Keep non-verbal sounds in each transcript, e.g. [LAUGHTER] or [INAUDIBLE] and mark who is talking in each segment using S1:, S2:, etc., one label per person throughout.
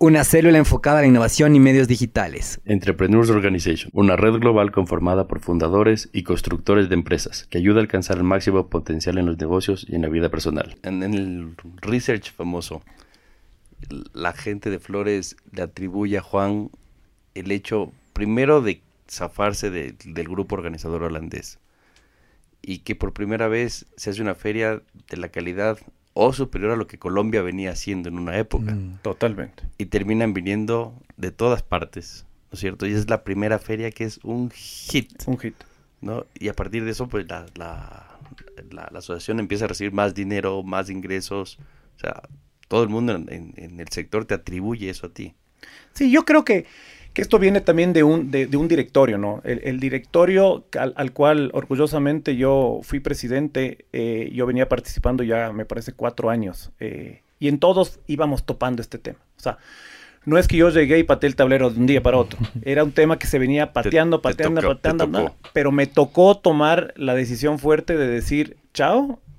S1: una célula enfocada a la innovación y medios digitales.
S2: Entrepreneurs Organization, una red global conformada por fundadores y constructores de empresas que ayuda a alcanzar el máximo potencial en los negocios y en la vida personal. En, en el research famoso, la gente de Flores le atribuye a Juan el hecho, primero, de zafarse de- del grupo organizador holandés y que por primera vez se hace una feria de la calidad o superior a lo que Colombia venía haciendo en una época
S1: Mm.
S3: Totalmente.
S2: y terminan viniendo de todas partes, ¿no es cierto? Y es la primera feria que es un hit,
S3: Un hit.
S2: ¿no? Y a partir de eso, pues la, la, la- la asociación empieza a recibir más dinero, más ingresos, o sea, todo el mundo en, en- en el sector te atribuye eso a ti.
S3: Sí, yo creo que, que esto viene también de un, de, de un directorio, ¿no? El, el directorio al, al cual orgullosamente yo fui presidente, eh, yo venía participando ya, me parece, cuatro años. eh, y en todos íbamos topando este tema. O sea, no es que yo llegué y pateé el tablero de un día para otro. [LAUGHS] Era un tema que se venía pateando,
S2: te
S3: pateando,
S2: tocó, te
S3: pateando.
S2: tocó.
S3: ¿no? Pero me tocó tomar la decisión fuerte de decir chao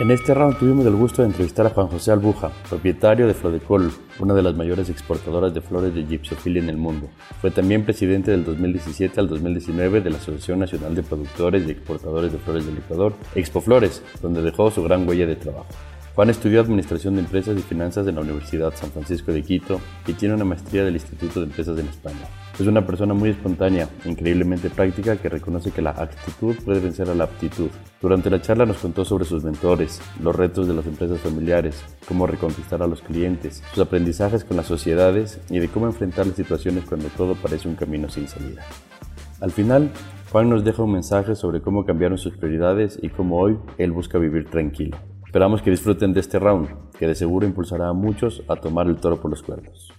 S2: En este round tuvimos el gusto de entrevistar a Juan José Albuja, propietario de Flodecol, una de las mayores exportadoras de flores de gipsofilia en el mundo. Fue también presidente del 2017 al 2019 de la Asociación Nacional de Productores y Exportadores de Flores del Ecuador, Expo Flores, donde dejó su gran huella de trabajo. Juan estudió Administración de Empresas y Finanzas en la Universidad San Francisco de Quito y tiene una maestría del Instituto de Empresas en España. Es una persona muy espontánea, increíblemente práctica, que reconoce que la actitud puede vencer a la aptitud. Durante la charla nos contó sobre sus mentores, los retos de las empresas familiares, cómo reconquistar a los clientes, sus aprendizajes con las sociedades y de cómo enfrentar las situaciones cuando todo parece un camino sin salida. Al final, Juan nos deja un mensaje sobre cómo cambiaron sus prioridades y cómo hoy él busca vivir tranquilo. Esperamos que disfruten de este round, que de seguro impulsará a muchos a tomar el toro por los cuernos.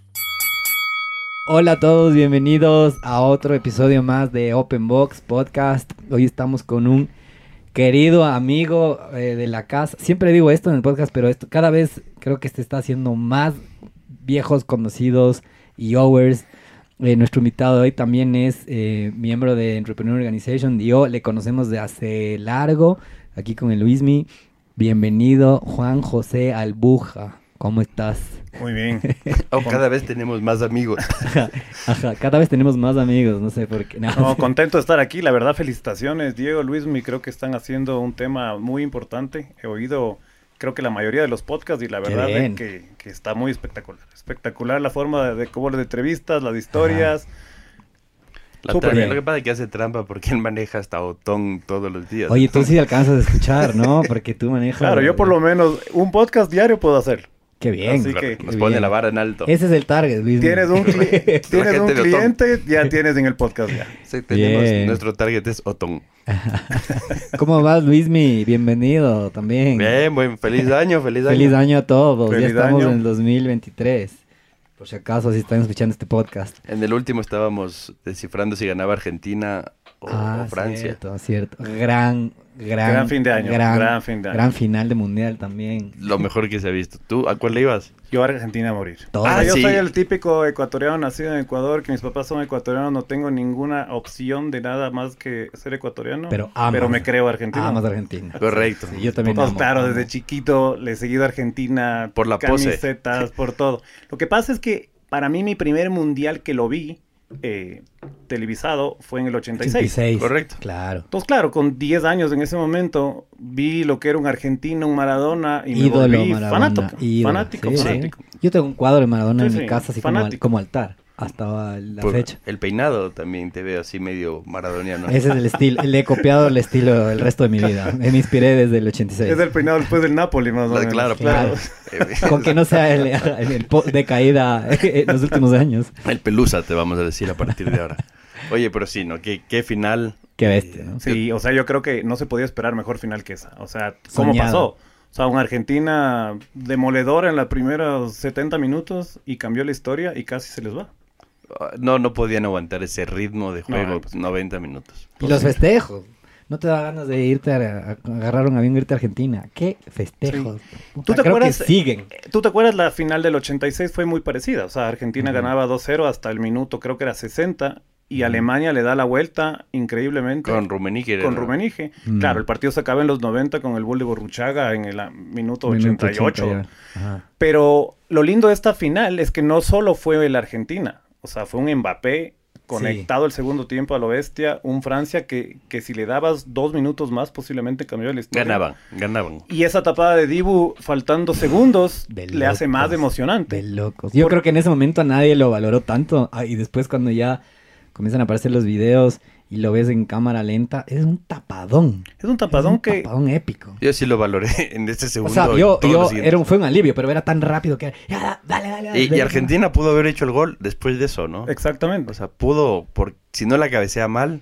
S1: Hola a todos, bienvenidos a otro episodio más de Open Box Podcast. Hoy estamos con un querido amigo eh, de la casa. Siempre digo esto en el podcast, pero esto cada vez creo que se está haciendo más viejos conocidos y owers. Eh, nuestro invitado hoy también es eh, miembro de Entrepreneur Organization. Yo le conocemos de hace largo, aquí con el Luismi. Bienvenido, Juan José Albuja. ¿Cómo estás?
S3: Muy bien. [LAUGHS]
S2: Cada vez tenemos más amigos. [LAUGHS]
S1: Ajá, cada vez tenemos más amigos, no sé por qué. No,
S3: No, contento de estar aquí. La verdad, felicitaciones, Diego, Luis. Mi creo que están haciendo un tema muy importante. He oído, creo que la mayoría de los podcasts y la verdad es que, que está muy espectacular. Espectacular la forma de, de cómo las entrevistas, las historias.
S2: La lo que pasa es que hace trampa porque él maneja hasta Otón todos los días.
S1: Oye, tú sí [LAUGHS] alcanzas a escuchar, ¿no? Porque tú manejas.
S3: Claro, yo por lo menos un podcast diario puedo hacer.
S1: Qué bien.
S3: Así que-
S2: nos
S1: Qué
S2: pone
S1: bien.
S2: la vara en alto.
S1: Ese es el target, Luis.
S3: Tienes un, cli- [LAUGHS] tienes cliente, ya [LAUGHS] tienes en el podcast ya.
S2: Sí, tenemos,
S1: Bien.
S2: nuestro target es Otón. [LAUGHS]
S1: ¿Cómo vas, Luismi? Bienvenido también.
S2: Bien, buen feliz año, feliz año.
S1: Feliz año a todos.
S3: Feliz
S1: ya estamos
S3: año.
S1: en el 2023. Por si acaso, si están escuchando este podcast.
S2: En el último estábamos descifrando si ganaba Argentina o,
S1: ah,
S2: o Francia.
S1: Cierto, cierto. Gran, gran.
S3: Gran fin de año, gran fin de año.
S1: Gran final de mundial también.
S2: Lo mejor que se ha visto. ¿Tú a cuál le ibas?
S3: Yo a Argentina a morir.
S1: Todo.
S3: Ah, yo
S2: sí.
S3: soy el típico ecuatoriano nacido en Ecuador, que mis papás son ecuatorianos, no tengo ninguna opción de nada más que ser ecuatoriano.
S1: Pero amas.
S3: pero me creo argentino.
S1: Amas Argentina.
S2: Correcto.
S1: Sí, yo también
S3: Pues
S1: amo.
S3: claro, desde chiquito le he seguido a Argentina.
S2: Por la pose.
S3: Camisetas, por todo. Lo que pasa es que para mí mi primer mundial que lo vi eh, televisado fue en el 86.
S1: 86.
S2: Correcto.
S1: Claro.
S3: Entonces, claro, con 10 años en ese momento vi lo que era un argentino, un Maradona y me
S1: Ídolo
S3: volví
S1: Maradona.
S3: fanático.
S1: ídolo.
S3: Fanático,
S1: Sí, sí.
S3: fanático.
S1: Yo tengo un cuadro de Maradona
S3: Sí,
S1: en mi casa, así como, como altar. Hasta la
S2: Por
S1: fecha.
S2: El peinado también te veo así medio maradoniano.
S1: Ese es el estilo, le he copiado el estilo el resto de mi vida. Me inspiré desde el 86.
S3: Es el peinado después del Napoli, más o menos.
S2: Claro,
S1: Claro.
S2: claro. [LAUGHS]
S1: Con que no sea el, el- de caída [LAUGHS] en los últimos años.
S2: El pelusa te vamos a decir a partir de ahora. Oye, pero sí, ¿no? ¿Qué, qué final?
S1: Qué bestia, ¿no?
S3: Sí, o sea, yo creo que no se podía esperar mejor final que esa. O sea, ¿cómo
S1: Soñado.
S3: pasó? O sea, una Argentina demoledora en los primeros 70 minutos y cambió la historia y casi se les va.
S2: No, no podían aguantar ese ritmo de juego,
S3: No, pues.
S2: 90 minutos.
S1: Y los festejos. No te da ganas de irte a, a- agarrar un avión y irte a Argentina. ¿Qué festejos? Puta,
S3: ¿Tú te
S1: creo
S3: acuerdas?
S1: que siguen.
S3: Eh, ¿Tú te acuerdas la final del 86 fue muy parecida? O sea, Argentina ganaba 2-0 hasta el minuto, creo que era 60, y Alemania le da la vuelta increíblemente.
S2: Con Rummenigge.
S3: con Rummenigge.
S1: Mm.
S3: Claro, el partido se acaba en los 90 con el gol de Borruchaga en el ah, minuto,
S1: Minuto
S3: 88.
S1: 80 ya. Ajá.
S3: Pero lo lindo de esta final es que no solo fue el Argentina, o sea, fue un Mbappé conectado el segundo tiempo a lo bestia, un Francia que, que si le dabas dos minutos más posiblemente cambió la historia.
S2: Ganaban, ganaban.
S3: Y esa tapada de Dibu faltando segundos
S1: De
S3: le hace más emocionante.
S1: De locos. Yo
S3: Por-
S1: creo que en ese momento a nadie lo valoró tanto. Ah, y después cuando ya comienzan a aparecer los videos y lo ves en cámara lenta, es un tapadón.
S3: Es un tapadón
S1: Es un
S3: que...
S1: tapadón épico.
S2: Yo sí lo valoré [LAUGHS] en este
S1: O
S2: segundo.
S1: sea,
S2: y
S1: yo, yo era un, fue un alivio, pero era tan rápido que ya, da- dale, dale, dale.
S2: y, y Argentina pudo haber hecho el gol después de eso, ¿no?
S3: Exactamente.
S2: O sea, pudo, por, si no la cabecea mal,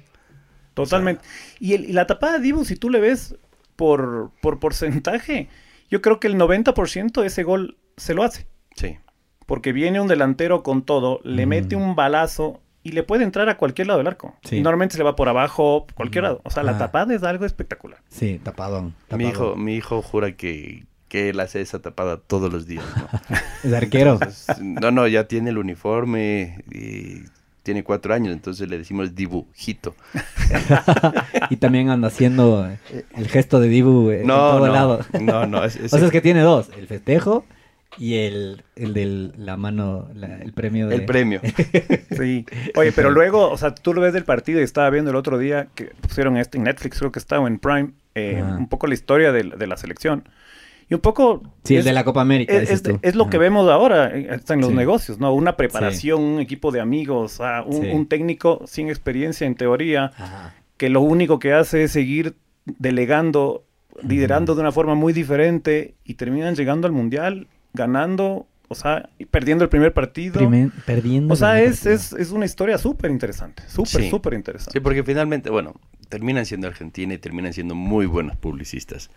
S3: Totalmente. y, el- y la tapada de Dibu, si tú le ves por, por porcentaje, yo creo que el 90% de ese gol se lo hace.
S2: sí.
S3: Porque viene un delantero con todo, le
S1: Mm.
S3: mete un balazo y le puede entrar a cualquier lado del arco.
S1: Sí.
S3: Y normalmente se le va por abajo, cualquier
S1: Mm.
S3: lado. O sea,
S1: Ah.
S3: la tapada es algo espectacular.
S1: Sí, tapadón.
S2: Mi hijo, mi hijo jura que, que él hace esa tapada todos los días, ¿no? [LAUGHS]
S1: Es arquero.
S2: Entonces, no, no, ya tiene el uniforme y tiene cuatro años, entonces le decimos dibujito. [LAUGHS]
S1: y también anda haciendo el gesto de Dibu eh, en
S2: No,
S1: todo
S2: no,
S1: lado.
S2: no, no, es- es- [LAUGHS]
S1: o sea, es que tiene dos. El festejo y el, el de la mano, la- el premio de...
S2: El premio. [LAUGHS]
S3: Sí. Oye, pero luego, o sea, tú lo ves del partido y estaba viendo el otro día que pusieron este en Netflix, creo que estaba en Prime, eh, un poco la historia de, de la selección. Y un poco...
S1: Sí, el
S3: es-
S1: de la Copa América,
S3: Es,
S1: dices
S3: es-
S1: tú.
S3: es lo que vemos ahora eh, hasta en los
S1: Sí.
S3: negocios, ¿no? Una preparación, un equipo de amigos, ah, un,
S1: Sí.
S3: un técnico sin experiencia en teoría,
S1: Ajá.
S3: que lo único que hace es seguir delegando, liderando de una forma muy diferente y terminan llegando al mundial, ganando, o sea, y perdiendo el primer partido.
S1: Primer- perdiendo.
S3: o sea, es, es, es una historia súper interesante, súper,
S2: Sí.
S3: súper interesante.
S2: Sí, porque finalmente, bueno, terminan siendo Argentina y terminan siendo muy buenos publicistas.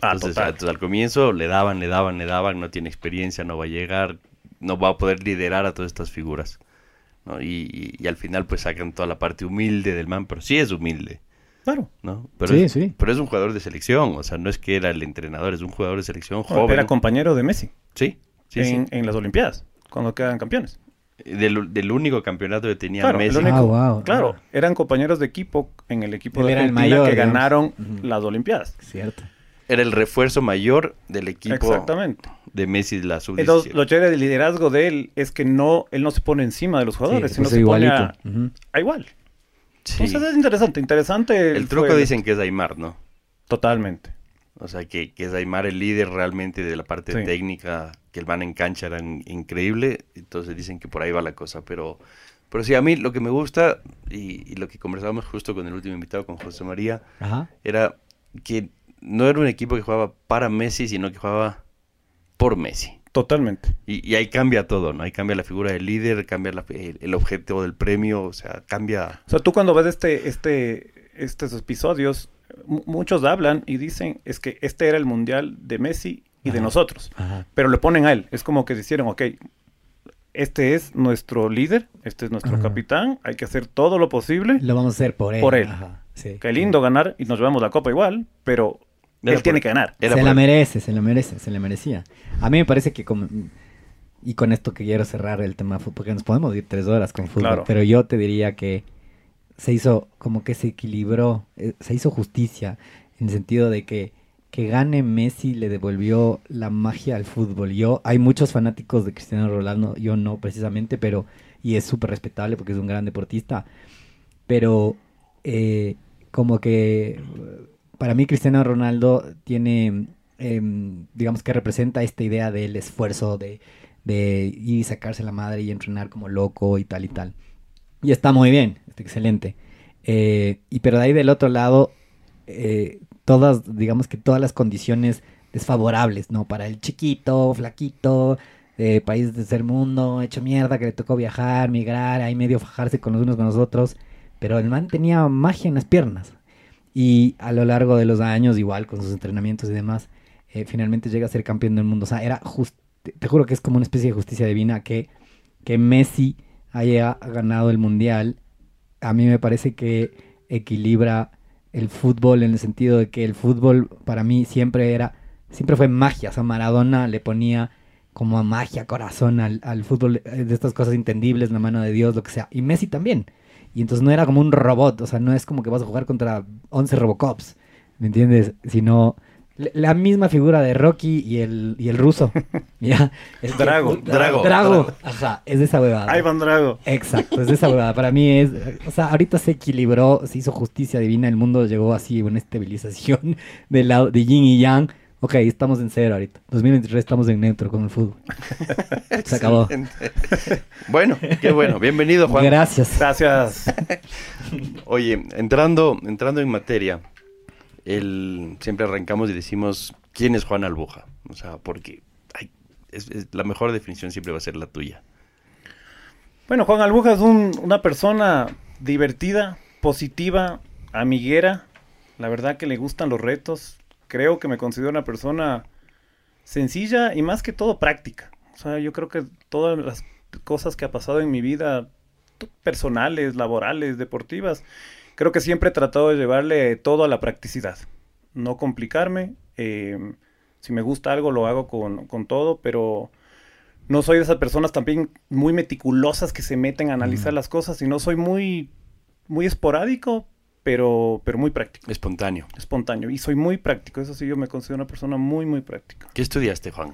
S3: Ah,
S2: entonces,
S3: total.
S2: entonces, al comienzo le daban, le daban, le daban, no tiene experiencia, no va a llegar, no va a poder liderar a todas estas figuras. ¿no? Y, y- y al final pues sacan toda la parte humilde del man, pero sí es humilde,
S3: Claro.
S2: ¿no? Pero,
S1: Sí,
S2: es,
S1: sí.
S2: pero es un jugador de selección, o sea, no es que era el entrenador, es un jugador de selección
S3: No,
S2: joven.
S3: Era compañero de Messi
S2: Sí, sí,
S3: en,
S2: sí.
S3: en las Olimpiadas, cuando quedan campeones.
S2: Del, del único campeonato que tenía
S3: Claro,
S2: Messi.
S3: único-
S1: Ah, wow.
S3: Claro, eran compañeros de equipo en el equipo
S1: Él
S3: de
S1: el mayor,
S3: que
S1: digamos.
S3: ganaron las Olimpiadas.
S1: Cierto.
S2: Era el refuerzo mayor del equipo
S3: Exactamente.
S2: de Messi de la sub
S3: Entonces, lo chévere del liderazgo de él es que no, él no se pone encima de los jugadores,
S1: Sí,
S3: sino
S1: pues
S3: se pone a igual.
S2: Sí.
S3: Entonces es interesante, interesante.
S2: El truco dicen que es Aymar, ¿no?
S3: Totalmente.
S2: O sea, que, que es Aymar el líder realmente de la parte
S3: Sí.
S2: técnica, que el man en cancha era in- increíble, entonces dicen que por ahí va la cosa, pero, pero sí, a mí lo que me gusta, y, y lo que conversábamos justo con el último invitado, con José María,
S1: Ajá.
S2: era que no era un equipo que jugaba para Messi, sino que jugaba por Messi.
S3: Totalmente.
S2: Y, y ahí cambia todo, ¿no? Ahí cambia la figura del líder, cambia la- el, el objetivo del premio, o sea, cambia...
S3: O sea, tú cuando ves este, este, estos episodios, mu- muchos hablan y dicen es que este era el mundial de Messi y de nosotros.
S1: Ajá.
S3: Pero le ponen a él. Es como que dijeron, ok, este es nuestro líder, este es nuestro
S1: Ajá.
S3: capitán, hay que hacer todo lo posible.
S1: Lo vamos a hacer por él.
S3: Por él.
S1: Ajá. Sí.
S3: Qué lindo ganar y nos llevamos la copa igual, pero él
S2: por-
S3: tiene que ganar.
S2: Era
S1: se
S2: por-
S1: la merece, se la merece, se la merecía. A mí me parece que. Y con esto que quiero cerrar el tema de fútbol, porque nos podemos ir tres horas con fútbol,
S3: Claro.
S1: pero yo te diría que se hizo, como que se equilibró, eh, se hizo justicia, en el sentido de que que gane Messi le devolvió la magia al fútbol. Yo, hay muchos fanáticos de Cristiano Ronaldo, yo no precisamente, pero, y es súper respetable porque es un gran deportista, pero eh, como que para mí Cristiano Ronaldo tiene, em, digamos que representa esta idea del esfuerzo, de, de ir y sacarse la madre y entrenar como loco y tal y tal. Y está muy bien, está excelente. Eh, y pero de ahí del otro lado, eh, todas, digamos que todas las condiciones desfavorables, ¿no? Para el chiquito, flaquito, país de ser mundo, hecho mierda, que le tocó viajar, migrar, ahí medio fajarse con los unos con los otros. Pero el man tenía magia en las piernas. Y a lo largo de los años, igual con sus entrenamientos y demás, eh, finalmente llega a ser campeón del mundo. O sea, era justo, te juro que es como una especie de justicia divina que, que Messi haya ganado el mundial. A mí me parece que equilibra el fútbol en el sentido de que el fútbol para mí siempre era, siempre fue magia. O sea, Maradona le ponía como magia, corazón al, al fútbol, eh, de estas cosas entendibles, la mano de Dios, lo que sea. Y Messi también. Y entonces no era como un robot, o sea, no es como que vas a jugar contra 11 Robocops, ¿me entiendes? Sino la misma figura de Rocky y el, y el ruso. [LAUGHS] ¿ya? Es que-
S3: Drago,
S2: Drago,
S1: Drago. Ajá, es de esa huevada.
S3: Ahí Van Drago.
S1: Exacto, es de esa [LAUGHS] huevada. Para mí es, o sea, ahorita se equilibró, se hizo justicia divina, el mundo llegó así, una estabilización [LAUGHS] de, lado, de yin y yang. Ok, estamos en cero ahorita. 2023 estamos en neutro con el fútbol. Se acabó. [LAUGHS]
S2: Bueno, qué bueno. Bienvenido, Juan.
S1: Gracias.
S3: Gracias.
S2: Oye, entrando, entrando en materia, el, siempre arrancamos y decimos, ¿quién es Juan Albuja? O sea, porque ay, es- es- la mejor definición siempre va a ser la tuya.
S3: Bueno, Juan Albuja es un- una persona divertida, positiva, amiguera. La verdad que le gustan los retos. Creo que me considero una persona sencilla y más que todo práctica. O sea, yo creo que todas las cosas que ha pasado en mi vida, personales, laborales, deportivas, creo que siempre he tratado de llevarle todo a la practicidad. No complicarme. eh, si me gusta algo, lo hago con, con todo, pero no soy de esas personas también muy meticulosas que se meten a analizar las cosas, sino soy muy, muy esporádico, pero, pero muy práctico,
S2: Espontáneo.
S3: espontáneo. Y soy muy práctico, eso sí, yo me considero una persona muy, muy práctica.
S2: ¿Qué estudiaste, Juan?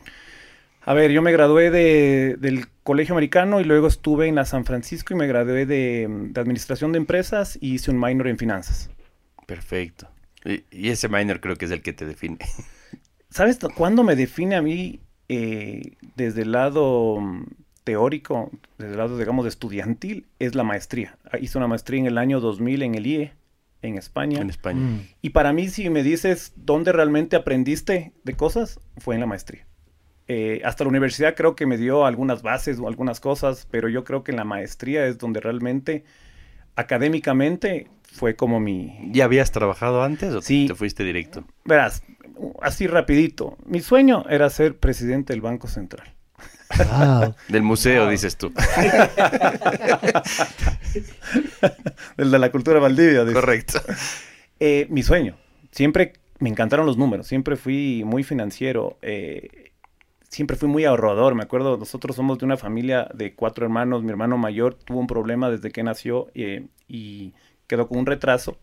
S3: A ver, yo me gradué de, del colegio americano y luego estuve en la San Francisco y me gradué de, de administración de empresas y hice un minor en finanzas.
S2: Perfecto. Y, y ese minor creo que es el que te define. [LAUGHS]
S3: ¿Sabes cuándo me define a mí eh, desde el lado teórico, desde el lado, digamos, estudiantil? Es la maestría. Ah, Hice una maestría en el año 2000 en el IE, en España.
S2: en España.
S1: Mm.
S3: Y para mí, si me dices dónde realmente aprendiste de cosas, fue en la maestría. Eh, hasta la universidad creo que me dio algunas bases o algunas cosas, pero yo creo que en la maestría es donde realmente, académicamente, fue como mi...
S2: ¿Ya habías trabajado antes o
S3: Sí.
S2: te fuiste directo?
S3: Verás, así rapidito. Mi sueño era ser presidente del Banco Central.
S1: Wow.
S2: Del museo, dices tú. [LAUGHS]
S3: El de la cultura Valdivia. dice.
S2: Correcto.
S3: Eh, mi sueño. Siempre me encantaron los números. Siempre fui muy financiero. eh, siempre fui muy ahorrador. Me acuerdo, nosotros somos de una familia de cuatro hermanos. Mi hermano mayor tuvo un problema desde que nació eh, y quedó con un retraso.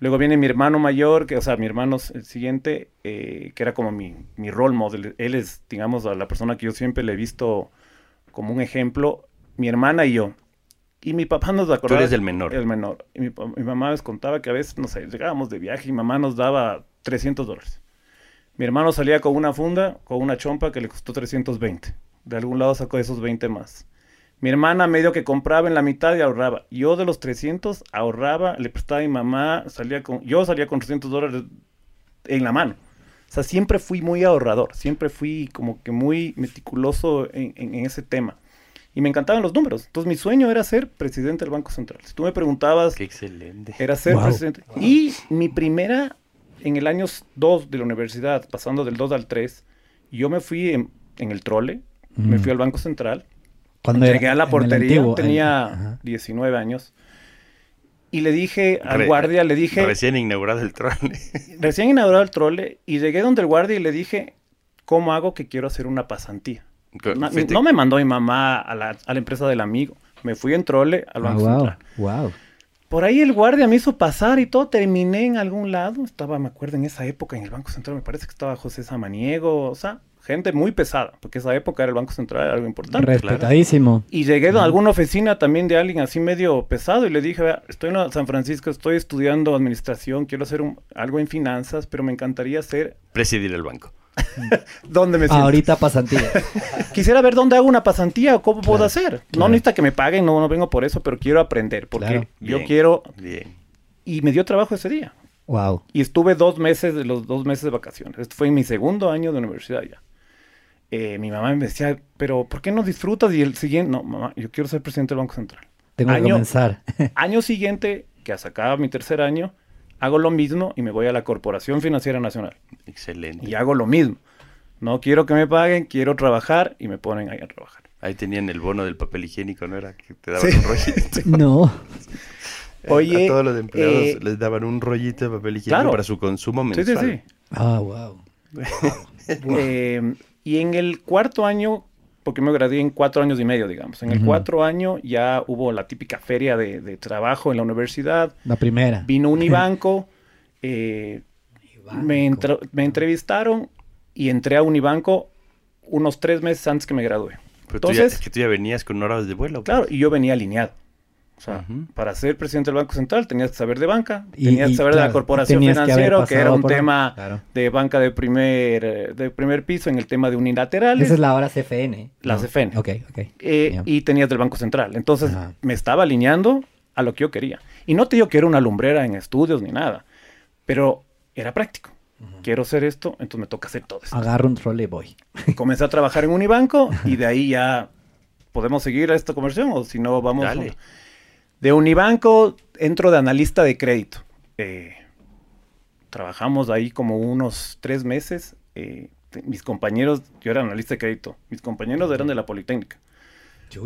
S3: Luego viene mi hermano mayor, que, o sea, mi hermano el siguiente, eh, que era como mi, mi role model. Él es, digamos, a la persona que yo siempre le he visto como un ejemplo. Mi hermana y yo. Y mi papá nos acordaba.
S2: eres el menor.
S3: El menor. Y mi, mamá les contaba que a veces, no sé, llegábamos de viaje y mamá nos daba 300 dólares. Mi hermano salía con una funda, con una chompa que le costó 320. De algún lado sacó esos 20 más. Mi hermana medio que compraba en la mitad y ahorraba. Yo de los 300 ahorraba, le prestaba a mi mamá, salía con, yo salía con 300 dólares en la mano. O sea, siempre fui muy ahorrador, siempre fui como que muy meticuloso en, en- en ese tema. Y me encantaban los números. Entonces mi sueño era ser presidente del Banco Central. Si tú me preguntabas,
S2: Qué excelente.
S3: era ser
S1: Wow.
S3: presidente. Y mi primera, en el año 2 de la universidad, pasando del 2 al 3, yo me fui en, en el trole, me fui al Banco Central,
S1: Cuando
S3: llegué
S1: era-
S3: a la portería,
S1: antiguo,
S3: tenía
S1: el- ajá.
S3: 19 años, y le dije al
S2: Re-
S3: guardia, le dije,
S2: Recién inaugurado el trole. [LAUGHS]
S3: recién inaugurado el trole, y llegué donde el guardia y le dije, ¿cómo hago que quiero hacer una pasantía? No me mandó mi mamá a la, a la empresa del amigo, me fui en trole al
S1: Ah,
S3: Banco
S1: wow,
S3: Central.
S1: wow.
S3: Por ahí el guardia me hizo pasar y todo, terminé en algún lado. Estaba, me acuerdo, en esa época en el Banco Central, me parece que estaba José Samaniego, o sea, gente muy pesada, porque esa época era el Banco Central, era algo importante.
S1: Respetadísimo.
S3: Y llegué a alguna oficina también de alguien así medio pesado y le dije, "Vea, estoy en San Francisco, estoy estudiando administración, quiero hacer un- algo en finanzas, pero me encantaría ser
S2: Presidir el banco. [LAUGHS]
S3: ¿Dónde me siento?
S1: Ahorita pasantía. [LAUGHS]
S3: Quisiera ver dónde hago una pasantía o cómo puedo
S1: Claro,
S3: hacer. No necesita que me paguen, no, no vengo por eso, pero quiero aprender. Porque
S1: Claro.
S3: yo
S2: Bien.
S3: quiero.
S2: Bien.
S3: Y me dio trabajo ese día.
S1: wow.
S3: Y estuve dos meses, de los dos meses de vacaciones. Esto fue en mi segundo año de universidad ya. Eh, mi mamá me decía, pero ¿por qué no disfrutas? Y el siguiente, no, mamá, yo quiero ser presidente del Banco Central.
S1: Tengo que comenzar. [LAUGHS]
S3: Año siguiente, que sacaba mi tercer año, hago lo mismo y me voy a la Corporación Financiera Nacional.
S2: Excelente.
S3: Y hago lo mismo. No quiero que me paguen, quiero trabajar y me ponen ahí a trabajar.
S2: Ahí tenían el bono del papel higiénico, ¿no era? Que te daban
S3: Sí.
S2: un rollito. [LAUGHS]
S1: no.
S3: Oye,
S2: a todos los empleados
S3: eh,
S2: les daban un rollito de papel higiénico
S3: claro.
S2: para su consumo
S3: Sí,
S2: mensual.
S3: sí, sí.
S1: Ah, wow. [LAUGHS]
S3: Eh, y en el cuarto año, porque me gradué en cuatro años y medio, digamos. En el cuatro año ya hubo la típica feria de, de trabajo en la universidad.
S1: La primera.
S3: Vino [LAUGHS] Unibanco, eh, me, entra- me entrevistaron y entré a Unibanco unos tres meses antes que me gradué.
S2: Pero tú ya,
S3: Entonces,
S2: es que tú ya venías con horas de vuelo.
S3: claro, y yo venía alineado. O sea,
S2: Ujú.
S3: para ser presidente del Banco Central tenías que saber de banca,
S1: Y-
S3: tenías
S1: y,
S3: que saber de
S1: claro,
S3: la corporación
S1: que
S3: financiera, que, era un tema
S1: claro.
S3: de banca de primer, de primer piso en el tema de unilaterales.
S1: Esa es la hora CFN.
S3: La
S1: ¿no?
S3: CFN.
S1: Ok, ok.
S3: Eh,
S1: Ya.
S3: y tenías del Banco Central. Entonces
S1: Ajá.
S3: me estaba alineando a lo que yo quería. Y no te digo que era una lumbrera en estudios ni nada, pero era práctico. Quiero hacer esto, entonces me toca hacer todo esto.
S1: Agarro un trole y voy.
S3: Comencé a trabajar en Unibanco [LAUGHS] y de ahí ya podemos seguir a esta conversión o si no vamos...
S2: Dale.
S3: De Unibanco entro de analista de crédito. Eh, trabajamos ahí como unos tres meses. Eh, mis compañeros, yo era analista de crédito, mis compañeros eran de la Politécnica.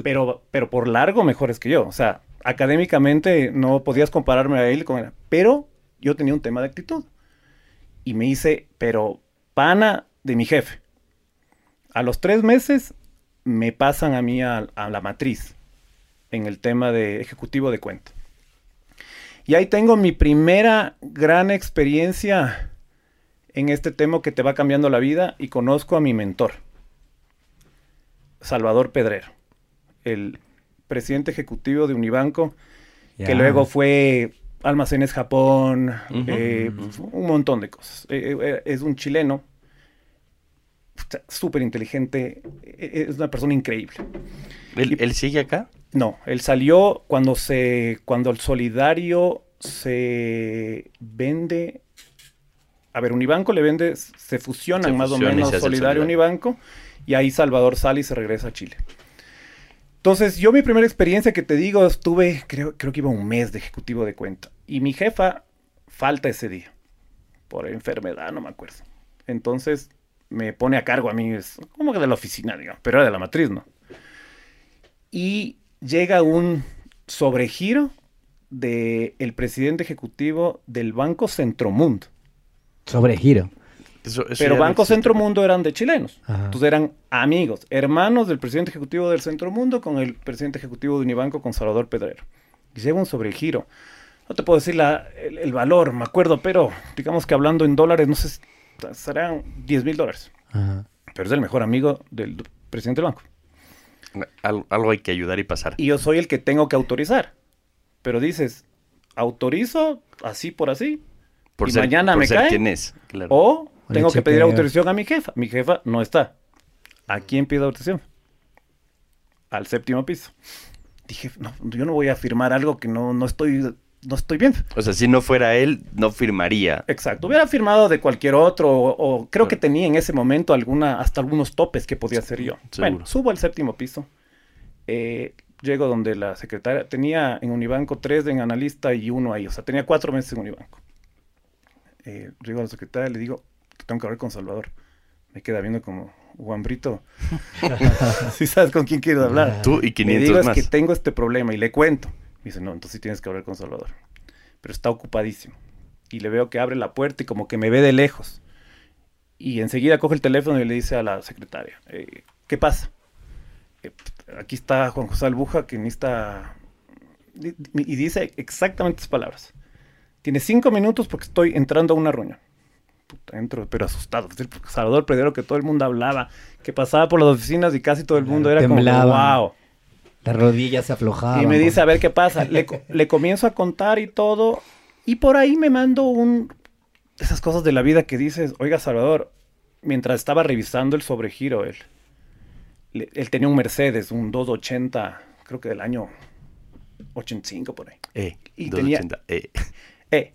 S3: Pero, pero por largo mejores que yo. O sea, académicamente no podías compararme a él con él. Pero yo tenía un tema de actitud. Y me hice, pero pana de mi jefe. A los tres meses me pasan a mí a, a la matriz en el tema de ejecutivo de cuenta. Y ahí tengo mi primera gran experiencia en este tema que te va cambiando la vida y conozco a mi mentor, Salvador Pedrero, el presidente ejecutivo de Unibanco, que luego fue Almacenes Japón, eh, un montón de cosas. Eh, eh, es un chileno, puta, súper inteligente, eh, es una persona increíble.
S2: ¿Él, él sigue acá?
S3: No, él salió cuando se cuando el solidario se vende. A ver, Unibanco le vende, se fusionan
S2: Se
S3: más
S2: fusiona
S3: o menos Solidario
S2: Solidario.
S3: Unibanco y ahí Salvador sale y se regresa a Chile. Entonces, yo mi primera experiencia que te digo, estuve, creo, creo que iba un mes de ejecutivo de cuenta. Y mi jefa falta ese día. Por enfermedad, no me acuerdo. Entonces, me pone a cargo a mí, es como que de la oficina, digamos, pero era de la matriz, ¿no? Y llega un sobregiro del presidente ejecutivo del Banco Centromundo.
S1: Sobregiro.
S2: Eso- eso
S3: Pero Banco
S2: existe.
S3: Centromundo eran de chilenos.
S1: Ajá.
S3: Entonces eran amigos, hermanos del presidente ejecutivo del Centromundo con el presidente ejecutivo de Unibanco, con Salvador Pedrero. Y llega un sobregiro. No te puedo decir la- el, el valor, me acuerdo, pero digamos que hablando en dólares, no sé, si serán 10 mil dólares.
S1: Ajá.
S3: Pero es el mejor amigo del presidente del banco.
S2: Al- algo hay que ayudar y pasar.
S3: Y yo soy el que tengo que autorizar. Pero dices, autorizo así por así.
S2: Por
S3: y
S2: ser,
S3: mañana
S2: por
S3: me
S2: ser
S3: cae.
S2: quien es. Claro.
S3: O tengo que pedir autorización a mi jefa. Mi jefa no está. ¿A quién pido autorización? Al séptimo piso. Dije, no, yo no voy a firmar algo que no, no estoy, no estoy bien.
S2: O sea, si no fuera él, no firmaría.
S3: Exacto. Hubiera firmado de cualquier otro, o, o creo que tenía en ese momento alguna, hasta algunos topes que podía hacer yo.
S2: Seguro.
S3: Bueno, subo al séptimo piso. eh, llego donde la secretaria tenía en Unibanco tres en analista y uno ahí. O sea, tenía cuatro meses en Unibanco. Eh, llego a la secretaria y le digo, tengo que hablar con Salvador. Me queda viendo como Juan Brito. Si sabes con quién quieres hablar.
S2: Tú y
S3: Le
S2: 500
S3: digo,
S2: más.
S3: es que tengo este problema y le cuento. Me dice, no, entonces tienes que hablar con Salvador. Pero está ocupadísimo. Y le veo que abre la puerta y como que me ve de lejos. Y enseguida coge el teléfono y le dice a la secretaria, eh, ¿qué pasa? "Eh, aquí está Juan José Albuja que necesita... Y dice exactamente estas palabras. Tiene cinco minutos porque estoy entrando a una reunión. Puta, entro, pero asustado. Salvador Predero que todo el mundo hablaba, que pasaba por las oficinas y casi todo el mundo era como,
S1: Temblaban.
S3: wow.
S1: Las rodillas se aflojaban.
S3: Y me dice, a ver qué pasa. Le, [LAUGHS] le comienzo a contar y todo. Y por ahí me mando un... Esas cosas de la vida que dices, oiga Salvador, mientras estaba revisando el sobregiro, él, él tenía un Mercedes, un 280, creo que del año 85 por ahí.
S2: Eh,
S3: Y
S2: 280, eh.
S3: Eh,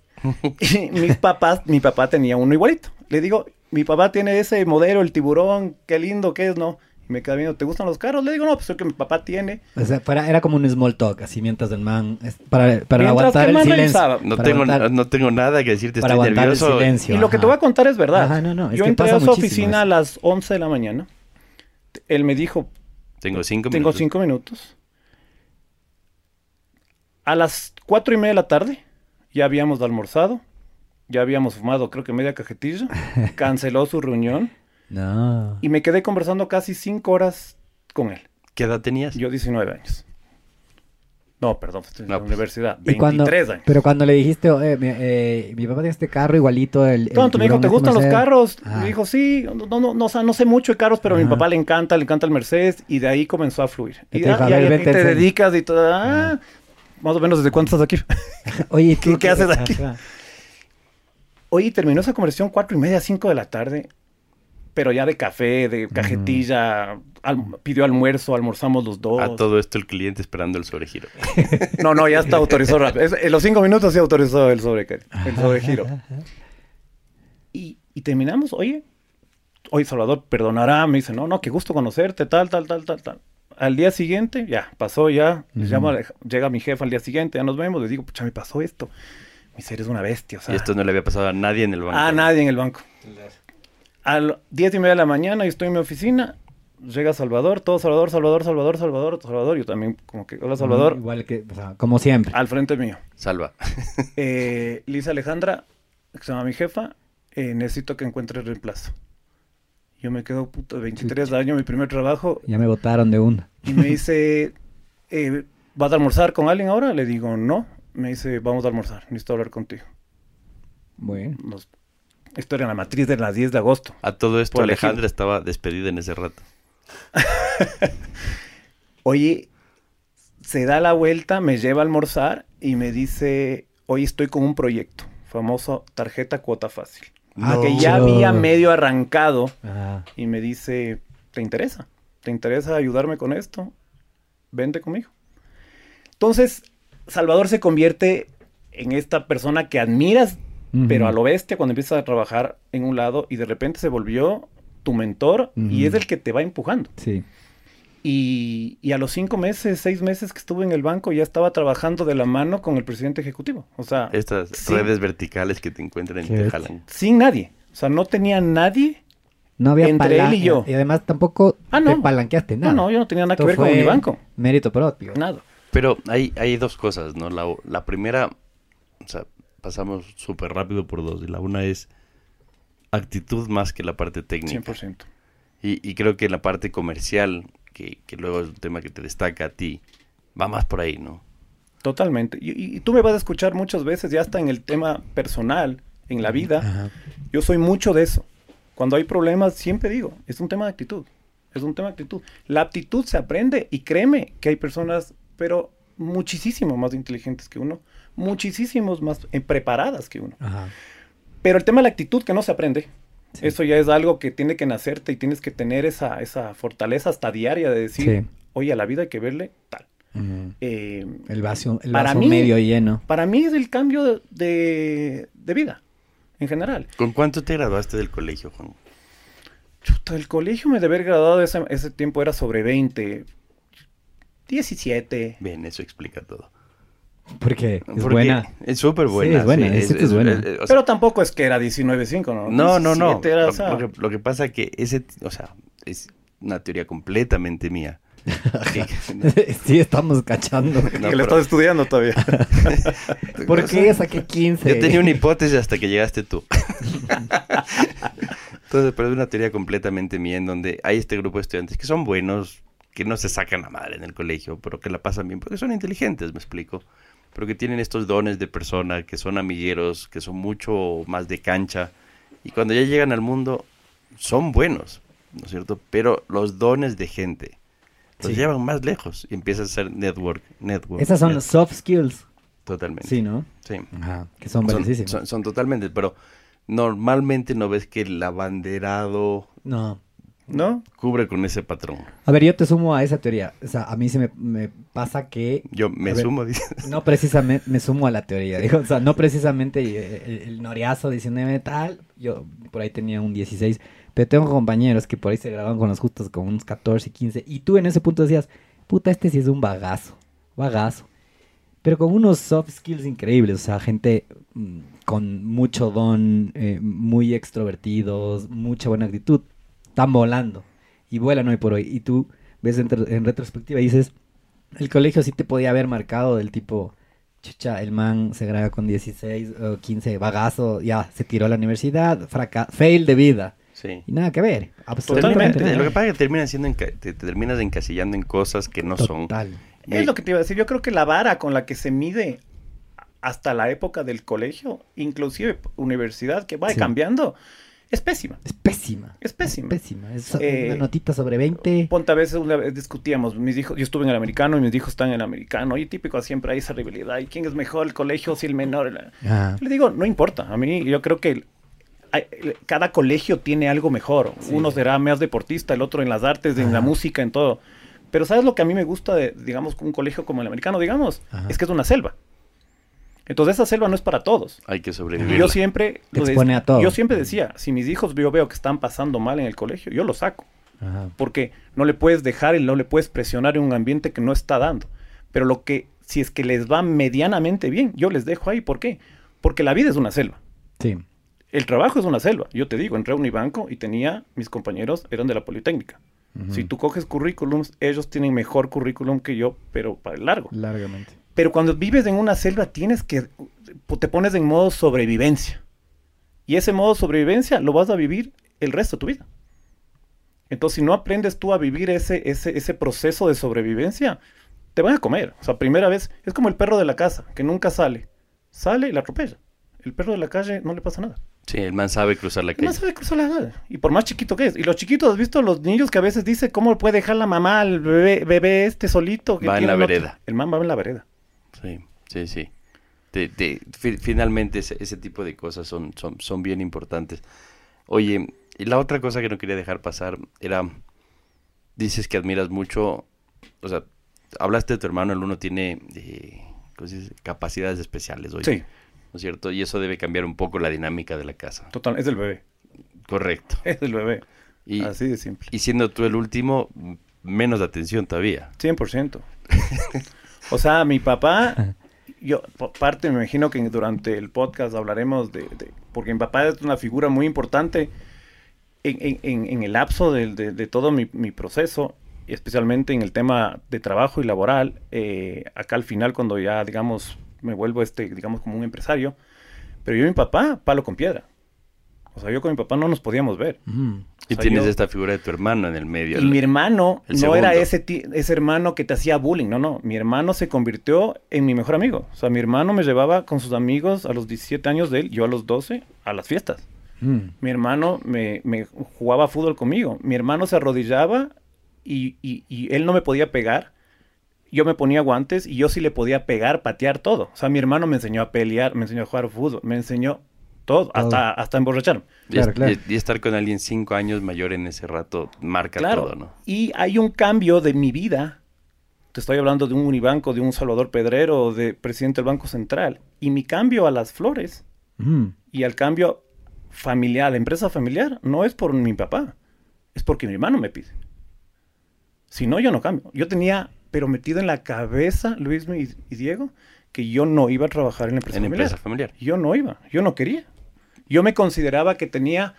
S3: y mis papás, mi papá tenía uno igualito. Le digo, mi papá tiene ese modelo, el tiburón, qué lindo que es, ¿no? Y me queda viendo, ¿te gustan los carros? Le digo, no, pues el que mi papá tiene.
S1: O sea, fuera- era como un small talk, así mientras el man... Para, para aguantar
S3: el
S1: el
S3: man
S1: silencio.
S3: revisaba.
S2: No
S1: para
S2: tengo,
S1: aguantar-
S2: no tengo nada que decirte,
S1: para
S2: estoy
S1: aguantar el
S2: nervioso.
S1: silencio.
S3: Y lo que te
S1: ajá.
S3: voy a contar es verdad.
S1: Ajá, no, no, es
S3: Yo
S1: que
S3: entré
S1: pasa
S3: a su oficina
S1: eso.
S3: a las 11 de la mañana. Él me dijo,
S2: Tengo cinco
S3: tengo
S2: minutos.
S3: cinco minutos. A las cuatro y media de la tarde ya habíamos almorzado, ya habíamos fumado creo que media cajetilla, [LAUGHS] canceló su reunión
S1: No.
S3: y me quedé conversando casi cinco horas con él.
S2: ¿Qué edad tenías?
S3: Yo 19 años. No, perdón, estoy en
S2: No,
S3: la
S2: pues.
S3: universidad.
S1: Y cuando-
S3: 23 años.
S1: Pero cuando le dijiste, eh, mi, eh, mi papá tiene este carro igualito, el...
S3: me dijo, ¿te
S1: este
S3: gustan los
S1: Mercedes?"
S3: carros?
S1: Ah.
S3: Me dijo, sí, no, no, no, no, o sea, no sé mucho de carros, pero a mi papá le encanta, le encanta el Mercedes, y de ahí comenzó a fluir.
S1: Y
S3: Y,
S1: te
S3: ah, y ahí te dedicas y todo. Ah, más o menos, ¿desde cuánto estás aquí? [LAUGHS]
S1: Oye,
S3: ¿Tú qué haces aquí?
S1: Ajá.
S3: Oye, terminó esa conversación cuatro y media, cinco de la tarde, pero ya de café, de cajetilla, al- pidió almuerzo, almorzamos los dos.
S2: A todo esto el cliente esperando el sobregiro. [LAUGHS]
S3: No, no, ya está autorizado rápido. Es- en los cinco minutos sí autorizó el, sobre, el sobregiro. Y, y terminamos, oye, oye, Salvador, perdonará, me dice, no, no, qué gusto conocerte, tal, tal, tal, tal, tal. Al día siguiente, ya, pasó ya, le
S1: Ujú.
S3: llamo a- llega mi jefe al día siguiente, ya nos vemos, le digo, pucha, me pasó esto. Me dice, eres una bestia, o sea.
S2: y esto no le había pasado a nadie en el banco.
S3: A nadie en el banco. A las diez y media de la mañana, yo estoy en mi oficina, llega Salvador, todo Salvador, Salvador, Salvador, Salvador, Salvador, yo también como que, hola Salvador,
S1: Igual que, o sea, como siempre.
S3: al frente mío.
S2: Salva. [LAUGHS]
S3: Eh, Lisa Alejandra, que se llama mi jefa, eh, necesito que encuentre reemplazo. Yo me quedo, puto, 23 años, mi primer trabajo,
S1: Ya me botaron de una.
S3: y me dice, [LAUGHS] eh, ¿vas a almorzar con alguien ahora? Le digo, no. Me dice, vamos a almorzar, necesito hablar contigo.
S1: Bueno.
S3: Nos- Esto era en la matriz de las 10 de agosto.
S2: A todo esto
S3: elegir.
S2: Alejandra estaba despedida en ese rato. [LAUGHS]
S3: Oye, se da la vuelta, me lleva a almorzar y me dice, hoy estoy con un proyecto, famoso tarjeta cuota fácil.
S2: No.
S3: Que ya había medio arrancado
S1: Ajá.
S3: y me dice, ¿te interesa? ¿Te interesa ayudarme con esto? Vente conmigo. Entonces, Salvador se convierte en esta persona que admiras, Pero a lo bestia cuando empiezas a trabajar en un lado y de repente se volvió tu mentor y es el que te va empujando.
S1: Sí.
S3: Y, y a los cinco meses, seis meses que estuve en el banco, ya estaba trabajando de la mano con el presidente ejecutivo. O sea,
S2: Estas redes verticales que te encuentran y te jalan.
S3: sin nadie. O sea, no tenía nadie.
S1: No había
S3: Entre él y yo.
S1: Y además tampoco
S3: Ah, no.
S1: te palanqueaste nada.
S3: No, no, yo no tenía nada que ver con mi banco.
S1: Mérito propio.
S3: Nada.
S2: Pero hay, hay dos cosas, ¿no? La, la primera, o sea, pasamos súper rápido por dos. Y la una es actitud más que la parte técnica.
S3: 100%.
S2: Y, y creo que la parte comercial, que, que luego es un tema que te destaca a ti, va más por ahí, ¿no?
S3: Totalmente. Y, y- tú me vas a escuchar muchas veces, ya hasta en el tema personal, en la vida.
S1: Ajá.
S3: Yo soy mucho de eso. Cuando hay problemas, siempre digo, es un tema de actitud. Es un tema de actitud. La aptitud se aprende y créeme que hay personas, pero muchísimo más inteligentes que uno, muchísimos más eh, preparadas que uno.
S1: Ajá.
S3: Pero el tema de la actitud que no se aprende,
S1: Sí.
S3: eso ya es algo que tiene que nacerte y tienes que tener esa, esa fortaleza hasta diaria de decir,
S1: Sí.
S3: oye, a la vida hay que verle tal. Eh,
S1: El vaso, el
S3: Para
S1: vaso
S3: mí-
S1: medio lleno.
S3: para mí es el cambio de, de vida, en general.
S2: ¿Con cuánto te graduaste del colegio, Juan?
S3: Chuta, el colegio me debe haber graduado ese, ese tiempo era sobre 20, 17.
S2: Bien, eso explica todo.
S1: Porque es
S2: Porque
S1: buena.
S2: Es súper buena.
S1: es buena, esa es buena.
S2: o sea,
S3: Pero tampoco es que era 19.5, ¿no?
S2: no, no, no.
S3: 17 era,
S2: Lo,
S3: o sea,
S2: lo que, lo que pasa es que ese, o sea, es una teoría completamente mía. Que- [LAUGHS] [LAUGHS]
S1: sí, estamos cachando.
S2: No,
S3: que
S2: pero-
S3: le estás estudiando todavía. [LAUGHS]
S1: ¿Por qué saqué 15?
S2: Yo tenía una hipótesis hasta que llegaste tú. Entonces, pero es una teoría completamente mía en donde hay este grupo de estudiantes que son buenos, que no se sacan la madre en el colegio, pero que la pasan bien, porque son inteligentes, me explico. Pero que tienen estos dones de persona, que son amigueros, que son mucho más de cancha. Y cuando ya llegan al mundo, son buenos, ¿no es cierto? Pero los dones de gente los
S1: Sí.
S2: llevan más lejos y empiezan a ser network, network.
S1: Esas son
S2: net-
S1: los soft skills.
S2: Totalmente.
S1: Sí, ¿no?
S2: Sí.
S1: Ajá. Que son
S2: Son,
S1: valiosísimas.
S2: son- son totalmente, pero normalmente no ves que el abanderado
S1: No.
S3: ¿No?
S2: cubre con ese patrón.
S1: A ver, yo te sumo a esa teoría. O sea, a mí se me, me pasa que...
S2: Yo me
S1: ver.
S2: sumo, dice.
S1: No precisamente, me sumo a la teoría. Digo, o sea, no precisamente el, el noriazo diciéndome tal. Yo por ahí tenía un 16. Pero tengo compañeros que por ahí se graban con los justos con unos 14, 15. Y tú en ese punto decías, puta, este sí es un bagazo. Bagazo. Pero con unos soft skills increíbles. O sea, gente mm, con mucho don, eh, muy extrovertidos, mucha buena actitud. Están volando. Y vuelan hoy por hoy. Y tú ves en, tr- en retrospectiva y dices, el colegio sí te podía haber marcado del tipo, chucha, el man se graba con 16 o 15, bagazo, ya, se tiró a la universidad, fraca fail de vida.
S2: Sí.
S1: Y nada que ver, absolutamente
S3: Totalmente.
S2: Lo que pasa es que terminan siendo te, te terminas encasillando en cosas que no son.
S1: Total.
S3: Es lo que te iba a decir. Yo creo que la vara con la que se mide hasta la época del colegio, inclusive universidad, que va
S1: Sí.
S3: cambiando, es pésima.
S1: Es pésima.
S3: Es pésima.
S1: Pésima. Es
S3: Eh,
S1: una notita sobre 20.
S3: Ponte a veces una vez discutíamos, mis hijos, yo estuve en el americano y mis hijos están en el americano, y típico siempre hay esa rivalidad, ¿y quién es mejor, el colegio o si el menor?
S1: Ah,
S3: Le digo, no importa, a mí yo creo que cada colegio tiene algo mejor,
S1: Sí.
S3: uno será más deportista, el otro en las artes, en la música, en todo. Pero ¿sabes lo que a mí me gusta de, digamos, un colegio como el americano, digamos?
S1: Ajá.
S3: Es que es una selva. Entonces esa selva no es para todos.
S2: Hay que
S3: Y
S2: sobrevivir.
S3: yo siempre,
S1: Te expone a todo.
S3: yo siempre decía, si mis hijos yo veo que están pasando mal en el colegio, yo los saco
S1: ajá.
S3: porque no le puedes dejar y no le puedes presionar en un ambiente que no está dando. Pero lo que, si es que les va medianamente bien, yo les dejo ahí. ¿Por qué? Porque la vida es una selva.
S1: Sí.
S3: El trabajo es una selva. Yo te digo, entré a Unibanco y tenía, mis compañeros eran de la Politécnica. Si tú coges currículums, ellos tienen mejor currículum que yo, pero para el largo.
S1: Largamente.
S3: Pero cuando vives en una selva tienes que, te pones en modo sobrevivencia. Y ese modo sobrevivencia lo vas a vivir el resto de tu vida. Entonces, si no aprendes tú a vivir ese, ese, ese proceso de sobrevivencia, te van a comer. O sea, primera vez, es como el perro de la casa, que nunca sale. Sale y la atropella. El perro de la calle no le pasa nada.
S2: Sí, el man sabe cruzar la calle.
S3: sabe cruzar la calle. Y por más chiquito que es. Y los chiquitos, ¿has visto los niños que a veces dice cómo puede dejar la mamá al bebé, bebé este solito? Que
S2: Va en la
S3: otro-
S2: vereda.
S3: El man va en la vereda.
S2: Sí, sí, sí. Te- te- fi- finalmente ese, ese tipo de cosas son, son, son bien importantes. Oye, y la otra cosa que no quería dejar pasar era, dices que admiras mucho, o sea, hablaste de tu hermano, el uno tiene eh, capacidades especiales, oye,
S3: Sí,
S2: ¿no es cierto? Y eso debe cambiar un poco la dinámica de la casa.
S3: total. Es el bebé.
S2: Correcto.
S3: Es el bebé.
S2: Y,
S3: Así de simple.
S2: y siendo tú el último, menos atención todavía.
S3: 100%. [LAUGHS] o sea, mi papá, yo, pa- parte, me imagino que durante el podcast hablaremos de, de- porque mi papá es una figura muy importante en, el lapso del- de, de todo mi, mi proceso, especialmente en el tema de trabajo y laboral. eh, acá al final, cuando ya, digamos, me vuelvo este, digamos, como un empresario, pero yo y mi papá, palo con piedra. O sea, yo con mi papá no nos podíamos ver.
S2: Y
S3: O sea,
S2: tienes
S3: yo-
S2: esta figura de tu hermano en el medio.
S3: Y mi hermano
S2: el
S3: no era ese, ese hermano que te hacía bullying, no, no. Mi hermano se convirtió en mi mejor amigo. O sea, mi hermano me llevaba con sus amigos a los 17 años de él, yo a los 12, a las fiestas.
S1: Mm.
S3: Mi hermano me, me jugaba fútbol conmigo. Mi hermano se arrodillaba y, y- y él no me podía pegar. Yo me ponía guantes y yo sí le podía pegar, patear todo. O sea, mi hermano me enseñó a pelear, me enseñó a jugar fútbol, me enseñó todo, hasta, hasta emborracharme.
S2: Y,
S1: Claro,
S2: es-
S1: claro.
S2: y- y estar con alguien cinco años mayor en ese rato marca
S3: Claro.
S2: todo, ¿no?
S3: Y hay un cambio de mi vida. Te estoy hablando de un Unibanco, de un Salvador Pedrero, de presidente del Banco Central. Y mi cambio a las flores
S1: Mm.
S3: y al cambio familiar, a la empresa familiar, no es por mi papá. Es porque mi hermano me pide. Si no, yo no cambio. Yo tenía, pero metido en la cabeza, Luis y, y Diego, que yo no iba a trabajar en la empresa
S2: En
S3: familiar.
S2: empresa familiar.
S3: Yo no iba, yo no quería. Yo me consideraba que tenía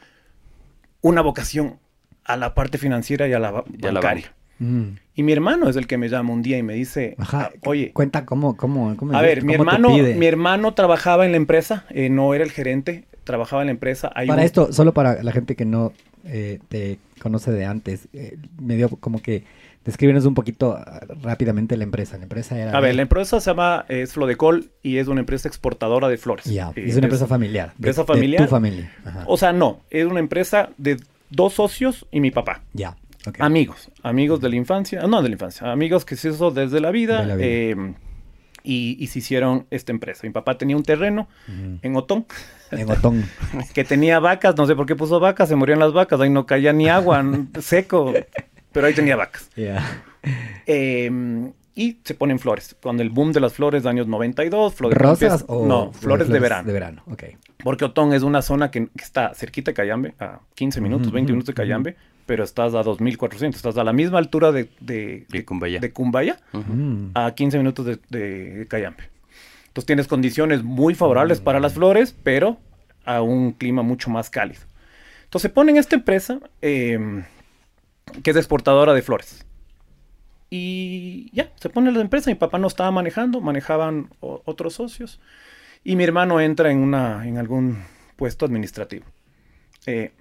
S3: una vocación a la parte financiera y a la, ba-
S2: Y a la
S3: bancaria.
S2: banca.
S1: Mm.
S3: Y mi hermano es el que me llama un día y me dice,
S1: Ajá.
S3: "Ah, oye,
S1: Cuenta cómo, cómo, cómo
S3: a ver, mi
S1: cómo te
S3: hermano, mi hermano trabajaba en la empresa, eh, no era el gerente, trabajaba en la empresa. Hay
S1: Para
S3: un-
S1: esto, solo para la gente que no eh, te conoce de antes, eh, me dio como que descríbenos un poquito ah, rápidamente la empresa. La empresa era...
S3: A ver, la empresa se llama eh, es Flodecol y es una empresa exportadora de flores.
S1: Ya,
S3: Eh,
S1: es una empresa familiar. de-
S3: empresa
S1: de
S3: familiar.
S1: tu familia. Ajá.
S3: O sea, no, es una empresa de dos socios y mi papá.
S1: ya, ok.
S3: Amigos, amigos de la infancia, no de la infancia, amigos que se hizo desde la vida,
S1: De la vida.
S3: eh, y, y se hicieron esta empresa. Mi papá tenía un terreno en Otón,
S1: En Otón. [LAUGHS]
S3: que tenía vacas, no sé por qué puso vacas, se morían las vacas, ahí no caía ni agua, [LAUGHS] seco, pero ahí tenía vacas. Eh, y se ponen flores, con el boom de las flores de años 92, flores
S1: ¿Rosas o
S3: No, flores, de verano.
S1: De verano, ok.
S3: Porque Otón es una zona que, que está cerquita de Cayambe, a 15 minutos,
S1: Ujú,
S3: 20
S1: ujú,
S3: minutos de Cayambe, pero estás a 2400, estás a la misma altura de, de,
S2: De Cumbaya.
S3: de Cumbaya.
S1: Mm.
S3: a 15 minutos de, de Cayambe. Entonces tienes condiciones muy favorables para las flores, pero a un clima mucho más cálido. Entonces ponen esta empresa eh, que es exportadora de flores. Y ya, se pone la empresa. Mi papá no estaba manejando, manejaban otros socios. Y mi hermano entra en, una, en algún puesto administrativo. Eh,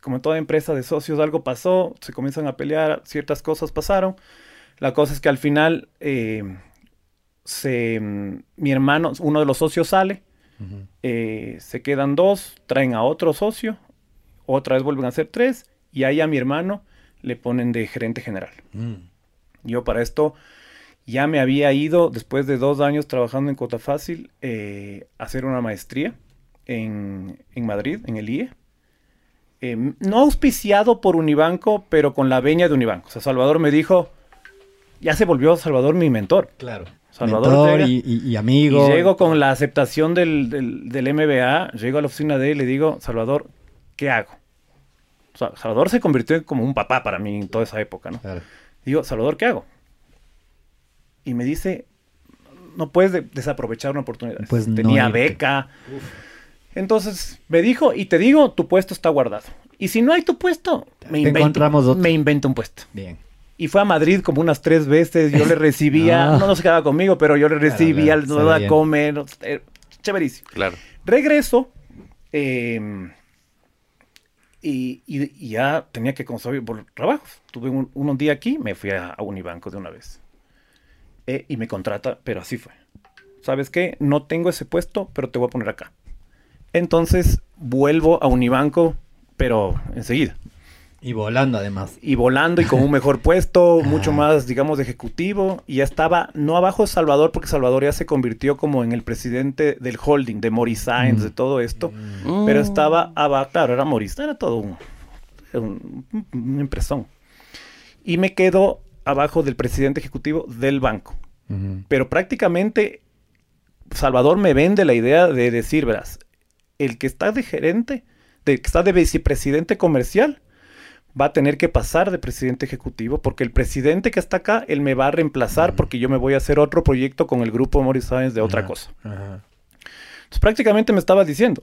S3: como en toda empresa de socios, algo pasó, se comienzan a pelear, ciertas cosas pasaron. La cosa es que al final eh, se, mm, mi hermano, uno de los socios sale, eh, se quedan dos, traen a otro socio, otra vez vuelven a ser tres, y ahí a mi hermano le ponen de gerente general.
S1: Mm.
S3: Yo para esto ya me había ido, después de dos años trabajando en Cota Fácil, eh, a hacer una maestría en, en Madrid, en el IE. Eh, no auspiciado por Unibanco, pero con la veña de Unibanco. O sea, Salvador me dijo, ya se volvió Salvador mi mentor.
S1: Claro.
S3: Salvador
S1: Mentor
S3: llega-
S1: y, y- y amigo.
S3: Y llego con la aceptación del, del, del MBA, llego a la oficina de él y le digo, Salvador, ¿qué hago? O sea, Salvador se convirtió en como un papá para mí en toda esa época, ¿no?
S1: Claro.
S3: Digo, Salvador, ¿qué hago? Y me dice, no puedes de- desaprovechar una oportunidad.
S1: Pues
S3: Tenía beca. Entonces me dijo, y te digo, tu puesto está guardado. Y si no hay tu puesto, me invento,
S1: encontramos otro.
S3: me invento un puesto.
S1: Bien.
S3: Y fue a Madrid como unas tres veces, yo le [LAUGHS] recibía,
S1: Ah.
S3: no, no se quedaba conmigo, pero yo le
S1: Claro,
S3: recibía,
S1: claro,
S3: no
S1: sabe
S3: iba a comer, eh, chéverísimo.
S2: Claro.
S3: Regreso eh, y, y- ya tenía que conseguir por trabajo. Tuve un, un día aquí, me fui a, a Unibanco de una vez. Eh, y me contrata, pero así fue. ¿Sabes qué? No tengo ese puesto, pero te voy a poner acá. Entonces vuelvo a Unibanco, pero enseguida.
S1: Y volando además.
S3: Y volando y con un mejor puesto, [LAUGHS] mucho más, digamos, de ejecutivo. Y ya estaba, no abajo de Salvador, porque Salvador ya se convirtió como en el presidente del holding, de Morris Science,
S1: Mm.
S3: de todo esto.
S2: Mm.
S3: Pero estaba abajo, claro, era Morris, era todo un, un, un empresón. Y me quedo abajo del presidente ejecutivo del banco.
S1: Ujú.
S3: Pero prácticamente Salvador me vende la idea de decir, verás, el que está de gerente, de que está de vicepresidente comercial, va a tener que pasar de presidente ejecutivo, porque el presidente que está acá, él me va a reemplazar porque yo me voy a hacer otro proyecto con el grupo Morris Science de otra
S1: Ajá.
S3: cosa.
S1: Ajá.
S3: Entonces prácticamente me estaba diciendo,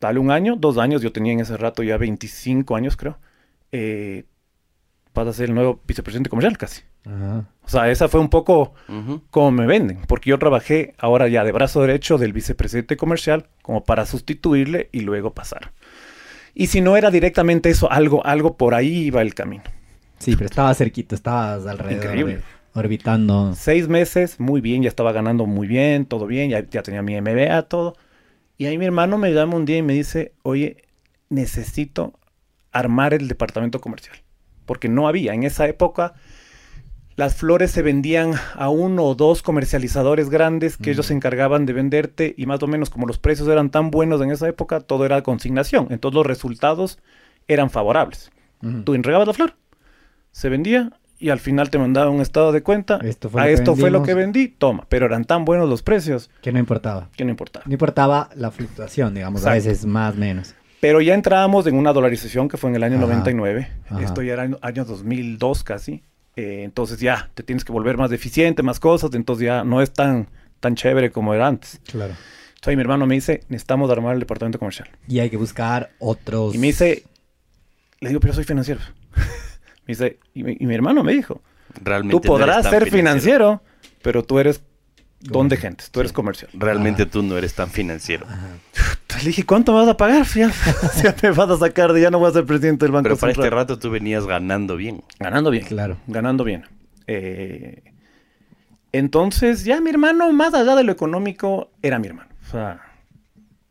S3: dale un año, dos años, yo tenía en ese rato ya 25 años creo, eh, vas a ser el nuevo vicepresidente comercial casi.
S1: Ajá.
S3: O sea, esa fue un poco como me venden, porque yo trabajé ahora ya de brazo derecho del vicepresidente comercial como para sustituirle y luego pasar. Y si no era directamente eso, algo, algo por ahí iba el camino.
S1: Sí, pero estaba cerquito, estabas alrededor.
S3: Increíble.
S1: de- orbitando.
S3: Seis meses, muy bien, ya estaba ganando muy bien, todo bien, ya, ya tenía mi MBA, todo. Y ahí mi hermano me llama un día y me dice, oye, necesito armar el departamento comercial. Porque no había, en esa época las flores se vendían a uno o dos comercializadores grandes que ellos se encargaban de venderte y más o menos como los precios eran tan buenos en esa época, todo era consignación. Entonces los resultados eran favorables. Tú entregabas la flor, se vendía y al final te mandaba un estado de cuenta.
S1: Esto fue
S3: a
S1: lo que
S3: esto fue lo
S1: vendimos.
S3: que vendí, toma. Pero eran tan buenos los precios
S1: Que no importaba.
S3: que no importaba.
S1: No importaba la fluctuación, digamos, a veces más, menos.
S3: Pero ya entrábamos en una dolarización que fue en el año
S1: Ajá.
S3: 99.
S1: Ajá.
S3: Esto ya era año, año 2002 casi. Eh, entonces ya te tienes que volver más eficiente, más cosas. Entonces ya no es tan, tan chévere como era antes.
S1: Claro.
S3: Entonces ahí mi hermano me dice, necesitamos armar el departamento comercial.
S1: Y hay que buscar otros.
S3: Y me dice, le digo, pero yo soy financiero. [LAUGHS] me dice, y mi, y mi hermano me dijo,
S2: Realmente
S3: tú podrás ser financiero, pero tú eres don de gentes, tú eres comercial.
S2: Realmente
S1: Ah.
S2: tú no eres tan financiero.
S1: Ajá.
S3: Entonces le dije, ¿cuánto me vas a pagar? [LAUGHS] Ya, ya me vas a sacar de, ya no voy a ser presidente del Banco
S2: Pero para este rato tú venías ganando bien.
S3: Ganando bien.
S1: Claro.
S3: Ganando bien. Eh, entonces, ya mi hermano, más allá de lo económico, era mi hermano. O sea,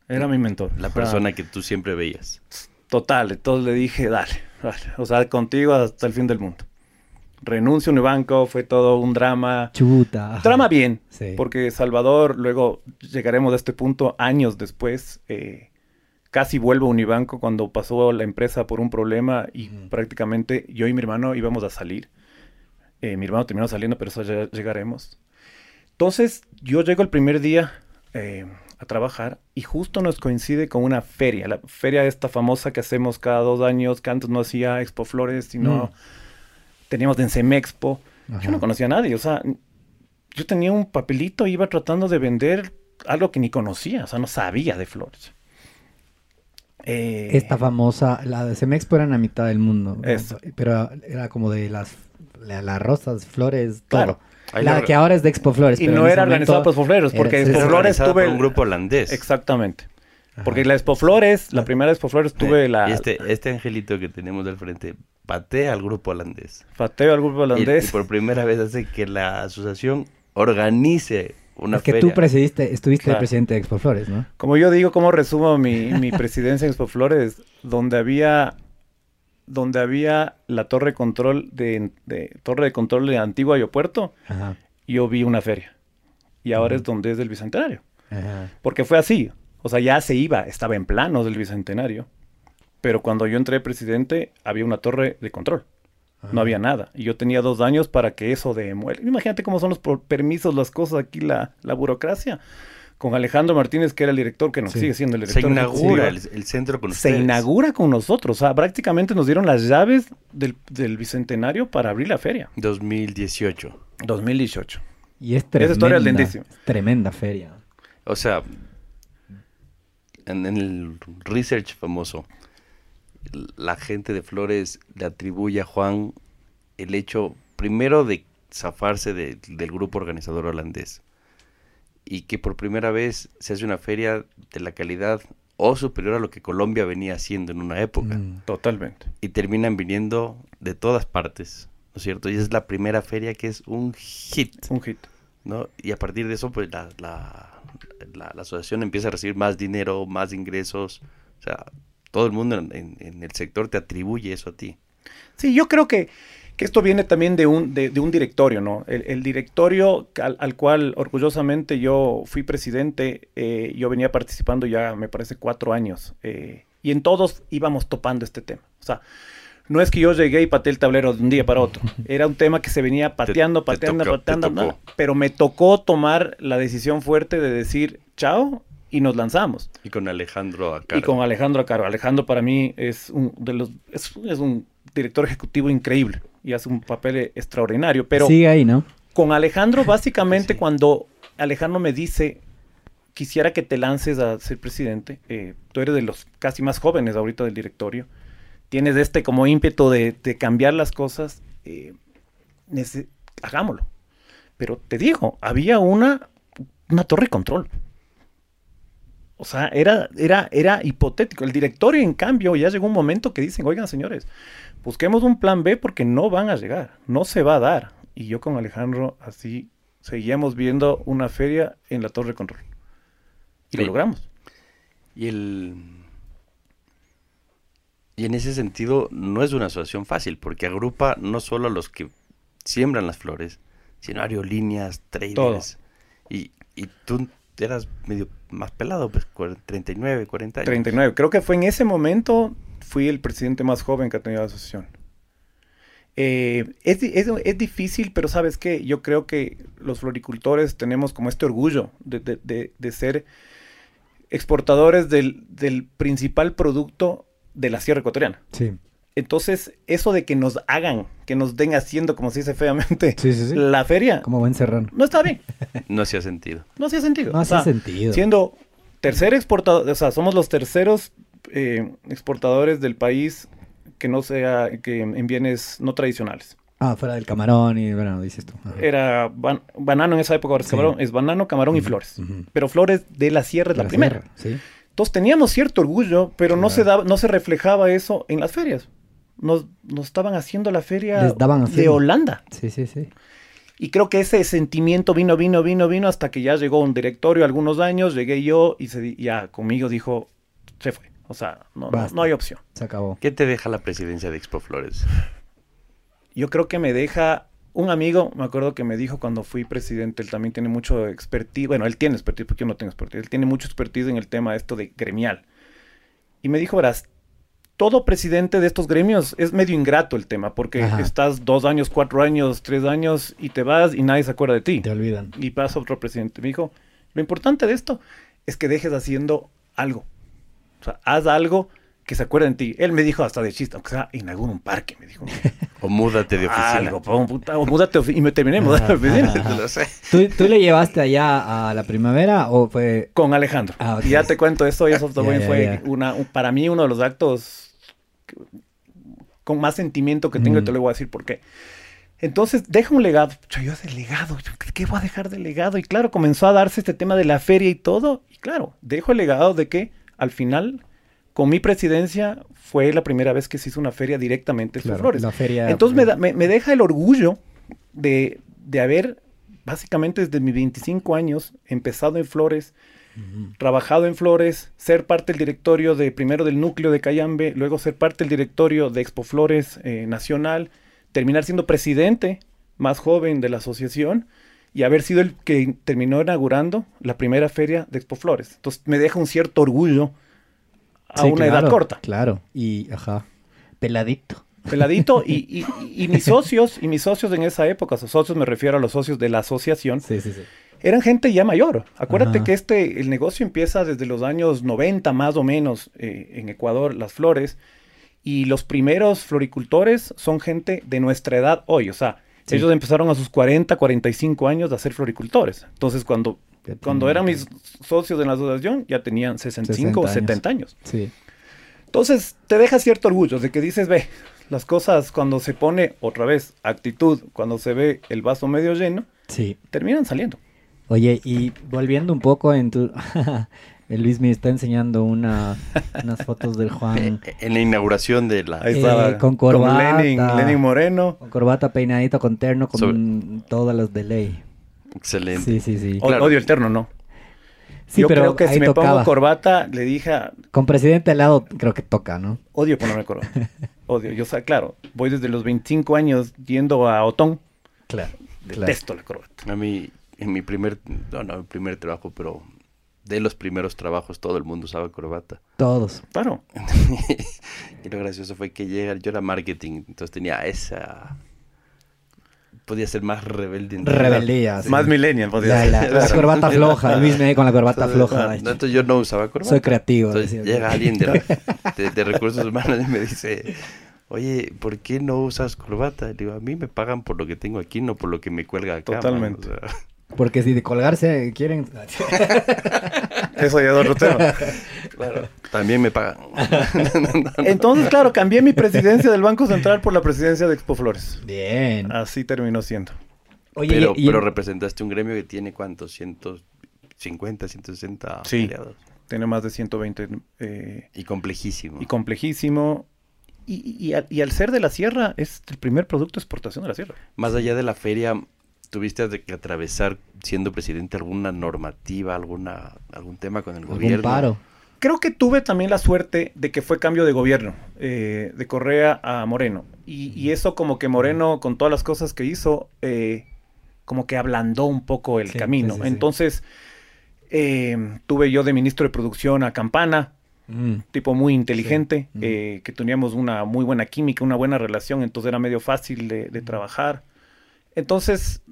S3: era mi mentor.
S2: La
S3: O sea,
S2: persona que tú siempre veías.
S3: Total. Entonces le dije, dale, dale. O sea, contigo hasta el fin del mundo. Renuncio a Unibanco, fue todo un drama.
S1: Chuta.
S3: Drama bien,
S1: Sí.
S3: porque Salvador, luego llegaremos a este punto años después, eh, casi vuelvo a Unibanco cuando pasó la empresa por un problema y
S1: Ujú.
S3: prácticamente yo y mi hermano íbamos a salir. Eh, mi hermano terminó saliendo, pero eso ya llegaremos. Entonces, yo llego el primer día eh, a trabajar y justo nos coincide con una feria, la feria esta famosa que hacemos cada dos años, que antes no hacía Expo Flores, sino
S1: Mm.
S3: Teníamos en Semexpo.
S1: Ajá.
S3: Yo no conocía a nadie, o sea, yo tenía un papelito, iba tratando de vender algo que ni conocía, o sea, no sabía de flores. Eh,
S1: Esta famosa, la de Semexpo era en la mitad del mundo.
S3: Eso.
S1: Pero era como de las, la- las rosas, flores,
S3: Claro.
S1: todo.
S2: Ahí
S1: La
S2: la-
S1: que ahora es de Expo Flores.
S3: y
S1: pero
S3: no era organizado
S1: momento
S3: por Flores, porque
S1: era-
S3: Expo
S2: Era
S3: Flores tuve
S2: por un grupo holandés.
S3: Exactamente.
S1: Ajá.
S3: Porque la Expo Flores, la primera Expo Flores, tuve la
S2: Y este, este angelito que tenemos del frente patea al grupo holandés.
S3: fateo al grupo holandés.
S2: Y, por primera vez hace que la asociación organice una
S1: es que
S2: feria.
S1: tú presidiste, estuviste
S3: Claro.
S1: presidente de Expo Flores, ¿no?
S3: Como yo digo, ¿cómo resumo mi, mi presidencia en Expo Flores? Donde había, donde había la torre de control de, de- torre de control de antiguo aeropuerto,
S1: Ajá.
S3: yo vi una feria. Y ahora es donde es del Bicentenario.
S1: Ajá.
S3: Porque fue así. O sea, ya se iba, estaba en planos del Bicentenario. Pero cuando yo entré presidente, había una torre de control. No había nada. Y yo tenía dos años para que eso de... Imagínate cómo son los permisos, las cosas aquí, la, la burocracia. Con Alejandro Martínez, que era el director, que nos
S1: Sí.
S3: sigue siendo el
S2: Se
S3: director.
S2: inaugura el, el centro con
S3: Se
S2: ustedes.
S3: inaugura con nosotros. O sea, prácticamente nos dieron las llaves del, del Bicentenario para abrir la feria.
S2: 2018.
S3: 2018.
S1: Y es tremenda.
S3: Esa historia es lindísima.
S1: Tremenda feria.
S2: O sea, en, en el research famoso, la gente de Flores le atribuye a Juan el hecho, primero, de zafarse de- del grupo organizador holandés. Y que por primera vez se hace una feria de la calidad o superior a lo que Colombia venía haciendo en una época.
S1: Mm.
S3: Totalmente.
S2: Y terminan viniendo de todas partes, ¿no es cierto? Y es la primera feria que es un hit.
S3: Un hit.
S2: ¿no? Y a partir de eso, pues la, la, la- la asociación empieza a recibir más dinero, más ingresos. O sea, todo el mundo en, el sector te atribuye eso a ti.
S3: Sí, yo creo que, que esto viene también de un, de, de un directorio, ¿no? El, el directorio al, al cual orgullosamente yo fui presidente, eh, yo venía participando ya, me parece, cuatro años. eh, y en todos íbamos topando este tema. O sea, no es que yo llegué y pateé el tablero de un día para otro. [LAUGHS] Era un tema que se venía pateando,
S2: te
S3: pateando,
S2: tocó, te
S3: pateando.
S2: tocó.
S3: ¿no? Pero me tocó tomar la decisión fuerte de decir chao y nos lanzamos.
S2: Y con Alejandro acá.
S3: Y con Alejandro Caro. Alejandro para mí es un de los es, es un director ejecutivo increíble y hace un papel extraordinario. Pero
S1: Sigue ahí, ¿no?
S3: con Alejandro, básicamente, cuando Alejandro me dice quisiera que te lances a ser presidente, eh, tú eres de los casi más jóvenes ahorita del directorio, tienes este como ímpetu de, de cambiar las cosas, eh, hagámoslo. Pero te digo, había una, una torre de control. O sea, era, era, era hipotético. El directorio, en cambio, ya llegó un momento que dicen, oigan, señores, busquemos un plan B porque no van a llegar, no se va a dar. Y yo con Alejandro así seguíamos viendo una feria en la torre de control. Y lo
S2: Sí.
S3: logramos.
S2: Y el... Y en ese sentido no es una asociación fácil, porque agrupa no solo a los que siembran las flores, sino aerolíneas, traders. Y, y tú eras medio más pelado, pues cuar- 39, 40 años.
S3: 39. Creo que fue en ese momento, fui el presidente más joven que ha tenido la asociación. Eh, es, di- es- es difícil, pero sabes qué, yo creo que los floricultores tenemos como este orgullo de, de- de- de ser exportadores del, del principal producto de la sierra ecuatoriana.
S1: Sí.
S3: Entonces, eso de que nos hagan, que nos den haciendo, como se dice feamente,
S1: Sí, sí, sí.
S3: la feria,
S1: Como buen serrano.
S3: no está bien.
S2: No hacía sentido.
S3: No hacía sentido.
S1: No
S3: O sea,
S1: sentido.
S3: Siendo tercer exportador, o sea, somos los terceros eh, exportadores del país que no sea, que en bienes no tradicionales.
S1: Ah, fuera del camarón y bueno, dices tú. Ajá.
S3: Era ban- banano en esa época, ahora es
S1: Sí.
S3: camarón, es banano, camarón y flores. Pero flores de la sierra es la,
S1: La
S3: primera.
S1: sierra, Sí.
S3: Entonces teníamos cierto orgullo, pero no se daba, no se reflejaba eso en las ferias. Nos, nos estaban haciendo la feria
S1: Les daban
S3: de
S1: haciendo.
S3: Holanda.
S1: Sí, sí, sí.
S3: Y creo que ese sentimiento vino, vino, vino, vino hasta que ya llegó un directorio algunos años, llegué yo y se, ya conmigo dijo, se fue. O sea, no, no, no hay opción.
S1: Se acabó.
S2: ¿Qué te deja la presidencia de Expo Flores?
S3: yo creo que me deja un amigo, me acuerdo que me dijo cuando fui presidente, él también tiene mucho expertise, bueno, él tiene expertise, porque yo no tengo expertise, él tiene mucho expertise en el tema de esto de gremial. Y me dijo, verás, todo presidente de estos gremios es medio ingrato el tema, porque
S1: Ajá.
S3: estás dos años, cuatro años, tres años y te vas y nadie se acuerda de ti.
S1: Te olvidan.
S3: Y pasa otro presidente. Me dijo, lo importante de esto es que dejes haciendo algo. O sea, haz algo que se acuerden de ti. Él me dijo hasta de chiste, aunque sea, inaugura un parque, me dijo.
S2: O múdate de oficina.
S3: algo, o múdate y me terminé de mudar de oficina.
S1: Ajá.
S2: Lo sé.
S1: ¿Tú, tú le llevaste allá a la primera o fue...?
S3: Con Alejandro.
S1: Ah, ok.
S3: Y ya te cuento eso, y eso [LAUGHS] también
S1: ya,
S3: fue
S1: ya.
S3: Una, un- para mí uno de los actos que- con más sentimiento que tengo, y
S1: Mm.
S3: te lo voy a decir por qué. Entonces, deja un legado. Yo de legado, yo, ¿qué voy a dejar de legado? Y claro, comenzó a darse este tema de la feria y todo. Y claro, dejo el legado de que al final, con mi presidencia, fue la primera vez que se hizo una feria directamente en
S1: Claro,
S3: Flores.
S1: la feria-
S3: Entonces me, da- me- me deja el orgullo de, de haber, básicamente desde mis 25 años, empezado en Flores, trabajado en Flores, ser parte del directorio de primero del núcleo de Cayambe, luego ser parte del directorio de Expo Flores eh, Nacional, terminar siendo presidente más joven de la asociación y haber sido el que terminó inaugurando la primera feria de Expo Flores. Entonces me deja un cierto orgullo a
S1: Sí,
S3: una edad
S1: claro,
S3: corta.
S1: Claro, y ajá, peladito.
S3: Peladito y, y- [LAUGHS] y mis socios, y mis socios en esa época, sus socios me refiero a los socios de la asociación,
S1: Sí, sí, sí.
S3: eran gente ya mayor. Acuérdate
S1: Ajá.
S3: que este, el negocio empieza desde los años 90 más o menos eh, en Ecuador, las flores, y los primeros floricultores son gente de nuestra edad hoy, o sea,
S1: Sí.
S3: ellos empezaron a sus 40, 45 años a ser floricultores. Entonces, cuando,
S1: Ya
S3: cuando eran mis socios de la asociación, ya tenían 65 o
S1: 60
S3: 70 años.
S1: Sí.
S3: Entonces, te deja cierto orgullo de que dices, ve, las cosas cuando se pone otra vez actitud, cuando se ve el vaso medio lleno,
S1: Sí.
S3: terminan saliendo.
S1: Oye, y volviendo un poco en tu... El [LAUGHS] Luis me está enseñando una, unas fotos del Juan [LAUGHS]
S2: En la inauguración de la...
S3: Ahí
S1: Eh, con corbata.
S3: Lenin, Lenin Moreno.
S1: con corbata peinadito con terno con
S2: Sobre-
S1: todas las de ley.
S2: Excelente.
S1: Sí, sí, sí.
S3: O-
S2: Claro.
S3: Odio el terno, no.
S1: Sí,
S3: Yo
S1: pero
S3: creo que
S1: ahí
S3: si me
S1: tocaba.
S3: pongo corbata, le dije, a-
S1: Con presidente al lado creo que toca, ¿no?
S3: odio ponerme corbata. odio. Yo, o sea, claro, voy desde los 25 años yendo a Otón.
S1: Claro.
S3: Detesto la corbata.
S2: A mí, en mi primer, no, no, mi primer trabajo, pero de los primeros trabajos todo el mundo usaba corbata.
S1: Todos.
S3: Claro. [LAUGHS]
S2: y lo gracioso fue que llega, yo era marketing, entonces tenía esa... Podía ser más rebelde. realidad.
S1: Rebeldía. sí.
S3: Más millennial, podría
S1: La,
S3: ser.
S1: la- la corbata floja. Luis me con la corbata
S2: Entonces,
S1: floja.
S2: no, entonces yo no usaba corbata.
S1: Soy creativo.
S2: Entonces
S1: decía.
S2: llega alguien de, [LAUGHS] de- de recursos humanos y me dice, oye, ¿por qué no usas corbata? Le digo, a mí me pagan por lo que tengo aquí, no por lo que me cuelga acá.
S3: Totalmente.
S2: mano". O sea,
S1: Porque si de colgarse quieren... [LAUGHS]
S3: Eso ya es otro tema.
S2: claro, también me pagan. [LAUGHS]
S3: Entonces, claro, cambié mi presidencia del Banco Central por la presidencia de Expo Flores.
S1: Bien.
S3: Así terminó siendo.
S1: Oye,
S2: pero,
S1: y- y-
S2: pero representaste un gremio que tiene cuántos, 150, 160
S3: Sí.
S2: afiliados.
S3: Tiene más de 120 eh,
S2: Y complejísimo.
S3: y complejísimo. Y, y al, y al ser de la sierra, es el primer producto de exportación de la sierra.
S2: Más allá de la feria, ¿tuviste de que atravesar, siendo presidente, alguna normativa, alguna algún tema con el
S1: algún
S2: gobierno?
S1: paro.
S3: Creo que tuve también la suerte de que fue cambio de gobierno, eh, de Correa a Moreno. Y, y eso como que Moreno, con todas las cosas que hizo, eh, como que ablandó un poco el
S1: Sí,
S3: camino.
S1: sí, sí, sí.
S3: Entonces, eh, tuve yo de ministro de producción a Campana,
S1: Mm.
S3: tipo muy inteligente,
S1: Sí.
S3: eh, que teníamos una muy buena química, una buena relación, entonces era medio fácil de, de trabajar. Entonces,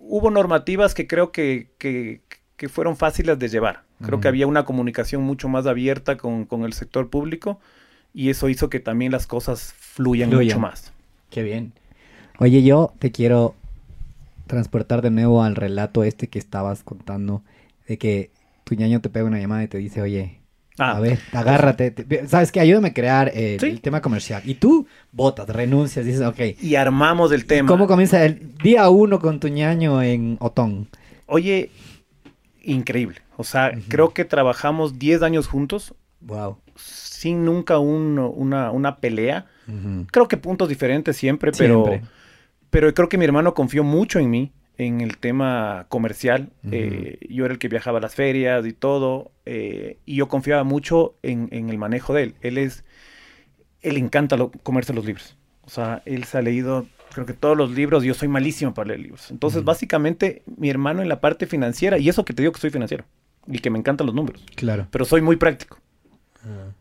S3: hubo normativas que creo que, que- que fueron fáciles de llevar. Creo que había una comunicación mucho más abierta con, con el sector público y eso hizo que también las cosas fluyan,
S1: Fluyan.
S3: mucho más.
S1: Qué bien. Oye, yo te quiero transportar de nuevo al relato este que estabas contando, de que tu ñaño te pega una llamada y te dice, oye,
S3: Ah,
S1: a ver, agárrate. te- ¿Sabes qué? Ayúdame a crear eh,
S3: Sí.
S1: el tema comercial. Y tú votas, renuncias, dices, ok.
S3: y armamos el tema.
S1: ¿Cómo comienza el día uno con tu ñaño en Otón?
S3: Oye, increíble. O sea, creo que trabajamos 10 años juntos
S1: Wow.
S3: sin nunca un- una, una pelea. Creo que puntos diferentes siempre, pero,
S1: Siempre.
S3: pero creo que mi hermano confió mucho en mí, en el tema comercial. Eh, yo era el que viajaba a las ferias y todo, eh, y yo confiaba mucho en, en el manejo de él. Él es, él encanta lo- comerse los libros. O sea, él se ha leído creo que todos los libros, yo soy malísimo para leer libros. Entonces, básicamente, mi hermano en la parte financiera, y eso que te digo que soy financiero, y que me encantan los números,
S1: Claro.
S3: pero soy muy práctico.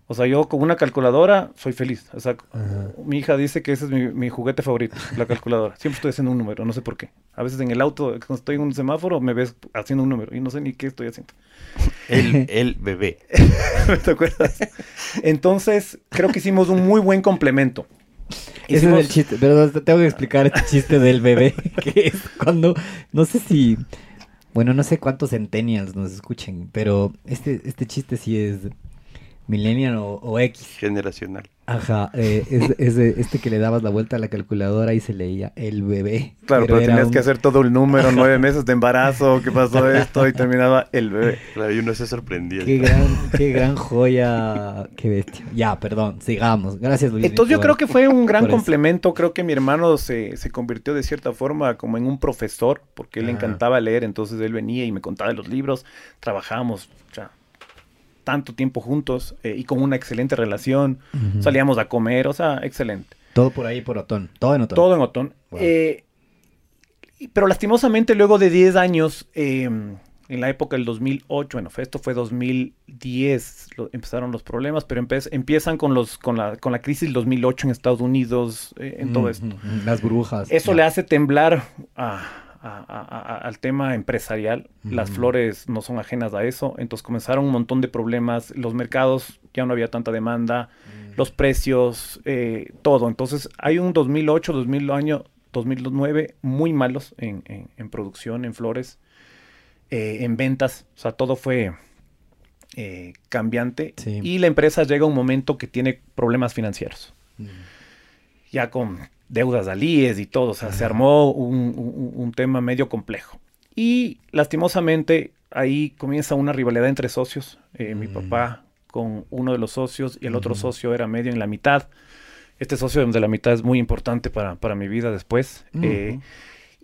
S3: O sea, yo con una calculadora soy feliz. O sea, mi hija dice que ese es mi, mi juguete favorito, la calculadora. Siempre estoy haciendo un número, no sé por qué. A veces en el auto, cuando estoy en un semáforo, me ves haciendo un número y no sé ni qué estoy haciendo.
S2: El, [LAUGHS] el bebé. [LAUGHS]
S3: ¿Te acuerdas? Entonces, creo que hicimos un muy buen complemento.
S1: Ese es
S3: Hicimos-
S1: el chiste, pero te tengo que explicar este chiste del bebé, [LAUGHS] que es cuando, no sé si, bueno, no sé cuántos centennials nos escuchen, pero este, este chiste sí es millennial o, o X.
S2: Generacional.
S1: Ajá, eh, es, es de este que le dabas la vuelta a la calculadora y se leía el bebé.
S3: Claro, pero, tenías
S1: un-
S3: que hacer todo el número, nueve meses de embarazo, que pasó [LAUGHS] esto, y terminaba el bebé.
S2: Claro, y uno se sorprendía.
S1: Qué gran, qué gran joya, qué bestia. Ya, perdón, sigamos. Gracias, Luis.
S3: Entonces yo creo que fue un gran complemento, creo que mi hermano se, se convirtió de cierta forma como en un profesor, porque él le encantaba leer, entonces él venía y me contaba de los libros, trabajábamos ya tanto tiempo juntos eh, y con una excelente relación, salíamos a comer, o sea, excelente.
S1: Todo por ahí por Otón. Todo en Otón.
S3: Todo en Otón.
S1: Wow.
S3: Eh, pero lastimosamente luego de 10 años, eh, en la época del 2008, bueno, esto fue 2010, lo- empezaron los problemas, pero empe- empiezan con, los, con, la, con la crisis del 2008 en Estados Unidos, eh, en todo esto.
S1: Las burbujas.
S3: Eso le hace temblar a- a- a- a- al tema empresarial. Las flores no son ajenas a eso. Entonces comenzaron un montón de problemas. Los mercados ya no había tanta demanda.
S1: Mm.
S3: Los precios, eh, todo. Entonces hay un 2008, 2000 año, 2009 muy malos en, en- en producción, en flores, eh, en ventas. O sea, todo fue eh, cambiante.
S1: Sí.
S3: Y la empresa llega a un momento que tiene problemas financieros
S1: Mm.
S3: ya con deudas alíes y todo, o sea, se armó un, un- un tema medio complejo. Y lastimosamente ahí comienza una rivalidad entre socios, eh, mi
S1: Mm.
S3: papá con uno de los socios y el otro socio era medio en la mitad. Este socio de la mitad es muy importante para, para mi vida después. eh,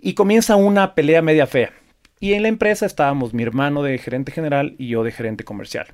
S3: y comienza una pelea media fea. Y en la empresa estábamos mi hermano de gerente general y yo de gerente comercial.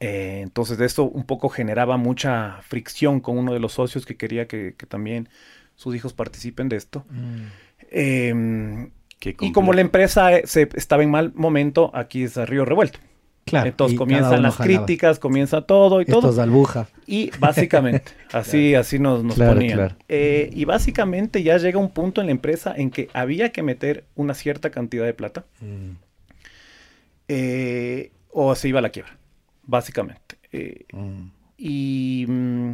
S3: Eh, entonces esto un poco generaba mucha fricción con uno de los socios que quería que, que también sus hijos participen de esto.
S1: Mm.
S3: Eh,
S2: Qué
S3: y como la empresa eh, se, estaba en mal momento, aquí es a río revuelto.
S1: Claro.
S3: Entonces comienzan las
S1: jalaba.
S3: críticas, comienza todo y
S1: Esto
S3: todo.
S1: albuja.
S3: Y básicamente, [LAUGHS] así, así nos, nos
S1: Claro,
S3: ponían.
S1: claro.
S3: Eh, y básicamente ya llega un punto en la empresa en que había que meter una cierta cantidad de plata
S1: Mm.
S3: eh, o se iba a la quiebra, básicamente. Eh,
S1: Mm.
S3: Y, mm,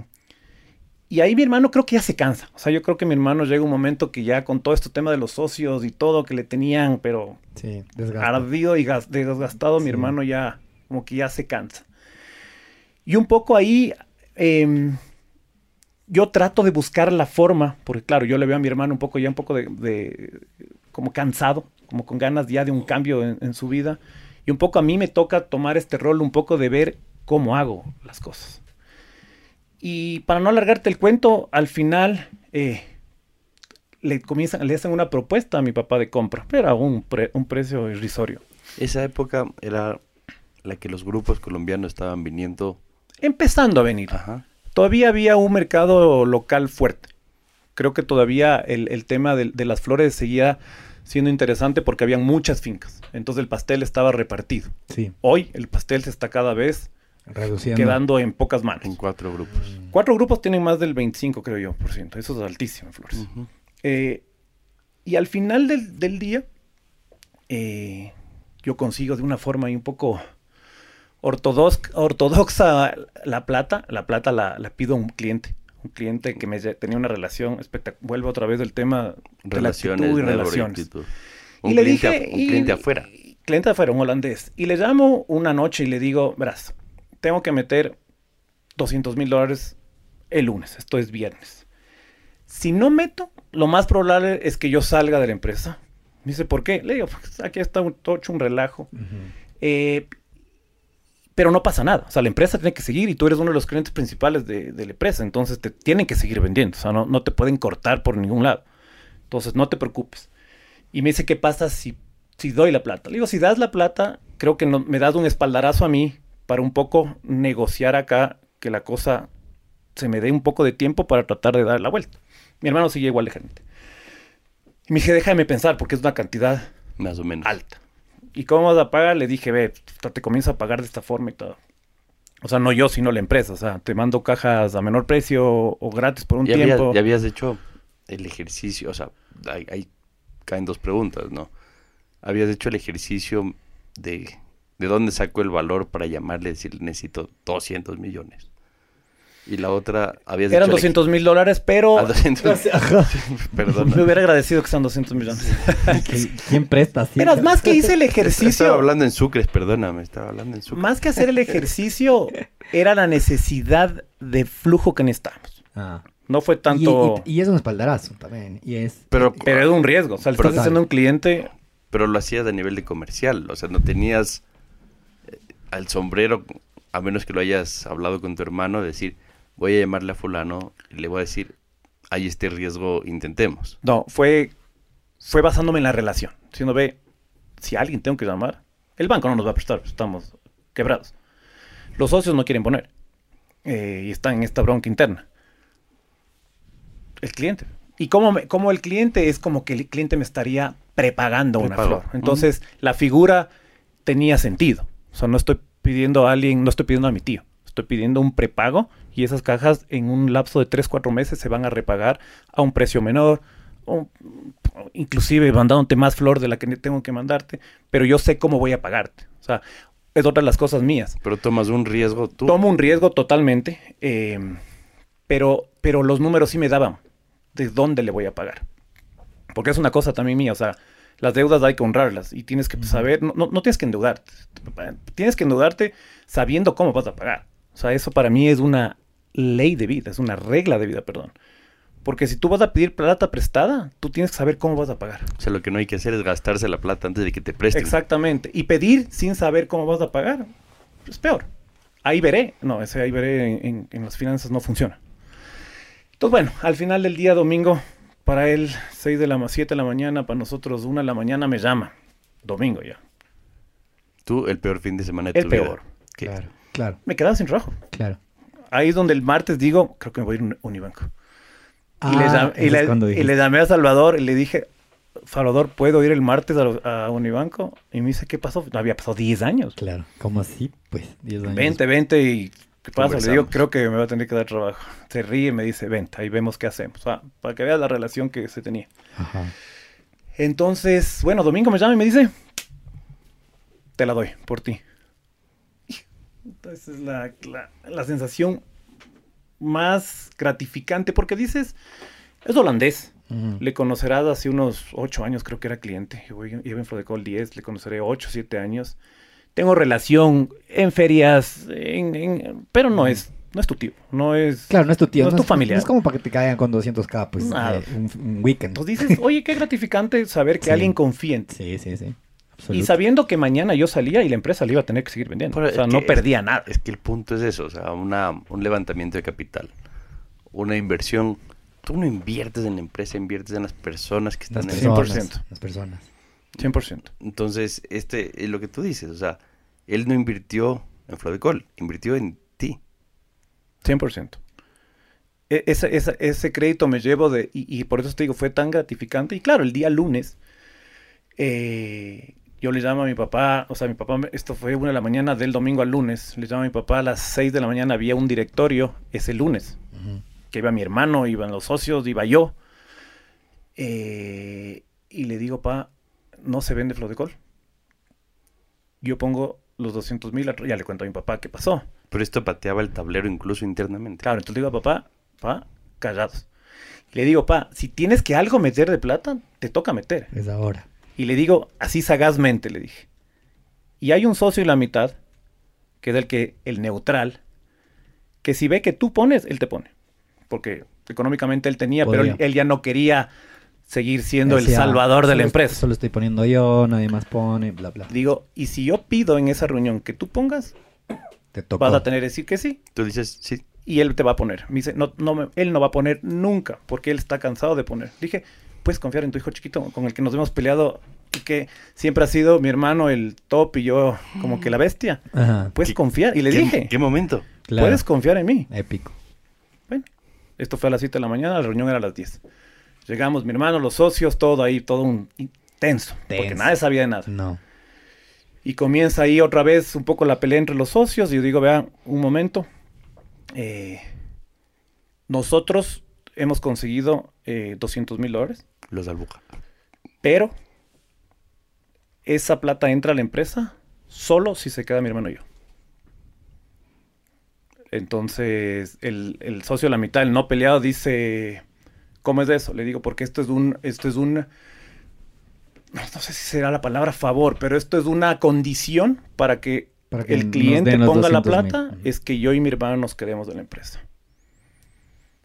S3: y ahí mi hermano creo que ya se cansa. O sea, yo creo que mi hermano llega un momento que ya con todo este tema de los socios y todo que le tenían, pero
S1: Sí,
S3: ardido y gas- desgastado, mi hermano ya como que ya se cansa. Y un poco ahí em, yo trato de buscar la forma, porque claro, yo le veo a mi hermano un poco ya un poco de, de- como cansado, como con ganas ya de un cambio en, en su vida. Y un poco a mí me toca tomar este rol un poco de ver cómo hago las cosas. Y para no alargarte el cuento, al final eh, le comienzan, le hacen una propuesta a mi papá de compra, pero a un, pre- un precio irrisorio.
S2: Esa época era la que los grupos colombianos estaban viniendo.
S3: Empezando a venir.
S2: Ajá.
S3: Todavía había un mercado local fuerte. Creo que todavía el, el tema de, de las flores seguía siendo interesante porque habían muchas fincas. Entonces el pastel estaba repartido.
S1: Sí,
S3: Hoy el pastel se está cada vez
S1: reduciendo.
S3: quedando en pocas manos.
S2: En cuatro grupos.
S3: Cuatro grupos tienen más del 25, creo yo, por ciento. Eso es altísimo en flores. Eh, y al final del, del día, eh, yo consigo de una forma ahí un poco ortodox- ortodoxa la plata. La plata la, la pido a un cliente. Un cliente que me tenía una relación espectacular. Vuelvo otra vez del tema de la actitud
S2: Relaciones,
S3: y relaciones.
S2: actitud.
S3: Y
S2: Un,
S3: le
S2: cliente,
S3: dije,
S2: un
S3: y-
S2: cliente afuera.
S3: Cliente afuera, un holandés. Y le llamo una noche y le digo, verás, tengo que meter 200 mil dólares el lunes, esto es viernes. Si no meto, lo más probable es que yo salga de la empresa. Me dice, ¿por qué? Le digo, pues aquí está un, todo hecho un relajo.
S1: Ujú.
S3: Eh, pero no pasa nada. O sea, la empresa tiene que seguir y tú eres uno de los clientes principales de, de la empresa. Entonces te tienen que seguir vendiendo. O sea, no, no te pueden cortar por ningún lado. Entonces no te preocupes. Y me dice, ¿qué pasa si, si doy la plata? Le digo, si das la plata, creo que no- me das un espaldarazo a mí para un poco negociar acá que la cosa se me dé un poco de tiempo para tratar de dar la vuelta. Mi hermano sigue igual de gerente. Y me dije, déjame pensar, porque es una cantidad
S2: Más o menos.
S3: alta. ¿Y cómo vas a pagar? Le dije, ve, te comienzo a pagar de esta forma y todo. O sea, no yo, sino la empresa. O sea, te mando cajas a menor precio o gratis por un
S2: ya, habías,
S3: tiempo.
S2: ya habías hecho el ejercicio, o sea, ahí, ahí caen dos preguntas, ¿no? Habías hecho el ejercicio de, de dónde sacó el valor para llamarle y decirle necesito 200 millones. Y la otra, habías
S3: Eran
S2: hecho el
S3: 200 mil dólares, pero
S2: Ah, 200. [LAUGHS] [LAUGHS]
S3: me
S2: Perdón.
S3: hubiera agradecido que sean 200 millones. [LAUGHS]
S1: ¿Qui- ¿Quién presta?
S3: Verás, más que hice el
S2: Estaba
S3: ejercicio,
S2: hablando en sucres, perdóname, estaba hablando en sucres.
S3: más que hacer el ejercicio, era la necesidad de flujo que necesitábamos.
S1: Ah.
S3: No fue
S1: Y,
S3: tanto...
S1: y- y es un espaldarazo también. Y es.
S2: Pero,
S3: Pero es un riesgo. O sea, le
S2: Pero-
S3: estás haciendo a un cliente...
S2: pero lo hacías a nivel de comercial, o sea, no tenías eh, al sombrero, a menos que lo hayas hablado con tu hermano, decir, voy a llamarle a fulano y le voy a decir, hay este riesgo, intentemos.
S3: No, fue, fue basándome en la relación. Si uno ve, si a alguien tengo que llamar, el banco no nos va a prestar, estamos quebrados. Los socios no quieren poner. eh, y están en esta bronca interna. El cliente. Y como, me- como el cliente es como que el cliente me estaría prepagando una flor. Entonces, la figura tenía sentido. O sea, no estoy pidiendo a alguien, no estoy pidiendo a mi tío. Estoy pidiendo un prepago y esas cajas en un lapso de 3, 4 meses se van a repagar a un precio menor, o, inclusive mandándote más flor de la que tengo que mandarte, pero yo sé cómo voy a pagarte. O sea, es otra de las cosas mías.
S2: Pero tomas un riesgo tú.
S3: Tomo un riesgo totalmente, eh, pero, pero los números sí me daban de dónde le voy a pagar. Porque es una cosa también mía, o sea, las deudas hay que honrarlas y tienes que saber, no, no, no tienes que endeudarte, tienes que endeudarte sabiendo cómo vas a pagar. O sea, eso para mí es una ley de vida, es una regla de vida, perdón. Porque si tú vas a pedir plata prestada, tú tienes que saber cómo vas a pagar.
S2: O sea, lo que no hay que hacer es gastarse la plata antes de que te presten.
S3: Exactamente. Y pedir sin saber cómo vas a pagar, es peor. Ahí veré. No, ese ahí veré en, en- en las finanzas no funciona. Entonces, bueno, al final del día domingo, para él 6 de la 7 de la mañana, para nosotros 1 de la mañana me llama. Domingo ya.
S2: Tú, el peor fin de semana de
S3: El
S2: tu
S3: peor.
S2: vida. ¿Qué?
S1: Claro, claro,
S3: Me quedaba sin trabajo.
S1: claro.
S3: Ahí es donde el martes digo, creo que me voy a ir a un Unibanco. Y, le,
S1: Ah,
S3: y le-
S1: cuando
S3: y
S1: dijiste.
S3: le llamé a Salvador y le dije, Salvador, ¿puedo ir el martes a, a Unibanco? Y me dice, ¿qué pasó? No había pasado 10 años.
S1: Claro, como así, pues, 10 años.
S3: Vente, vente y ¿qué pasa? Le digo, creo que me va a tener que dar trabajo. Se ríe y me dice, vente, ahí vemos qué hacemos. O sea, para que veas la relación que se tenía.
S1: Ajá.
S3: Entonces, bueno, Domingo me llama y me dice, te la doy por ti. Esa es la, la- la sensación más gratificante porque dices, es holandés.
S1: Ujú.
S3: Le conocerás hace unos 8 años, creo que era cliente. Yo en Flodecol 10, le conoceré 8, 7 años. Tengo relación en ferias, en- en- pero no es, no es tu tío, no es...
S1: Claro, no es tu tío.
S3: No es tu familiar.
S1: No es como para que te caigan con 200k, pues, eh, un, un weekend.
S3: Entonces dices, oye, qué gratificante saber que [LAUGHS]
S1: Sí.
S3: alguien confía en ti.
S1: Sí, sí, sí.
S3: Y sabiendo que mañana yo salía y la empresa le iba a tener que seguir vendiendo.
S2: Pero
S3: o sea, no
S2: que-
S3: perdía nada.
S2: Es que el punto es eso, o sea, una, un levantamiento de capital, una inversión. Tú no inviertes en la empresa, inviertes en las personas que
S1: Las
S2: están en
S1: personas.
S3: 100%.
S1: Las personas.
S3: 100%.
S2: Entonces, este es lo que tú dices, o sea, él no invirtió en Flodecol, invirtió en ti.
S3: 100%. E- esa- esa- ese crédito me llevo de... Y, y por eso te digo, fue tan gratificante. Y claro, el día lunes, eh, yo le llamo a mi papá, o sea, mi papá, me- esto fue una de la mañana del domingo al lunes, le llamo a mi papá a las 6 de la mañana, había un directorio ese lunes, que iba mi hermano, iban los socios, iba yo. Eh, y le digo, pa, no se vende Flodecol. Yo pongo los 200 mil, ya le cuento a mi papá qué pasó.
S2: Pero esto pateaba el tablero incluso internamente.
S3: Claro, entonces le digo a papá, pa, callados. Le digo, pa, si tienes que algo meter de plata, te toca meter.
S1: Es ahora.
S3: Y le digo, así sagazmente, le dije. Y hay un socio y la mitad, que es el que, el neutral, que si ve que tú pones, él te pone. Porque económicamente él tenía, pero él, él ya no quería seguir siendo el salvador de la empresa.
S1: Solo estoy poniendo yo, nadie más pone, bla, bla.
S3: Digo, y si yo pido en esa reunión que tú pongas,
S1: Te tocó.
S3: vas a tener que decir que sí.
S2: Tú dices, sí,
S3: y él te va a poner. Me dice, no, no, él no va a poner nunca, porque él está cansado de poner. Dije, puedes confiar en tu hijo chiquito, con el que nos hemos peleado y que siempre ha sido mi hermano el top y yo como que la bestia.
S1: Ajá.
S3: Puedes
S2: ¿Qué-
S3: confiar. Y le
S2: ¿qué,
S3: dije,
S2: ¿qué momento?
S3: puedes confiar en mí.
S1: Épico.
S3: Bueno, esto fue a las 7 de la mañana, la reunión era a las 10. Llegamos, mi hermano, los socios, todo ahí, todo un tenso, porque nadie sabía de nada.
S1: No.
S3: Y comienza ahí otra vez un poco la pelea entre los socios. Y yo digo, vean, un momento. eh, nosotros hemos conseguido eh, 200 mil dólares,
S2: Los Albuja.
S3: pero esa plata entra a la empresa solo si se queda mi hermano y yo. Entonces, el, el socio de la mitad, el no peleado, dice, ¿cómo es eso? Le digo, porque esto es un, esto es un, no, no sé si será la palabra favor, pero esto es una condición para que,
S1: Para que
S3: el cliente ponga la
S1: 200,000.
S3: plata, es que yo y mi hermano nos quedemos de la empresa.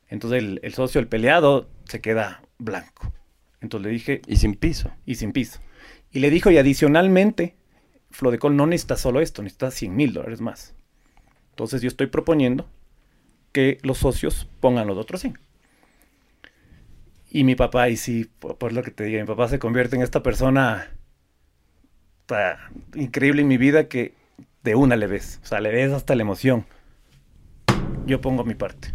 S3: Entonces, el, el socio, el peleado, se queda blanco. Entonces le dije,
S2: Y sin piso.
S3: y sin piso. Y le dijo, y adicionalmente, Flodecol no necesita solo esto, necesita 100 mil dólares más. Entonces yo estoy proponiendo que los socios pongan los otros 100. Y mi papá, y sí, por, por lo que te diga, mi papá se convierte en esta persona ta, increíble en mi vida que de una le ves. O sea, le ves hasta la emoción. Yo pongo mi parte.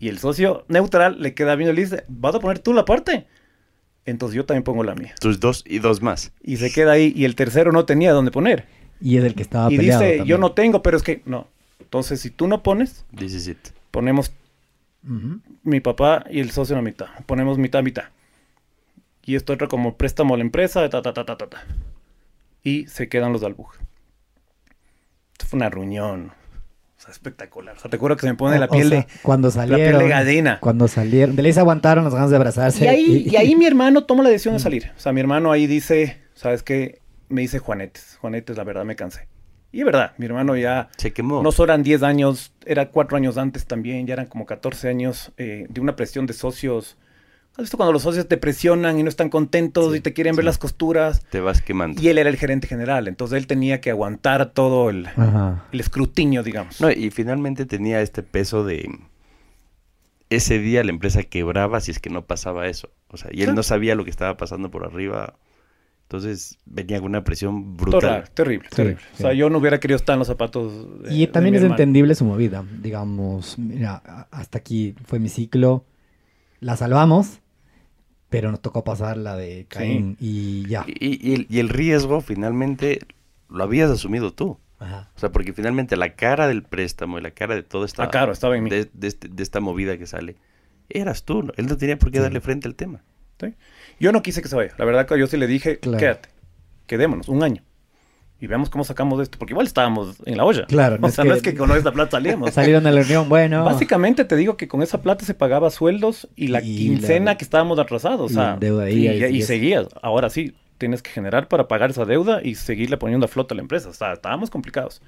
S3: Y el socio neutral le queda bien y le dice, ¿vas a poner tú la parte? Entonces yo también pongo la mía.
S2: Tus dos y dos más.
S3: Y se queda ahí. Y el tercero no tenía dónde poner.
S1: Y es el que estaba
S3: y
S1: peleado
S3: dice, yo no tengo, pero es que no. Entonces, si tú no pones,
S2: 17.
S3: ponemos mi papá y el socio en la mitad. Ponemos mitad, mitad. Y esto entra como préstamo a la empresa, ta, ta, ta, ta, ta, ta. Y se quedan los de Albuja. Esto fue una reunión. O sea, espectacular. O sea, te acuerdo que se me pone la piel
S1: o sea,
S3: de...
S1: cuando salieron,
S3: piel de gallina.
S1: Cuando salieron, de ley se aguantaron las ganas de abrazarse.
S3: Y ahí, y ahí [LAUGHS] mi hermano toma la decisión de salir. O sea, mi hermano ahí dice, ¿sabes qué? Me dice Juanetes. Juanetes, la verdad, me cansé. Y es verdad, mi hermano ya...
S2: Se quemó.
S3: No solo eran 10 años, era 4 años antes también, ya eran como 14 años eh, de una presión de socios. ¿Has visto cuando los socios te presionan y no están contentos
S1: Sí,
S3: y te quieren ver las costuras?
S2: Te vas quemando.
S3: Y él era el gerente general, entonces él tenía que aguantar todo el, escrutinio, digamos.
S2: No, y finalmente tenía este peso de... Ese día la empresa quebraba si es que no pasaba eso. O sea, y él no sabía lo que estaba pasando por arriba. Entonces venía con una presión brutal.
S3: terrible,
S1: Sí,
S3: terrible. O sea,
S1: sí.
S3: yo no hubiera querido estar en los zapatos. de-
S1: Y
S3: de
S1: también
S3: mi
S1: es
S3: hermano.
S1: entendible su movida. Digamos, mira, hasta aquí fue mi ciclo. La salvamos, pero nos tocó pasar la de Caín y ya.
S2: Y, y el, y el riesgo finalmente lo habías asumido tú.
S1: Ajá.
S2: O sea, porque finalmente la cara del préstamo y la cara de todo esta,
S3: Ah, claro, estaba en mí.
S2: de, de este- de esta movida que sale, eras tú. ¿no? Él no tenía por qué
S1: Sí.
S2: darle frente al tema.
S3: ¿sí? Yo no quise que se vaya. La verdad que yo sí le dije,
S1: Claro.
S3: quédate, quedémonos un año. Y veamos cómo sacamos de esto, porque igual estábamos en la olla.
S1: Claro, no
S3: O sea, no es que con esta plata salíamos. [LAUGHS]
S1: Salieron de la reunión, bueno.
S3: Básicamente te digo que con esa plata se pagaba sueldos y la
S1: Y
S3: quincena
S1: la-
S3: que estábamos atrasados. O
S1: y
S3: sea,
S1: deuda ahí,
S3: y,
S1: ahí
S3: y
S1: sigues.
S3: seguías. Ahora sí, tienes que generar para pagar esa deuda y seguirle poniendo a flote a la empresa. O sea, estábamos complicados.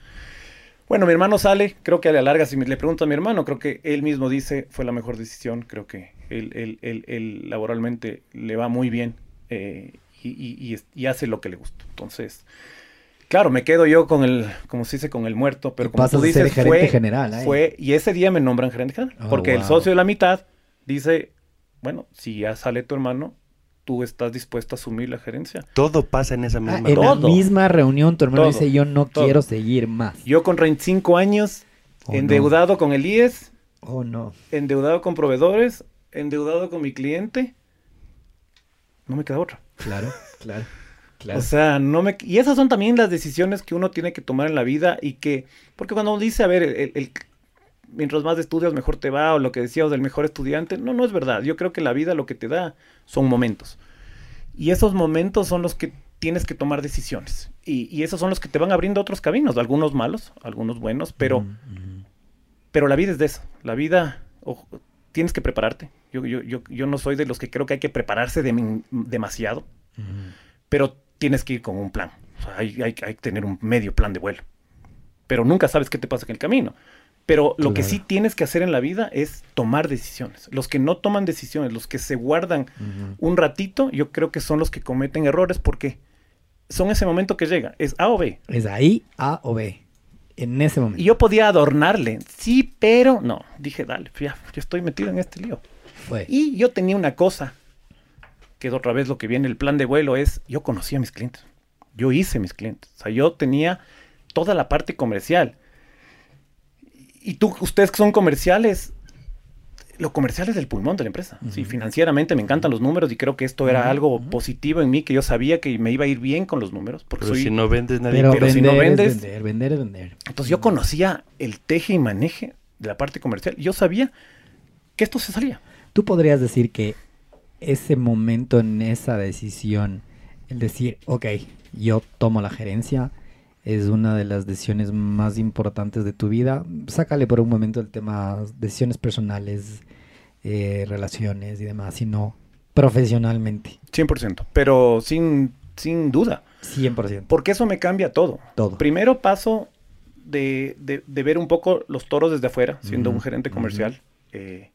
S3: Bueno, mi hermano sale, creo que a la larga, si me- le pregunto a mi hermano, creo que él mismo dice fue la mejor decisión. Creo que él, él- él- él laboralmente le va muy bien eh, y, y- y y hace lo que le gusta. Entonces, claro, me quedo yo con el, como se dice, con el muerto, pero
S1: Y
S3: como
S1: pasas
S3: tú
S1: a ser
S3: dices,
S1: gerente
S3: fue,
S1: general ahí.
S3: fue, y ese día me nombran gerente general,
S1: Oh,
S3: porque el socio de la mitad dice, bueno, si ya sale tu hermano, tú estás dispuesto a asumir la gerencia.
S2: Todo pasa en esa
S1: Ah,
S2: misma
S1: en la misma reunión tu hermano
S3: Todo.
S1: dice yo no
S3: Todo.
S1: quiero seguir más.
S3: Yo con 25 años,
S1: Oh, no.
S3: endeudado con el IES,
S1: Oh no.
S3: endeudado con proveedores, endeudado con mi cliente, no me queda otra.
S1: Claro, claro, claro.
S3: O sea, no me... Y esas son también las decisiones que uno tiene que tomar en la vida y que... Porque cuando uno dice, a ver, el, el- mientras más estudias mejor te va o lo que decías del mejor estudiante, no, no es verdad. Yo creo que la vida lo que te da son momentos. Y esos momentos son los que tienes que tomar decisiones. Y, y esos son los que te van abriendo otros caminos, algunos malos, algunos buenos, pero...
S1: Ujú, ujú.
S3: Pero la vida es de eso. La vida, tienes que prepararte. Yo, yo, yo, yo no soy de los que creo que hay que prepararse de- demasiado,
S1: Ujú.
S3: pero tienes que ir con un plan. O sea, hay, hay- hay que tener un medio plan de vuelo. Pero nunca sabes qué te pasa en el camino. Pero lo que
S1: Claro.
S3: sí tienes que hacer en la vida es tomar decisiones. Los que no toman decisiones, los que se guardan
S1: Ujú.
S3: un ratito, yo creo que son los que cometen errores porque son ese momento que llega. Es A o B.
S1: Es ahí A o B. En ese momento.
S3: Y yo podía adornarle. Sí, pero no. Dije, dale, ya, yo estoy metido en este lío.
S1: Fue.
S3: Y yo tenía una cosa, que es otra vez lo que viene el plan de vuelo, es yo conocía a mis clientes. Yo hice mis clientes. O sea, yo tenía toda la parte comercial. Y tú, ustedes que son comerciales, lo comercial es el pulmón de la empresa. Sí, financieramente me encantan los números y creo que esto era algo positivo en mí, que yo sabía que me iba a ir bien con los números. Porque
S2: Pero
S3: soy...
S2: si no vendes, nadie...
S1: Pero,
S3: pero si
S1: vender
S3: no vendes-
S1: es vender, vender es vender.
S3: Entonces yo conocía el teje y maneje de la parte comercial. Yo sabía que esto se salía.
S1: Tú podrías decir que ese momento en esa decisión, el decir, ok, yo tomo la gerencia, es una de las decisiones más importantes de tu vida. Sácale por un momento el tema decisiones personales, eh, relaciones y demás, sino profesionalmente,
S3: 100%. Pero sin, sin duda.
S1: 100%.
S3: Porque eso me cambia todo.
S1: Todo.
S3: Primero paso de, de- de ver un poco los toros desde afuera, siendo un gerente comercial, eh,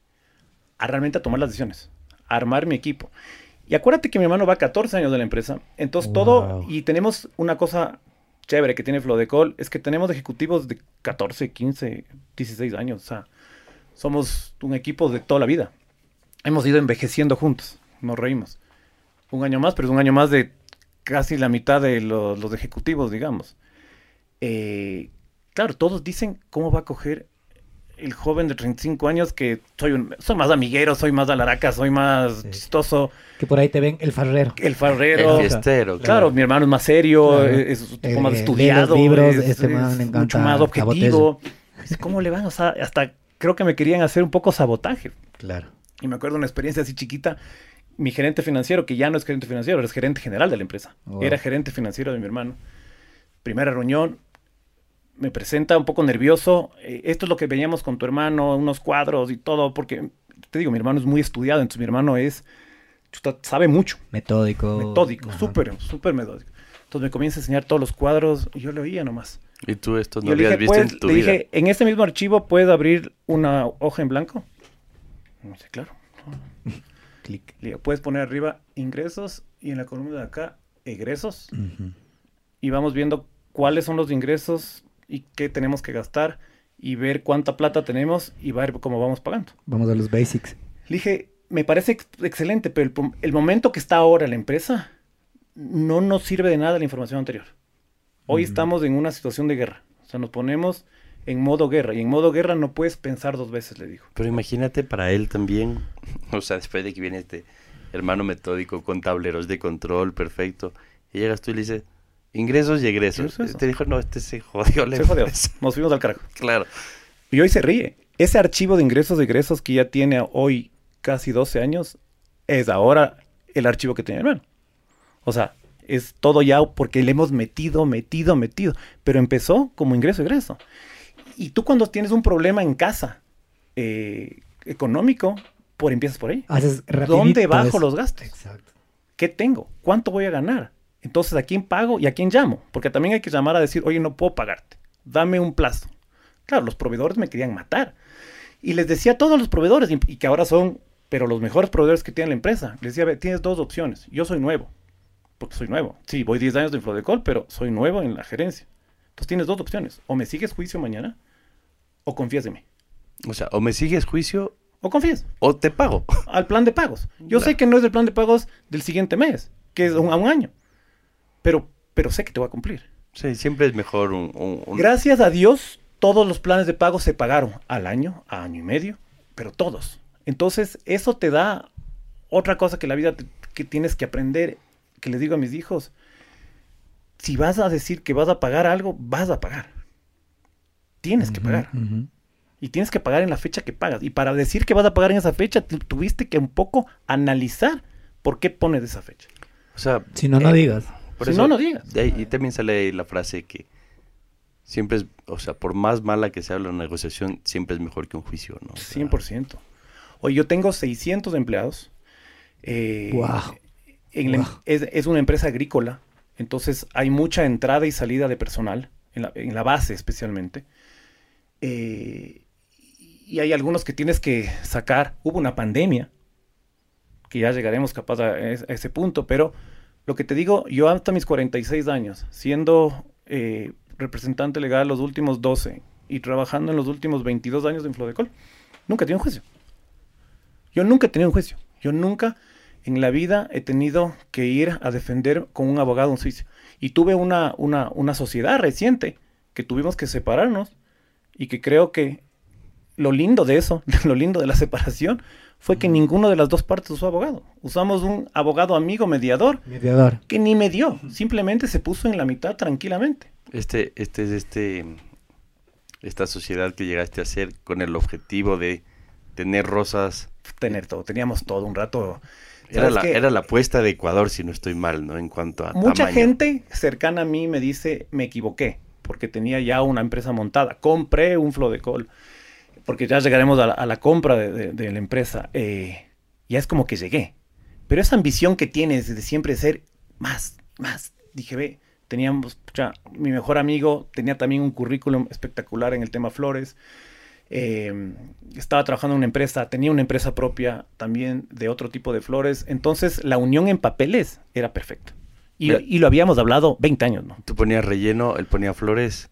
S3: a realmente a tomar las decisiones, armar mi equipo. Y acuérdate que mi hermano va 14 años de la empresa, entonces todo, y tenemos una cosa chévere que tiene Flodecol, es que tenemos ejecutivos de 14, 15, 16 años, o sea, somos un equipo de toda la vida. Hemos ido envejeciendo juntos, nos reímos. Un año más, pero es un año más de casi la mitad de los, los ejecutivos, digamos. Eh, claro, todos dicen cómo va a coger el joven de 35 años que soy, un, soy más amiguero, soy más alaraca, soy más
S1: Sí.
S3: chistoso,
S1: Que por ahí te ven el farrero.
S3: el farrero.
S2: El fiestero.
S3: Claro, mi hermano es más serio,
S1: Claro.
S3: es un poco
S1: Eh,
S3: más estudiado,
S1: libros,
S3: es,
S1: este man
S3: es
S1: le encanta
S3: mucho más objetivo. ¿Cómo le van? O sea, hasta creo que me querían hacer un poco sabotaje.
S1: Claro.
S3: Y me acuerdo una experiencia así chiquita. Mi gerente financiero, que ya no es gerente financiero, es gerente general de la empresa.
S1: Wow.
S3: Era gerente financiero de mi hermano. Primera reunión, me presenta un poco nervioso. eh, esto es lo que veníamos con tu hermano, unos cuadros y todo, porque te digo, mi hermano es muy estudiado, entonces mi hermano es, chuta, sabe mucho,
S1: Metódico.
S3: metódico, súper, súper metódico. Entonces me comienza a enseñar todos los cuadros y yo le oía nomás.
S2: Y tú esto no
S3: Yo le
S2: habías
S3: dije,
S2: visto en tu
S3: le
S2: vida.
S3: dije, en este mismo archivo puedes abrir una hoja en blanco. No sé, claro. [LAUGHS]
S1: Clic.
S3: Le digo, puedes poner arriba ingresos y en la columna de acá egresos. Y vamos viendo cuáles son los ingresos y qué tenemos que gastar y ver cuánta plata tenemos y ver cómo vamos pagando.
S1: Vamos a los basics.
S3: Le dije, me parece ex- excelente, pero el, momento que está ahora la empresa no nos sirve de nada la información anterior. Hoy estamos en una situación de guerra. O sea, nos ponemos en modo guerra. Y en modo guerra no puedes pensar dos veces, le digo.
S2: Pero imagínate para él también, [LAUGHS] o sea, después de que viene este hermano metódico con tableros de control perfecto, y llegas tú y le dices, ingresos y egresos.
S3: ¿Qué es?
S2: Te dijo, no, este se jodió la
S3: Se jodió.
S2: empresa".
S3: Nos fuimos al carajo. [LAUGHS]
S2: Claro.
S3: Y hoy se ríe. Ese archivo de ingresos y egresos que ya tiene hoy casi 12 años es ahora el archivo que tiene mi hermano. O sea, es todo ya porque le hemos metido, metido, metido. Pero empezó como ingreso, egreso. Y tú cuando tienes un problema en casa eh, económico, por empiezas por ahí.
S1: Haces
S3: ¿Dónde bajo
S1: eso.
S3: los gastos?
S1: Exacto.
S3: ¿Qué tengo? ¿Cuánto voy a ganar? Entonces, ¿a quién pago y a quién llamo? Porque también hay que llamar a decir, oye, no puedo pagarte. Dame un plazo. Claro, los proveedores me querían matar. Y les decía a todos los proveedores, y, que ahora son, pero los mejores proveedores que tiene la empresa. Les decía, "Ve, tienes dos opciones. Yo soy nuevo. Porque soy nuevo. Sí, voy 10 años de Inflodecol, pero soy nuevo en la gerencia. Entonces tienes dos opciones. O me sigues juicio mañana, o confías en mí.
S2: O sea, o me sigues juicio
S3: O confías.
S2: o te pago.
S3: al plan de pagos. Yo
S2: Claro.
S3: sé que no es el plan de pagos del siguiente mes, que es un- a un año. Pero, pero sé que te voy a cumplir.
S2: Sí, siempre es mejor un... un- un-
S3: Gracias a Dios, todos los planes de pago se pagaron al año, a año y medio, pero todos. Entonces, eso te da otra cosa que la vida te- que tienes que aprender, que les digo a mis hijos. Si vas a decir que vas a pagar algo, vas a pagar. Tienes que
S1: Ujú,
S3: pagar.
S1: ujú.
S3: Y tienes que pagar en la fecha que pagas. Y para decir que vas a pagar en esa fecha, tu- tuviste que un poco analizar por qué pones esa fecha.
S2: O sea,
S1: Si no, no
S3: Eh,
S1: digas.
S2: Por
S3: si no, no digas.
S2: ahí- y también sale ahí la frase que siempre es, o sea, por más mala que sea la negociación, siempre es mejor que un juicio, ¿no? O sea,
S3: 100%. Oye, yo tengo 600 empleados. Eh,
S1: Guau.
S3: en la em- es, es una empresa agrícola, entonces hay mucha entrada y salida de personal, en la, en la base especialmente. Eh, y hay algunos que tienes que sacar. Hubo una pandemia, que ya llegaremos capaz a, a ese punto, pero lo que te digo, yo hasta mis 46 años, siendo eh, representante legal los últimos 12 y trabajando en los últimos 22 años en Flodecol, nunca he tenido un juicio. Yo nunca he tenido un juicio. Yo nunca en la vida he tenido que ir a defender con un abogado un juicio. Y tuve una, una, una sociedad reciente que tuvimos que separarnos y que creo que lo lindo de eso, [LAUGHS] lo lindo de la separación, fue que ninguno de las dos partes usó abogado. Usamos un abogado amigo mediador,
S1: mediador.
S3: que ni me dio, simplemente se puso en la mitad tranquilamente.
S2: Este, este es este, esta sociedad que llegaste a hacer con el objetivo de tener rosas.
S3: Tener todo, teníamos todo un rato.
S2: Era la, era la apuesta de Ecuador, si no estoy mal, ¿no? En cuanto a.
S3: Mucha gente cercana a mí me dice, me equivoqué, porque tenía ya una empresa montada. Compré un Flodecol porque ya llegaremos a la, compra de, la empresa, eh, ya es como que llegué. Pero esa ambición que tienes de siempre ser más, más, dije, ve, teníamos, ya, mi mejor amigo tenía también un currículum espectacular en el tema flores. Eh, estaba trabajando en una empresa, tenía una empresa propia también de otro tipo de flores. Entonces, la unión en papeles era perfecta. Y, y lo habíamos hablado 20 años, ¿no?
S2: Tú ponías relleno, él ponía flores.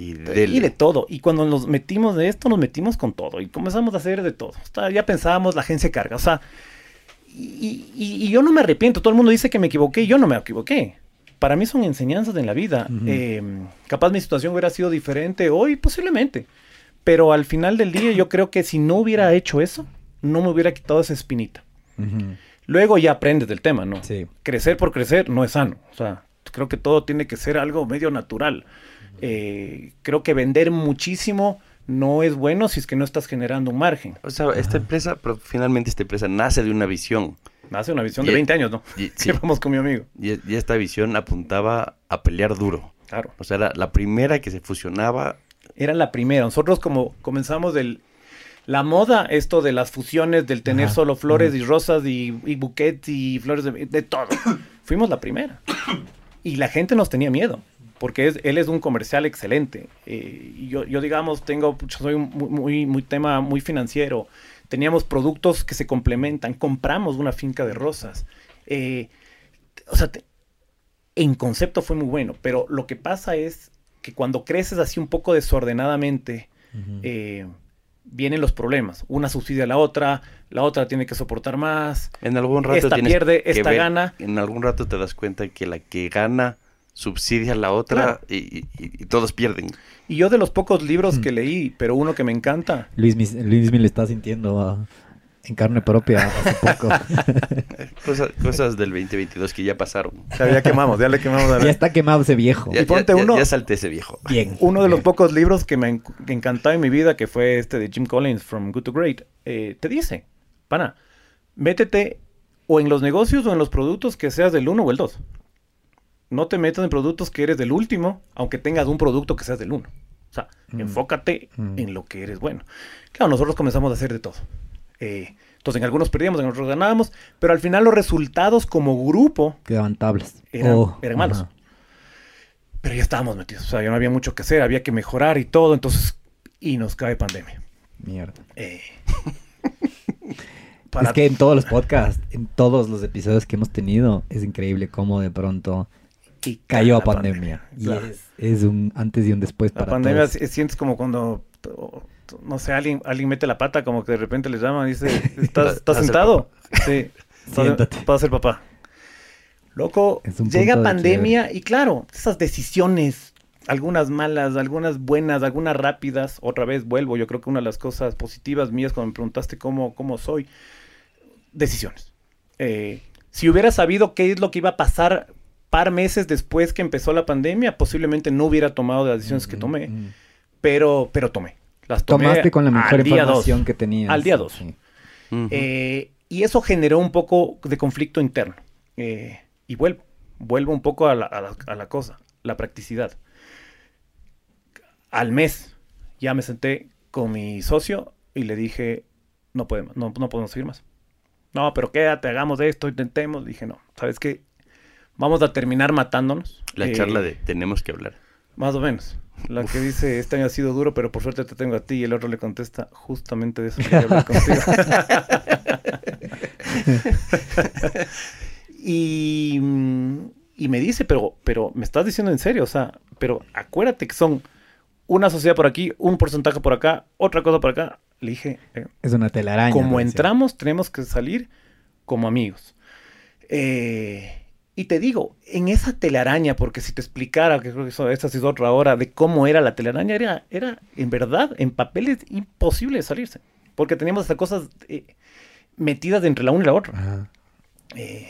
S3: Y de, todo. Y cuando nos metimos de esto, nos metimos con todo. Y comenzamos a hacer de todo. ya pensábamos, la agencia carga. O sea, y, yo no me arrepiento. Todo el mundo dice que me equivoqué. Yo no me equivoqué. Para mí son enseñanzas en la vida. Em, capaz mi situación hubiera sido diferente hoy, posiblemente. Pero al final del día, yo creo que si no hubiera hecho eso, no me hubiera quitado esa espinita. Luego ya aprendes del tema, ¿no? Crecer por crecer no es sano. O sea, creo que todo tiene que ser algo medio natural. Eh, creo que vender muchísimo no es bueno si es que no estás generando un margen.
S2: O sea, esta empresa, pero finalmente esta empresa nace de una visión.
S3: Nace de una visión de 20 años, ¿no? Y, [LAUGHS] sí, vamos con mi amigo.
S2: Y, esta visión apuntaba a pelear duro. Claro. O sea, era la primera que se fusionaba.
S3: Era la primera. Nosotros como comenzamos del... La moda, esto de las fusiones, del tener solo flores y rosas y, y buquets y flores de, de todo. [COUGHS] Fuimos la primera. Y la gente nos tenía miedo porque él es un comercial excelente. Eh, y yo, yo, digamos, tengo, soy muy, muy, tema muy financiero. Teníamos productos que se complementan. Compramos una finca de rosas. Eh, o sea, en concepto fue muy bueno, pero lo que pasa es que cuando creces así un poco desordenadamente, eh, vienen los problemas. Una subsidia a la otra, la otra tiene que soportar más.
S2: En algún rato
S3: esta pierde, esta gana.
S2: En algún rato te das cuenta que la que gana subsidia la otra y, todos pierden.
S3: Y yo de los pocos libros mm. que leí, pero uno que me encanta.
S1: Luis, Luis me le está sintiendo ah, en carne propia hace poco. [LAUGHS]
S2: cosas, del 2022 que ya pasaron.
S3: Ya, quemamos, ya le quemamos.
S1: Ya está quemado ese viejo.
S2: Ya, y ponte uno. Ya salté ese viejo.
S3: Bien. Uno de los pocos libros que me encantó en mi vida, que fue este de Jim Collins, From Good to Great, eh, te dice, pana, métete o en los negocios o en los productos que seas del uno o el dos no te metas en productos que eres del último, aunque tengas un producto que seas del uno. O sea, mm. enfócate mm. en lo que eres bueno. Claro, nosotros comenzamos a hacer de todo. Eh, entonces, en algunos perdíamos, en otros ganábamos, pero al final los resultados como grupo
S1: quedaban tables.
S3: Eran, oh, malos. Pero ya estábamos metidos. O sea, ya no había mucho que hacer, había que mejorar y todo. Entonces, y nos cae pandemia.
S1: Mierda. Eh. [LAUGHS] Es que en todos los podcasts, en todos los episodios que hemos tenido, es increíble cómo de pronto y cayó a pandemia. Y es, un antes y un después
S3: la pandemia sientes como cuando, no sé, alguien, alguien mete la pata, como que de repente le llaman y dice, [LAUGHS] ¿estás, sentado? Sí, Siéntate. puedo ser papá. Loco, llega pandemia y claro, esas decisiones, algunas malas, algunas buenas, algunas rápidas, otra vez vuelvo, yo creo que una de las cosas positivas mías cuando me preguntaste cómo, cómo soy, decisiones. Eh, si hubiera sabido qué es lo que iba a pasar par meses después que empezó la pandemia, posiblemente no hubiera tomado las decisiones que tomé, pero, pero tomé.
S1: Las Tomaste con la mejor información que tenías.
S3: Al día 2. Eh, y eso generó un poco de conflicto interno. Eh, y vuelvo, vuelvo un poco a la, cosa, la practicidad. Al mes ya me senté con mi socio y le dije, no podemos, no, no podemos seguir más. No, pero quédate, hagamos esto, intentemos. Dije, no, ¿sabes qué? Vamos a terminar matándonos.
S2: La eh, charla de tenemos que hablar.
S3: Más o menos. La que dice, este año ha sido duro, pero por suerte te tengo a ti. Y el otro le contesta, justamente de eso quería hablar [LAUGHS] contigo. [LAUGHS] y, y, me dice, pero, pero me estás diciendo en serio, o sea, pero acuérdate que son una sociedad por aquí, un porcentaje por acá, otra cosa por acá. Le dije,
S1: eh, es una telaraña.
S3: Como entramos, tenemos que salir como amigos. Eh, Y te digo, en esa telaraña, porque si te explicara, que creo que eso, esta es otra hora, de cómo era la telaraña, era, era en verdad, en papeles, imposible de salirse. Porque teníamos hasta cosas eh, metidas entre la una y la otra.
S1: Ajá.
S3: Eh,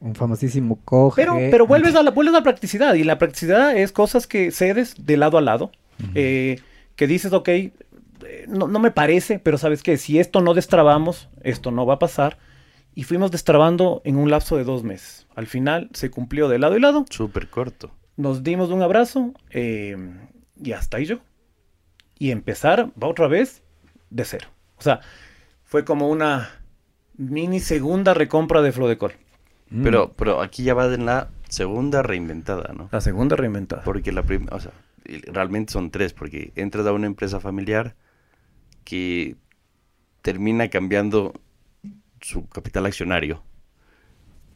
S1: Un famosísimo coge.
S3: pero, pero vuelves a la, vuelves a la practicidad. Y la practicidad es cosas que cedes de lado a lado. eh, que dices, ok, eh, no, no me parece, pero sabes que si esto no destrabamos, esto no va a pasar. Y fuimos destrabando en un lapso de dos meses. Al final se cumplió de lado y lado.
S2: Súper corto.
S3: Nos dimos un abrazo eh, y hasta ahí yo. Y empezar, va otra vez, de cero. O sea, fue como una mini segunda recompra de Flodecol.
S1: Mm.
S2: Pero, pero aquí ya va en la segunda reinventada, ¿no?
S3: La segunda reinventada.
S2: Porque la primera, o sea, realmente son tres, porque entras a una empresa familiar que termina cambiando su capital accionario.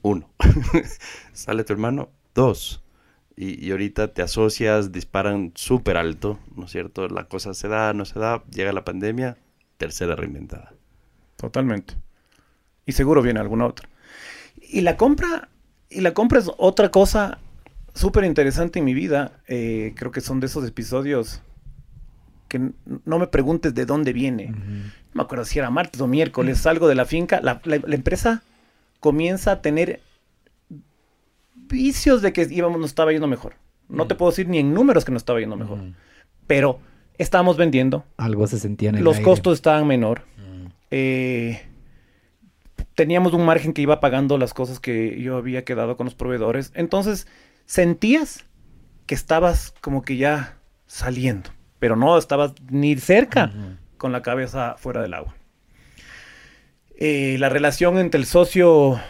S2: Uno. [LAUGHS] Sale tu hermano. Dos. Y, y ahorita te asocias, disparan súper alto, ¿no es cierto? La cosa se da, no se da, llega la pandemia, tercera reinventada.
S3: Totalmente. Y seguro viene alguna otra. Y la compra, y la compra es otra cosa súper interesante en mi vida. Eh, creo que son de esos episodios que no me preguntes de dónde viene. Me acuerdo si era martes o miércoles, salgo de la finca, la, la- la empresa comienza a tener vicios de que íbamos, nos estaba yendo mejor. No te puedo decir ni en números que nos estaba yendo mejor,
S1: Ujú.
S3: pero estábamos vendiendo,
S1: Algo se sentía en el
S3: los
S1: aire.
S3: costos estaban menor,
S1: Mm.
S3: eh, teníamos un margen que iba pagando las cosas que yo había quedado con los proveedores. Entonces, sentías que estabas como que ya saliendo, pero no estabas ni cerca. Con la cabeza fuera del agua. Eh, la relación entre el socio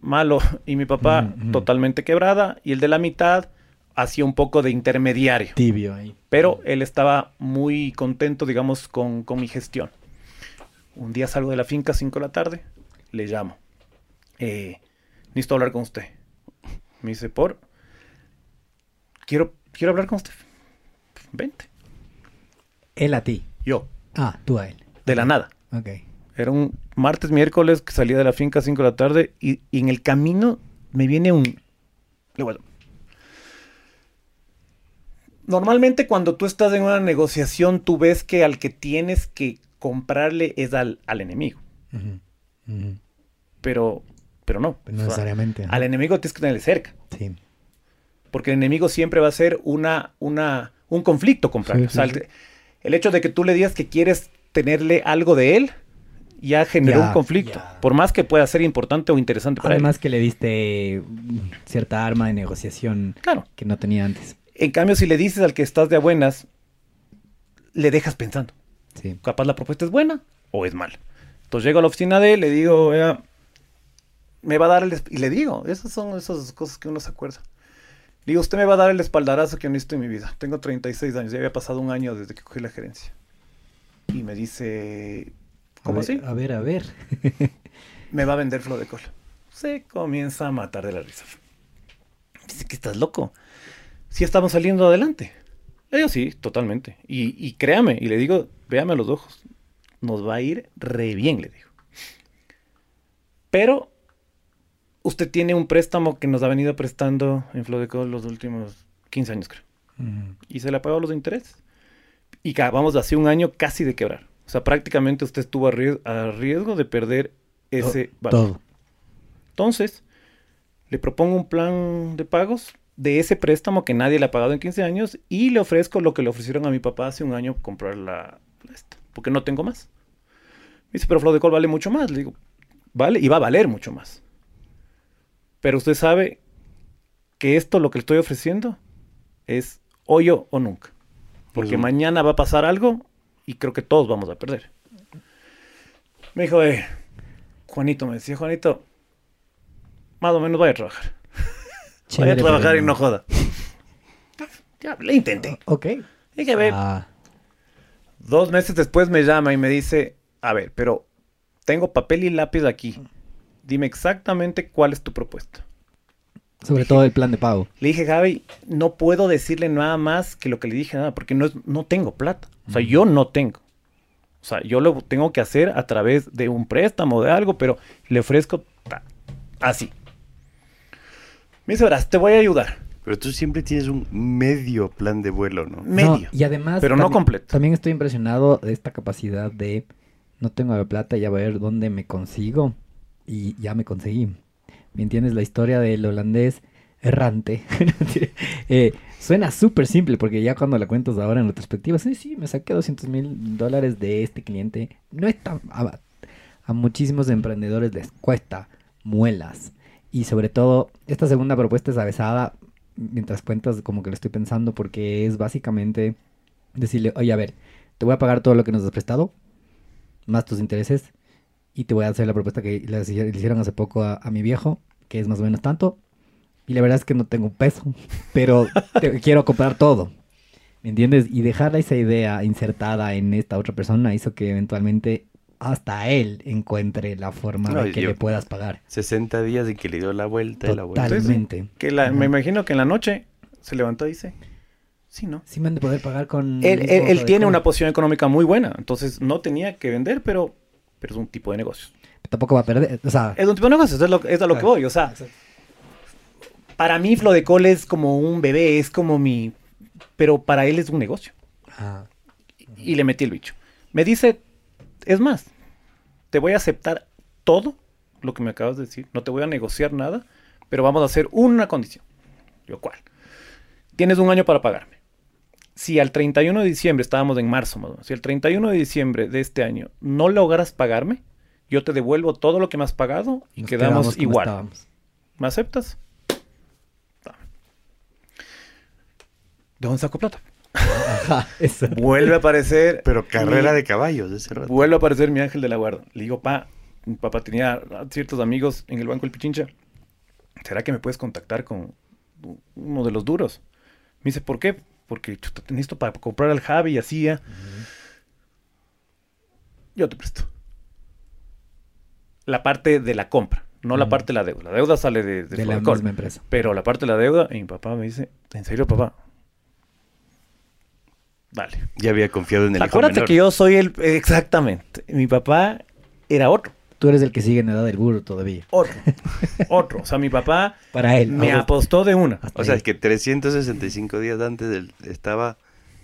S3: malo y mi papá
S1: ujú.
S3: totalmente quebrada y el de la mitad hacía un poco de intermediario
S1: Tibio ahí.
S3: pero él estaba muy contento, digamos, con, con mi gestión. Un día salgo de la finca, 5 de la tarde, le llamo. Eh, necesito hablar con usted. Me dice, por... Quiero, quiero hablar con usted. Vente.
S1: Él a ti.
S3: Yo,
S1: Ah, tú a él.
S3: de la nada.
S1: Ok.
S3: Era un martes, miércoles que salía de la finca a 5 de la tarde y, y en el camino me viene un... Normalmente cuando tú estás en una negociación, tú ves que al que tienes que comprarle es al, al enemigo. Pero, pero no.
S1: Pero no
S3: O sea,
S1: necesariamente.
S3: al enemigo tienes que tenerle cerca.
S1: Sí.
S3: Porque el enemigo siempre va a ser una, una, un conflicto comprarle.
S1: Sí,
S3: o sea,
S1: sí,
S3: el, hecho de que tú le digas que quieres tenerle algo de él, ya generó un conflicto. Por más que pueda ser importante o interesante para
S1: Además que le diste cierta arma de negociación
S3: él. Claro.
S1: que no tenía antes.
S3: En cambio, si le dices al que estás de a buenas, le dejas pensando.
S1: Sí.
S3: Capaz la propuesta es buena o es mala. Entonces llego a la oficina de él, le digo, me va a dar el... esp-" Y le digo, esas son esas cosas que uno se acuerda. Digo, usted me va a dar el espaldarazo que yo necesito en mi vida. Tengo 36 años, ya había pasado un año desde que cogí la gerencia. Y me dice, ¿cómo
S1: a
S3: así?
S1: ver, A ver, a ver. [LAUGHS]
S3: Me va a vender flor de cola. Se comienza a matar de la risa. Dice que estás loco. Si estamos saliendo adelante. Digo, sí, totalmente. Y, y créame, y le digo, véame a los ojos. Nos va a ir re bien, le digo. Pero usted tiene un préstamo que nos ha venido prestando en Flodecol los últimos 15 años, creo. Y se le ha pagado los intereses. Y acabamos de hace un año casi de quebrar. O sea, prácticamente usted estuvo a ries- a riesgo de perder ese
S1: To-
S3: valor.
S1: Todo.
S3: Entonces, le propongo un plan de pagos de ese préstamo que nadie le ha pagado en 15 años y le ofrezco lo que le ofrecieron a mi papá hace un año comprar la, la esta, porque no tengo más. Me dice, pero Flodecol vale mucho más. Le digo, vale, y va a valer mucho más. Pero usted sabe que esto, lo que le estoy ofreciendo, es hoy o nunca. Porque mañana va a pasar algo y creo que todos vamos a perder. Me dijo, eh, Juanito, me decía, Juanito, más o menos vaya a trabajar. [LAUGHS] vaya a
S1: Chévere,
S3: trabajar
S1: pero
S3: y no joda. Ya, le intenté.
S1: Ok.
S3: Dije, ve,
S1: Ah,
S3: Dos meses después me llama y me dice, a ver, pero tengo papel y lápiz aquí. Dime exactamente cuál es tu propuesta.
S1: sobre todo el plan de pago.
S3: Le dije, Javi, no puedo decirle nada más que lo que le dije nada, porque no, es, no tengo plata. O sea, yo no tengo. O sea, yo lo tengo que hacer a través de un préstamo, de algo, pero le ofrezco ta- así. Me dice, verás, te voy a ayudar.
S2: Pero tú siempre tienes un medio plan de vuelo, ¿no?
S3: Medio.
S1: No, y además...
S3: Pero no
S1: también-
S3: completo.
S1: También estoy impresionado de esta capacidad de... No tengo la plata, ya voy a ver dónde me consigo. Y ya me conseguí. ¿Me entiendes? La historia del holandés errante. [LAUGHS] Eh, suena súper simple porque ya cuando la cuentas ahora en retrospectiva, sí, sí, me saqué 200 mil dólares de este cliente. No es tan... A, a muchísimos emprendedores les cuesta muelas. Y sobre todo, esta segunda propuesta es avesada mientras cuentas como que lo estoy pensando porque es básicamente decirle, oye, a ver, te voy a pagar todo lo que nos has prestado, más tus intereses, y te voy a hacer la propuesta que le hici- le hicieron hace poco a, a mi viejo, que es más o menos tanto, y la verdad es que no tengo un peso, pero [LAUGHS] te quiero comprar todo. ¿Me entiendes? Y dejar esa idea insertada en esta otra persona hizo que eventualmente hasta él encuentre la forma
S2: No,
S1: de que
S2: yo-
S1: le puedas pagar.
S2: 60 días de que le dio la vuelta y la vuelta.
S1: Totalmente.
S3: Que la- me imagino que en la noche se levantó y dice, sí, ¿no?
S1: Sí me han de poder pagar con...
S3: Él, él- él tiene una posición económica muy buena, entonces no tenía que vender, pero, pero es un tipo de negocios.
S1: Tampoco va a perder, o sea...
S3: Es un tipo de negocios, es, lo, es a lo que voy. O sea, para mí Flodecol es como un bebé, es como mi... Pero para él es un negocio.
S1: ah,
S3: Y le metí el bicho. Me dice, es más, te voy a aceptar todo lo que me acabas de decir, no te voy a negociar nada, pero vamos a hacer una condición. Yo, ¿cuál? Tienes un año para pagarme. Si al 31 de diciembre, estábamos en marzo, más o menos, si al 31 de diciembre de este año no logras pagarme, yo te devuelvo todo lo que me has pagado y
S1: nos
S3: quedamos igual.
S1: estábamos.
S3: ¿Me aceptas? ¿De dónde saco plata?
S1: Ajá, [LAUGHS] eso.
S3: Vuelve a aparecer.
S2: Pero carrera
S3: mi-
S2: de caballos de ese rato.
S3: Vuelve a aparecer mi ángel de la guarda. Le digo, pa, mi papá tenía ciertos amigos en el Banco El Pichincha. ¿Será que me puedes contactar con uno de los duros? Me dice, ¿por qué? Porque chuta, necesito para comprar al Javi y así. ya. Yo te presto. La parte de la compra, no la parte de la deuda. La deuda sale de, de,
S1: De la misma empresa.
S3: Pero la parte de la deuda, y mi papá me dice, ¿en serio, papá? Dale.
S2: Ya había confiado en el hijo
S3: Acuérdate
S2: menor.
S3: que yo soy el... Exactamente. Mi papá era otro.
S1: Tú eres el que sigue en edad del burro todavía.
S3: Otro. [LAUGHS] otro. O sea, mi papá
S1: Para él.
S3: me
S1: ahora-
S3: apostó de una.
S2: O sea, es que 365 días antes él estaba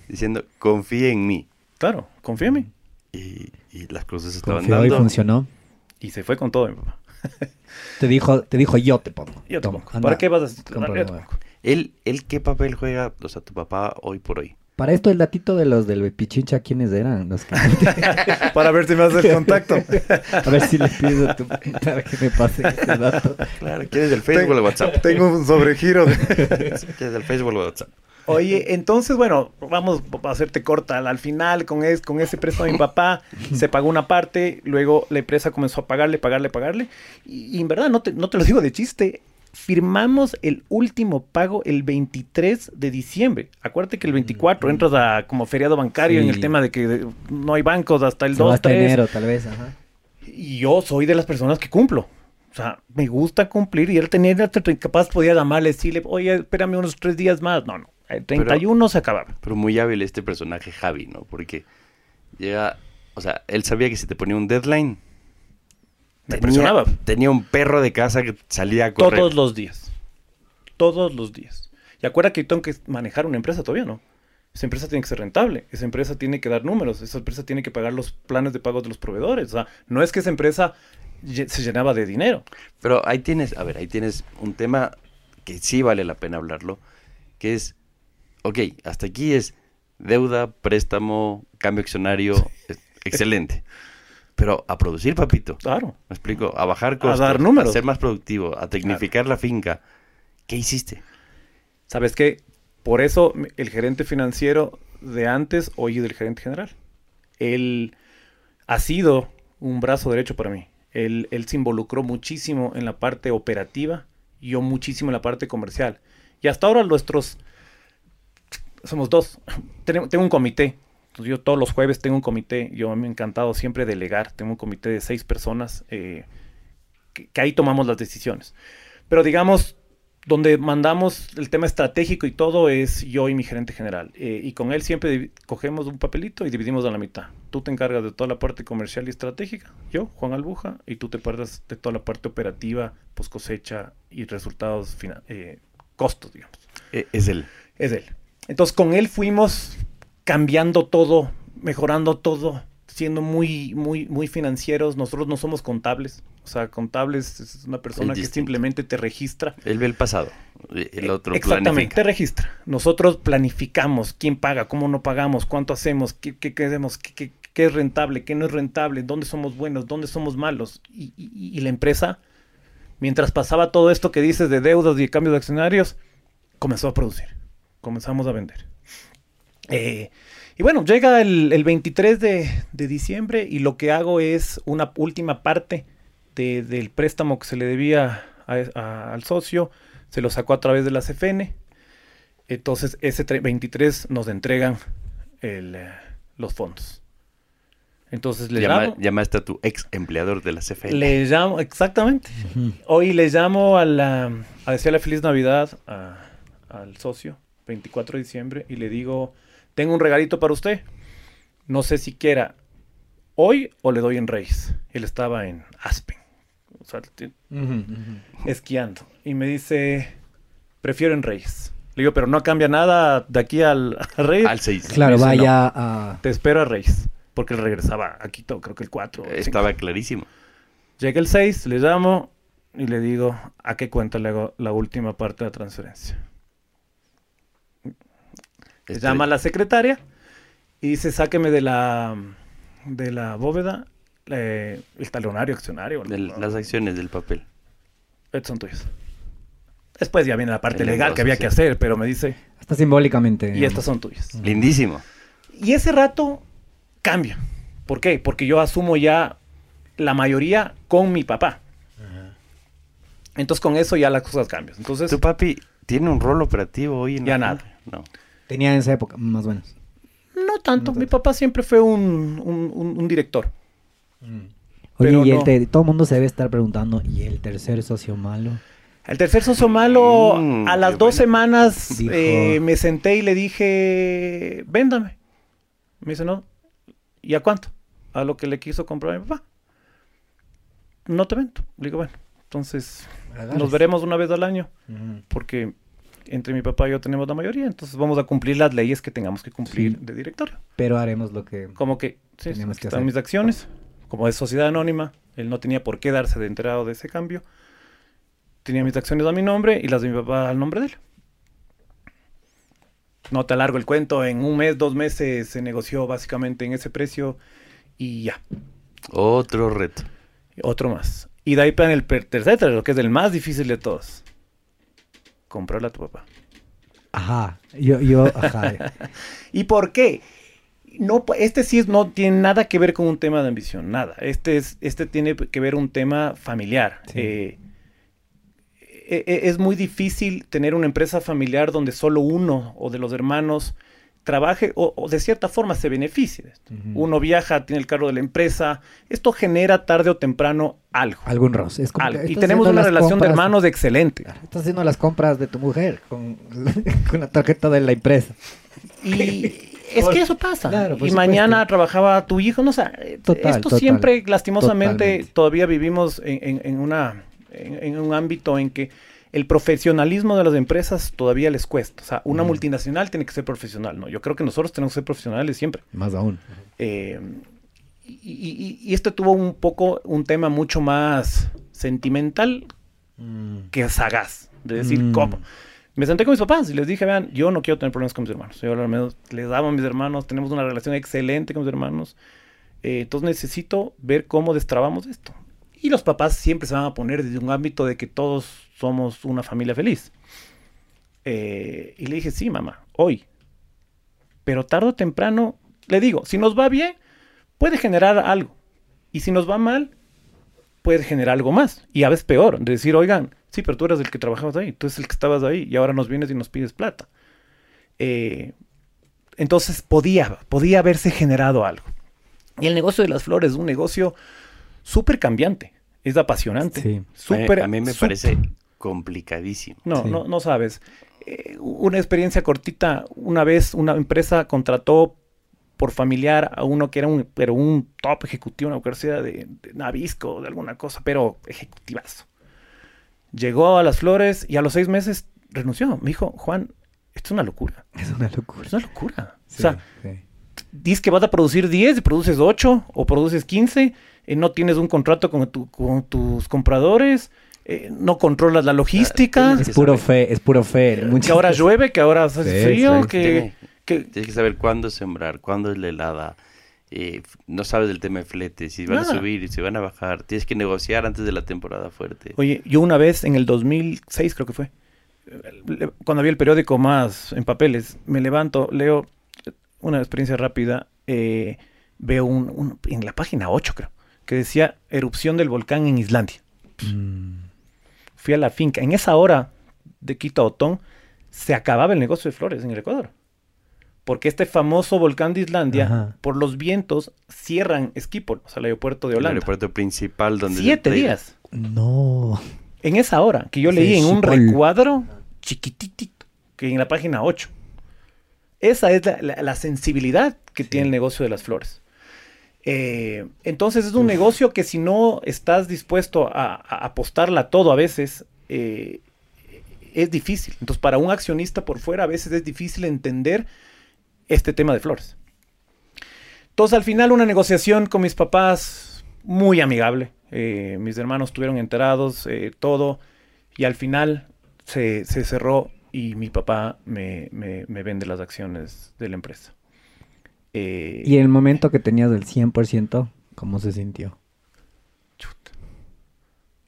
S2: diciendo, confía en mí.
S3: Claro, confía en mí.
S2: Y, y las cosas estaban
S1: Confió y
S2: dando.
S1: funcionó.
S3: Y se fue con todo mi papá. [LAUGHS]
S1: Te dijo, te dijo yo te pongo.
S3: Yo te
S1: Toma,
S3: pongo.
S1: anda,
S3: ¿Para qué vas a
S1: compra
S3: yo te
S1: nueva.
S3: pongo.
S2: ¿Él, ¿Él qué papel juega, o sea, tu papá hoy por hoy?
S1: Para esto el datito de los del Pichincha, ¿quiénes eran? Los que... [LAUGHS]
S3: Para ver si me haces contacto. [LAUGHS]
S1: A ver si le pido a tu para que me pase ese dato.
S2: Claro, ¿quieres del Facebook o el WhatsApp?
S3: Tengo un sobregiro. de- [LAUGHS]
S2: ¿Quieres del Facebook o el WhatsApp?
S3: Oye, entonces, bueno, vamos a hacerte corta. Al final, con, es, con ese préstamo de mi papá, se pagó una parte, luego la empresa comenzó a pagarle, pagarle, pagarle. Y, y en verdad, no te, no te lo digo de chiste, firmamos el último pago el 23 de diciembre. Acuérdate que el 24 entras a como feriado bancario en el tema de que no hay bancos hasta el
S1: Se va
S3: 2,
S1: hasta
S3: 3.
S1: enero, tal vez. Ajá.
S3: Y yo soy de las personas que cumplo. O sea, me gusta cumplir y él tenía, capaz podía llamarle, decirle, oye, espérame unos tres días más. No, no, el 31 se acababa.
S2: Pero muy hábil este personaje Javi, ¿no? Porque llega, o sea, él sabía que si te ponía un deadline,
S3: Me
S2: tenía,
S3: presionaba.
S2: tenía un perro de casa que salía a correr.
S3: Todos los días. Todos los días. Y acuerda que tengo que manejar una empresa todavía, ¿no? Esa empresa tiene que ser rentable, esa empresa tiene que dar números, esa empresa tiene que pagar los planes de pago de los proveedores. O sea, no es que esa empresa se llenaba de dinero.
S2: Pero ahí tienes, a ver, ahí tienes un tema que sí vale la pena hablarlo, que es, ok, hasta aquí es deuda, préstamo, cambio accionario, es- excelente. [LAUGHS] Pero a producir, papito.
S3: Claro.
S2: ¿Me explico? A bajar costos,
S3: dar números.
S2: a ser más productivo, a tecnificar la finca. ¿Qué hiciste?
S3: ¿Sabes qué? Por eso el gerente financiero de antes, hoy es el gerente general. Él ha sido un brazo derecho para mí. Él, él se involucró muchísimo en la parte operativa, yo muchísimo en la parte comercial. Y hasta ahora nuestros... Somos dos. [LAUGHS] Tenemos- Tengo un comité. Entonces, Yo todos los jueves tengo un comité. Yo me ha encantado siempre delegar. Tengo un comité de seis personas eh, que, que ahí tomamos las decisiones. Pero digamos, donde mandamos el tema estratégico y todo es yo y mi gerente general. Eh, y con él siempre cogemos un papelito y dividimos a la mitad. Tú te encargas de toda la parte comercial y estratégica, yo, Juan Albuja, y tú te encargas de toda la parte operativa, post cosecha y resultados, eh, costos, digamos.
S2: E- Es él.
S3: Es él. Entonces con él fuimos cambiando todo, mejorando todo, siendo muy, muy, muy financieros. Nosotros no somos contables. O sea, contables es una persona que simplemente te registra.
S2: Él ve el pasado. e- El otro
S3: Exactamente,
S2: planifica.
S3: te registra. Nosotros planificamos quién paga, cómo no pagamos, cuánto hacemos, qué, qué queremos, qué, qué- qué es rentable, qué no es rentable, dónde somos buenos, dónde somos malos. Y, y- y la empresa, mientras pasaba todo esto que dices de deudas y de cambios de accionarios, comenzó a producir. Comenzamos a vender. Eh, y bueno, llega el, el 23 de, de diciembre y lo que hago es una última parte de- del préstamo que se le debía a- a- al socio, se lo sacó a través de la CFN. Entonces, ese tre- 23 nos entregan el, eh, los fondos. Entonces, le
S2: Llama-
S3: llamo,
S2: llamaste a tu ex empleador de la CFE.
S3: le llamo, exactamente. Hoy le llamo a, la, a decirle feliz Navidad a- al socio, 24 de diciembre, y le digo, tengo un regalito para usted. No sé si quiera hoy o le doy en Reyes. Él estaba en Aspen, o sea, esquiando. Y me dice, prefiero en Reyes. Le digo, pero no cambia nada de aquí al, a Reyes.
S2: Al 6.
S1: Claro,
S3: Dice,
S1: vaya a...
S3: Te espero a Reyes. Porque él regresaba a Quito, creo que el 4.
S2: Estaba clarísimo.
S3: Llega el 6, le llamo y le digo a qué cuenta le hago la última parte de la transferencia.
S2: Estoy-
S3: llama a la secretaria y dice, sáqueme de la, de la bóveda eh, el talonario accionario.
S2: de las acciones del papel.
S3: Estos son tuyos. Después ya viene la parte
S2: El
S3: legal que había
S2: sí.
S3: que hacer, pero me dice,
S1: Hasta simbólicamente.
S3: y
S1: digamos.
S3: estas son tuyas.
S2: Lindísimo.
S3: Y ese rato cambia. ¿Por qué? Porque yo asumo ya la mayoría con mi papá. Entonces con eso ya las cosas cambian. Entonces,
S2: ¿Tu papi tiene un rol operativo hoy en
S3: Ya
S2: la
S3: nada.
S2: familia? No.
S1: Tenía en esa época, más o menos.
S3: no tanto.
S1: No
S3: Mi
S1: tanto.
S3: papá siempre fue un, un- un- un director.
S1: Oye,
S3: Pero
S1: y el
S3: no.
S1: te- todo el mundo se debe estar preguntando, ¿y el tercer socio malo?
S3: El tercer socio malo,
S2: Mm,
S3: a las dos
S2: bueno.
S3: semanas
S1: Dijo-
S3: eh, me senté y le dije, véndame. Me dice, no. ¿Y a cuánto? A lo que le quiso comprar a mi papá. No te vendo. Le digo, bueno, entonces nos veremos una vez al año. Porque entre mi papá y yo tenemos la mayoría, entonces vamos a cumplir las leyes que tengamos que cumplir
S1: Sí.
S3: de directorio.
S1: Pero haremos lo que...
S3: Como que, sí,
S1: Tenemos que
S3: están
S1: hacer.
S3: mis acciones, como es sociedad anónima, él no tenía por qué darse de enterado de ese cambio. Tenía mis acciones a mi nombre y las de mi papá al nombre de él. No te alargo el cuento, en un mes, dos meses se negoció básicamente en ese precio y ya,
S2: Otro reto.
S3: otro más. Y de ahí para el tercer, lo que es el más difícil de todos. Comprarle a tu papá.
S1: Ajá, yo, yo, ajá. [LAUGHS]
S3: ¿Y por qué? No, este sí es- no tiene nada que ver con un tema de ambición, nada. Este, es, este tiene que ver un tema familiar.
S1: Sí.
S3: Eh, e- e- es muy difícil tener una empresa familiar donde solo uno o de los hermanos trabaje o, o de cierta forma se beneficie. de esto. Uno viaja, tiene el carro de la empresa. Esto genera tarde o temprano algo.
S1: Algún roce. Es como
S3: algo.
S1: que
S3: Y tenemos una relación de hermanos excelente.
S1: Estás haciendo las compras de tu mujer con, [LAUGHS] con la tarjeta de la empresa.
S3: Y [LAUGHS] es que eso pasa.
S1: Claro,
S3: y mañana trabajaba tu hijo, no sé. esto
S1: total.
S3: siempre, lastimosamente,
S1: Totalmente.
S3: todavía vivimos en, en- en una, en, en un ámbito en que el profesionalismo de las empresas todavía les cuesta. O sea, una
S1: Mm.
S3: multinacional tiene que ser profesional, ¿no? Yo creo que nosotros tenemos que ser profesionales siempre.
S1: Más aún.
S3: Eh, y, y- este tuvo un poco un tema mucho más sentimental que sagaz. De decir,
S1: Mm.
S3: ¿cómo? Me senté con mis papás y les dije, vean, yo no quiero tener problemas con mis hermanos. Yo al menos les amo a mis hermanos, tenemos una relación excelente con mis hermanos. Eh, entonces necesito ver cómo destrabamos esto. Y los papás siempre se van a poner desde un ámbito de que todos somos una familia feliz. Eh, y le dije, sí, mamá, hoy. Pero tarde o temprano, le digo, si nos va bien, puede generar algo. Y si nos va mal, puede generar algo más. Y a veces peor. De decir, oigan, sí, pero tú eras el que trabajabas ahí, tú eres el que estabas ahí y ahora nos vienes y nos pides plata. Eh, entonces podía, podía haberse generado algo. Y el negocio de las flores es un negocio súper cambiante. Es apasionante.
S1: Sí.
S3: Súper,
S2: a mí me parece complicadísimo.
S3: No, no, no sabes. Eh, una experiencia cortita, una vez una empresa contrató por familiar a uno que era un, pero un top ejecutivo, una universidad de, de Navisco, de alguna cosa, pero ejecutivazo. Llegó a las flores y a los seis meses renunció. Me dijo, Juan, esto es una locura.
S1: Es una locura.
S3: Es una locura. o sea, dices que vas a producir 10 y produces 8 o produces 15, eh, no tienes un contrato con, tu, con tus compradores, eh, no controlas la logística.
S1: Es puro fe, es puro fe.
S3: Que ahora llueve, que ahora hace
S2: Sí,
S3: frío,
S2: sí.
S3: que,
S2: Tiene-
S3: que-
S2: Tienes que saber cuándo sembrar, cuándo es la helada. eh, no sabes del tema de flete, si van
S3: Nada.
S2: a subir, si van a bajar. Tienes que negociar antes de la temporada fuerte.
S3: Oye, yo una vez en el 2006 creo que fue, cuando había el periódico más en papeles, me levanto, leo una experiencia rápida, eh, veo un, un- en la página 8 creo, que decía erupción del volcán en Islandia.
S1: Mm.
S3: Fui a la finca, en esa hora de Quito a Otón, se acababa el negocio de flores en el Ecuador. Porque este famoso volcán de Islandia,
S1: Ajá.
S3: por los vientos, cierran Schiphol, o sea, el aeropuerto de
S2: el
S3: Holanda.
S2: aeropuerto principal donde...
S3: Siete días.
S1: No.
S3: En esa hora, que yo
S1: Sí,
S3: leí en un
S1: Schiphol.
S3: recuadro chiquititito, que en la página 8. Esa es la, la- la sensibilidad que tiene el negocio de las flores. Eh, entonces es un negocio que si no estás dispuesto a, a apostarla todo a veces, eh, es difícil. Entonces para un accionista por fuera a veces es difícil entender este tema de flores. Entonces al final una negociación con mis papás muy amigable. Eh, mis hermanos estuvieron enterados, todo. Y al final se, se cerró y mi papá me, me- me vende las acciones de la empresa. Eh,
S1: Y en el momento que tenías el 100%, ¿cómo se sintió?
S3: chuta.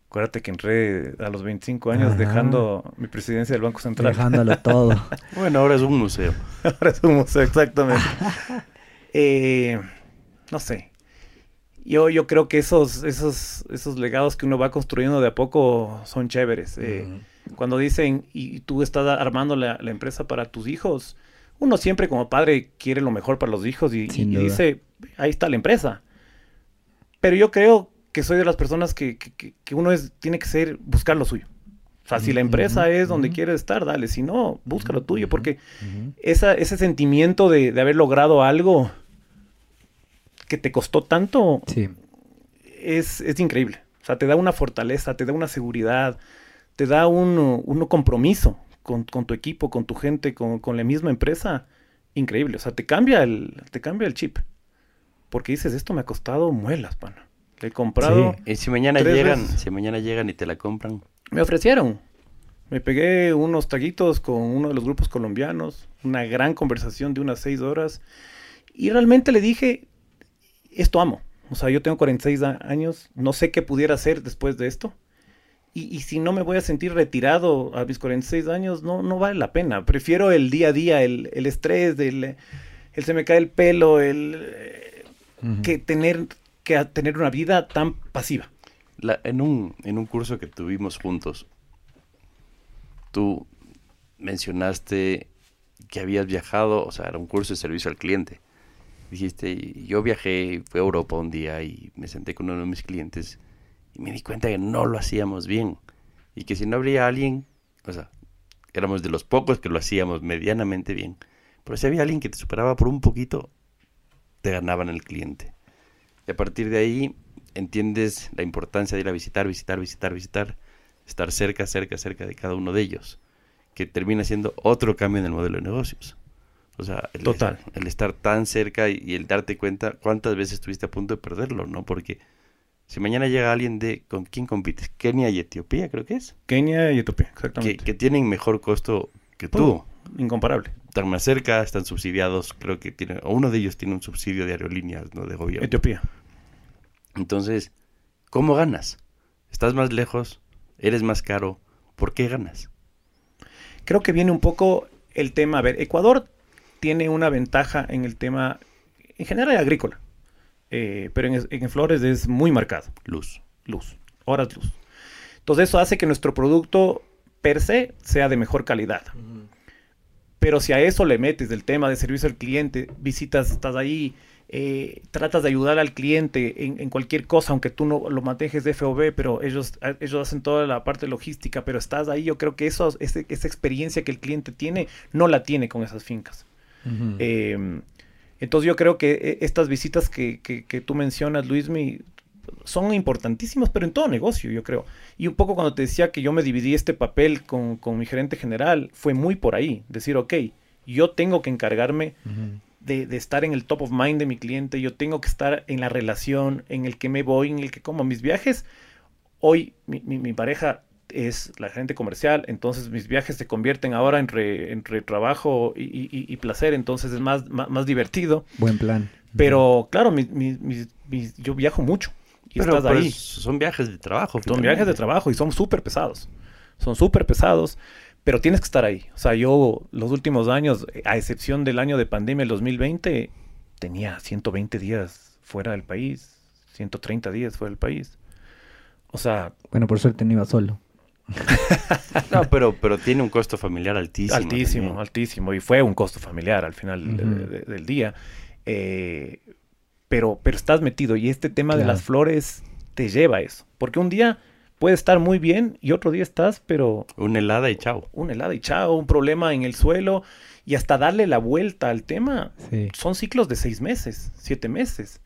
S3: Acuérdate que entré a los 25 años
S1: Ajá.
S3: dejando mi presidencia del Banco Central.
S1: Dejándolo todo. [LAUGHS]
S2: Bueno, ahora es un museo. [LAUGHS]
S3: Ahora es un museo, exactamente. [LAUGHS] Eh, no sé. Yo, yo creo que esos, esos, esos legados que uno va construyendo de a poco son chéveres. Eh, Cuando dicen, y tú estás armando la, la empresa para tus hijos, uno siempre como padre quiere lo mejor para los hijos y, y dice, ahí está la empresa. Pero yo creo que soy de las personas que, que- que- uno es, tiene que ser, buscar lo suyo. O sea, si la empresa
S1: Ujú,
S3: es donde
S1: ujú.
S3: quieres estar, dale. Si no, busca lo tuyo, porque
S1: ujú.
S3: esa, ese sentimiento de, de haber logrado algo que te costó tanto
S1: Sí.
S3: es, es increíble. O sea, te da una fortaleza, te da una seguridad, te da un, un compromiso con, con tu equipo, con tu gente, con, con la misma empresa. Increíble. O sea, te cambia el, te cambia el chip. Porque dices, esto me ha costado muelas, pana. Le he comprado.
S1: Sí.
S2: Y si mañana llegan,
S3: veces.
S2: si mañana llegan y te la compran,
S3: Me ofrecieron. Me pegué unos taguitos con uno de los grupos colombianos, una gran conversación de unas seis horas. Y realmente le dije, esto amo. O sea, yo tengo 46 a- años, no sé qué pudiera hacer después de esto. Y, y si no me voy a sentir retirado a mis 46 años, no, no vale la pena. Prefiero el día a día, el, el estrés, el se me cae el pelo, el, eh, que tener que a- tener una vida tan pasiva.
S2: La- en, un, en un curso que tuvimos juntos, tú mencionaste que habías viajado, o sea, era un curso de servicio al cliente. Dijiste, yo viajé, fui a Europa un día y me senté con uno de mis clientes y me di cuenta que no lo hacíamos bien. Y que si no habría alguien, o sea, éramos de los pocos que lo hacíamos medianamente bien. Pero si había alguien que te superaba por un poquito, te ganaban el cliente. Y a partir de ahí entiendes la importancia de ir a visitar, visitar, visitar, visitar, estar cerca, cerca, cerca de cada uno de ellos, que termina siendo otro cambio en el modelo de negocios. O sea, el,
S3: Total.
S2: el estar tan cerca y, y el darte cuenta cuántas veces estuviste a punto de perderlo, ¿no? Porque si mañana llega alguien de, ¿con quién compites? Kenia y Etiopía, creo que es,
S3: Kenia y Etiopía, exactamente.
S2: que tienen mejor costo que tú.
S3: Incomparable.
S2: Están más cerca, están subsidiados, creo que tienen, o uno de ellos tiene un subsidio de aerolíneas, ¿no? De gobierno.
S3: Etiopía.
S2: Entonces, ¿cómo ganas? Estás más lejos, eres más caro, ¿por qué ganas?
S3: Creo que viene un poco el tema. A ver, Ecuador tiene una ventaja en el tema, en general agrícola, eh, pero en, en flores es muy marcado.
S2: Luz.
S3: Luz, horas luz. Entonces eso hace que nuestro producto per se sea de mejor calidad. Pero si a eso le metes el tema de servicio al cliente, visitas, estás ahí, eh, tratas de ayudar al cliente en, cualquier cosa, aunque tú no lo manejes de FOB, pero ellos, ellos hacen toda la parte logística, pero estás ahí, yo creo que eso, esa experiencia que el cliente tiene, no la tiene con esas fincas. Entonces yo creo que eh, estas visitas que, que, tú mencionas, Luismi, son importantísimas, pero en todo negocio, yo creo. Y un poco cuando te decía que yo me dividí este papel con, con mi gerente general, fue muy por ahí, decir, ok, yo tengo que encargarme de, de, estar en el top of mind de mi cliente, yo tengo que estar en la relación, en el que me voy, en el que como mis viajes. Hoy mi, mi, pareja es la gerente comercial, entonces mis viajes se convierten ahora entre, entre trabajo y, y, placer, entonces es más, más, divertido.
S1: Buen plan.
S3: Pero claro, yo viajo mucho.
S2: Y estás ahí. Son viajes de trabajo.
S3: Son viajes de trabajo y son súper pesados. Son súper pesados pero tienes que estar ahí. O sea, yo los últimos años, a excepción del año de pandemia, el 2020, tenía 120 días fuera del país, 130 días fuera del país. O sea...
S1: Bueno, por suerte no iba solo. [LAUGHS]
S2: no, pero, pero tiene un costo familiar altísimo.
S3: Altísimo, altísimo. Y fue un costo familiar al final del día. Eh, pero, pero estás metido y este tema de las flores te lleva a eso. Porque un día puede estar muy bien y otro día estás, pero...
S2: Un helada y chao.
S3: Un helada y chao, un problema en el suelo y hasta darle la vuelta al tema. Son ciclos de seis meses, siete meses.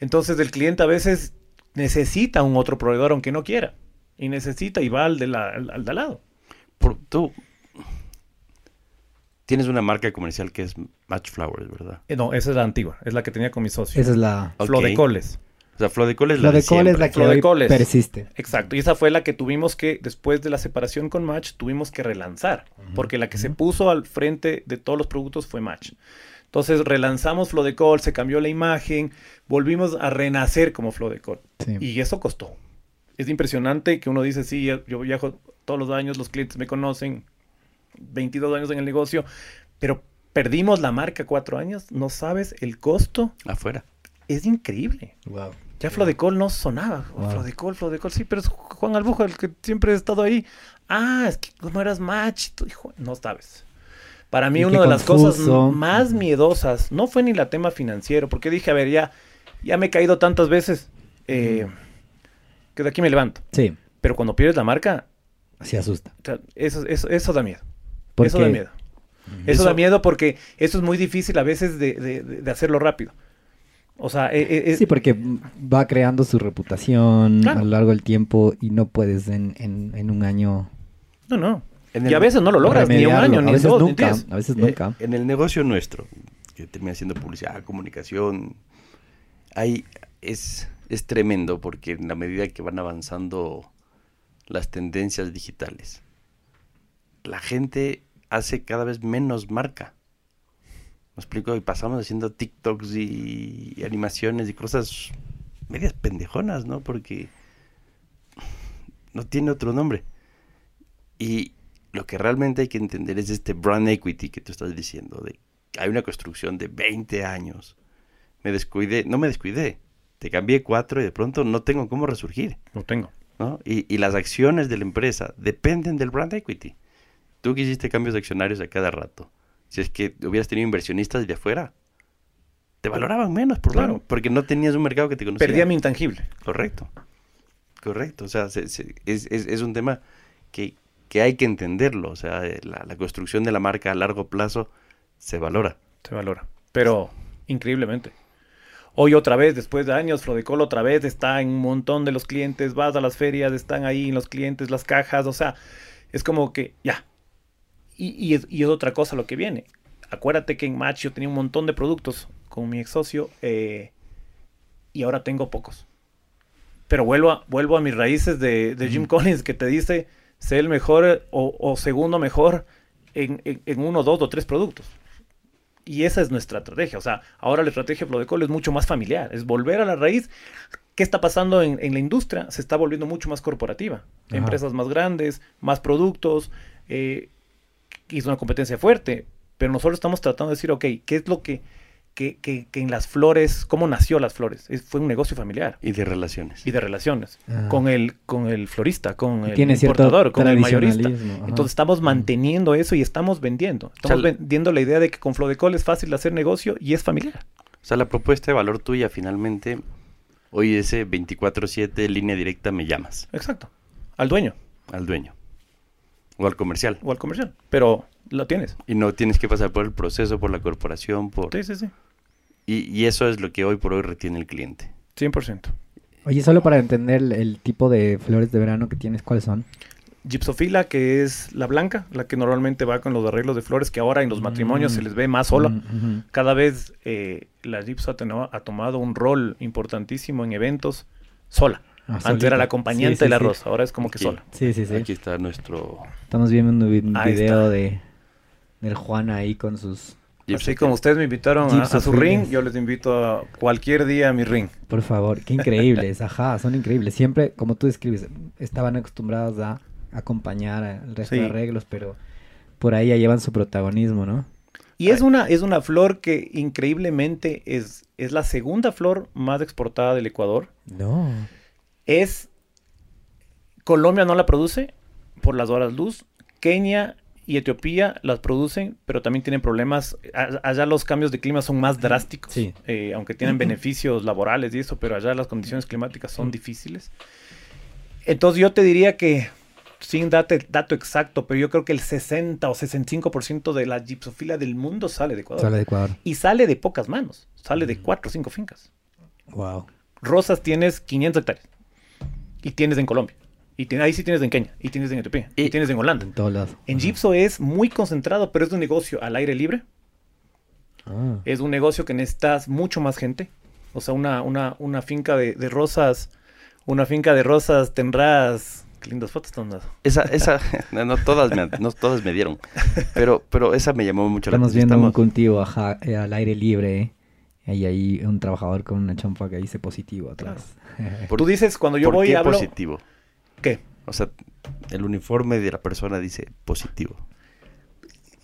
S3: Entonces el cliente a veces necesita un otro proveedor aunque no quiera. Y necesita y va al de, la, al, de al lado.
S2: Por, tú tienes una marca comercial que es Match Flowers, ¿verdad?
S3: Eh, no, esa es la antigua. Es la que tenía con mi socio.
S1: Esa es la...
S3: Flor de coles.
S2: O sea, Flodecol es la, de
S1: es la que persiste.
S3: Exacto. Y esa fue la que tuvimos que, después de la separación con Match, tuvimos que relanzar. Porque la que se puso al frente de todos los productos fue Match. Entonces relanzamos Flodecol, se cambió la imagen, volvimos a renacer como Flodecol. Y eso costó. Es impresionante que uno dice, sí, yo viajo todos los años, los clientes me conocen, 22 años en el negocio, pero perdimos la marca cuatro años, no sabes el costo.
S2: Afuera.
S3: Es increíble. Wow. Ya Flodecol no sonaba. Wow. Flodecol, Flodecol, sí, pero es Juan Albuja el que siempre ha estado ahí. Ah, es que no eras match. no sabes. Para mí, una de las cosas más miedosas no fue ni la tema financiero, porque dije, a ver, ya, ya me he caído tantas veces eh, que de aquí me levanto.
S1: Sí.
S3: Pero cuando pierdes la marca.
S1: Se asusta.
S3: eso, eso, eso da miedo. Eso da miedo. Eso, da miedo porque eso es muy difícil a veces de, de hacerlo rápido. O sea, e,
S1: e, sí, porque va creando su reputación a lo largo del tiempo y no puedes en, en, un año.
S3: No, no. y a veces no lo logras, ni un año, ni dos, nunca, ni
S1: A veces nunca.
S2: Eh, en el negocio nuestro, que termina siendo publicidad, comunicación, hay, es, es tremendo porque en la medida que van avanzando las tendencias digitales, la gente hace cada vez menos marca. Me explico, y pasamos haciendo TikToks y, animaciones y cosas medias pendejonas, ¿no? Porque no tiene otro nombre. Y lo que realmente hay que entender es este brand equity que tú estás diciendo, de hay una construcción de 20 años. Me descuidé, no me descuidé, te cambié cuatro y de pronto no tengo cómo resurgir.
S3: No tengo.
S2: ¿no? Y, y las acciones de la empresa dependen del brand equity. Tú que hiciste cambios de accionarios a cada rato si es que hubieras tenido inversionistas de afuera, te valoraban menos, por claro. porque no tenías un mercado que te conocía.
S3: Perdía mi intangible.
S2: Correcto, correcto. O sea, es, un tema que, hay que entenderlo. O sea, la, construcción de la marca a largo plazo se valora.
S3: Se valora, pero increíblemente. Hoy otra vez, después de años, Flodecol otra vez está en un montón de los clientes, vas a las ferias, están ahí en los clientes, las cajas, o sea, es como que ya, y, es, otra cosa lo que viene. Acuérdate que en Match yo tenía un montón de productos con mi ex socio eh, y ahora tengo pocos. Pero vuelvo a, vuelvo a mis raíces de, Jim Collins que te dice ser el mejor o, segundo mejor en, uno, dos o tres productos. Y esa es nuestra estrategia. O sea, ahora la estrategia de es mucho más familiar. Es volver a la raíz. ¿Qué está pasando en, la industria? Se está volviendo mucho más corporativa. Empresas más grandes, más productos. Eh, y es una competencia fuerte, pero nosotros estamos tratando de decir, ok, ¿qué es lo que, que, que, que en las flores, cómo nació las flores. Es- fue un negocio familiar
S2: Y de relaciones.
S3: y de relaciones
S1: Ah.
S3: con el con el florista, con el importador, con el mayorista.
S1: ajá.
S3: Entonces estamos manteniendo eso y estamos vendiendo. Estamos
S2: O sea,
S3: vendiendo la idea de que con Flodecol es fácil hacer negocio y es familiar.
S2: O sea, la propuesta de valor tuya finalmente, hoy ese 24-7 línea directa me llamas
S3: Exacto. Al dueño
S2: al dueño o al comercial.
S3: o al comercial. Pero lo tienes.
S2: Y no tienes que pasar por el proceso, por la corporación, por...
S3: Sí, sí, sí.
S2: Y, y eso es lo que hoy por hoy retiene el cliente.
S3: 100%.
S1: Oye, solo para entender el, el tipo de flores de verano que tienes, ¿cuáles son?
S3: Gipsofila, que es la blanca, la que normalmente va con los arreglos de flores, que ahora en los matrimonios
S1: Mm.
S3: se les ve más sola.
S1: Mm.
S3: Cada vez eh, la Gipso ha, tomado un rol importantísimo en eventos sola.
S1: Ah,
S3: Antes era la acompañante
S1: Sí, sí,
S3: de la
S1: sí.
S3: rosa, ahora es como que sola.
S1: Sí, sí, sí.
S2: Aquí está nuestro...
S1: Estamos viendo un, vi- un
S3: Ahí
S1: video de del Juan ahí con sus...
S3: Así como ustedes me invitaron a, a su ring, yo les invito a cualquier día a mi ring.
S1: Por favor, qué increíbles, ajá, son increíbles. Siempre, como tú describes, estaban acostumbrados a acompañar al resto de arreglos, pero por ahí ya llevan su protagonismo, ¿no?
S3: Y es una, es una flor que increíblemente es, es la segunda flor más exportada del Ecuador.
S1: No.
S3: Es Colombia no la produce por las horas luz. Kenia y Etiopía las producen, pero también tienen problemas. Allá los cambios de clima son más drásticos,
S1: Sí.
S3: eh, aunque tienen beneficios laborales y eso, pero allá las condiciones climáticas son difíciles. Entonces yo te diría que, sin date, dato exacto, pero yo creo que el 60 o 65% de la gipsofila del mundo sale de Ecuador.
S1: Sale de Ecuador.
S3: Y sale de pocas manos, sale de cuatro o cinco fincas.
S1: Wow.
S3: Rosas tienes 500 hectáreas. Y tienes en Colombia. Y ahí sí tienes en Kenia. Y tienes en Etiopía. Y,
S2: Y-
S3: tienes en Holanda.
S1: En todos lados.
S3: En
S1: Ajá.
S3: Gipso es muy concentrado, pero es un negocio al aire libre.
S1: Ah.
S3: Es un negocio que necesitas mucho más gente. O sea, una, una, una finca de, de rosas. Una finca de rosas tendrás. Qué lindas fotos están dando.
S2: Esa, esa, [LAUGHS] [LAUGHS] no, no todas me, no todas me dieron, pero, pero esa me llamó mucho
S1: Estamos
S2: la atención.
S1: viendo un
S2: Estamos-
S1: cultivo ajá, eh, al aire libre, ¿eh? Y ahí un trabajador con una chompa que dice positivo atrás.
S2: por-
S3: Tú dices, cuando yo
S2: ¿por
S3: voy y
S2: qué
S3: hablo...
S2: positivo?
S3: ¿Qué?
S2: O sea, el uniforme de la persona dice positivo.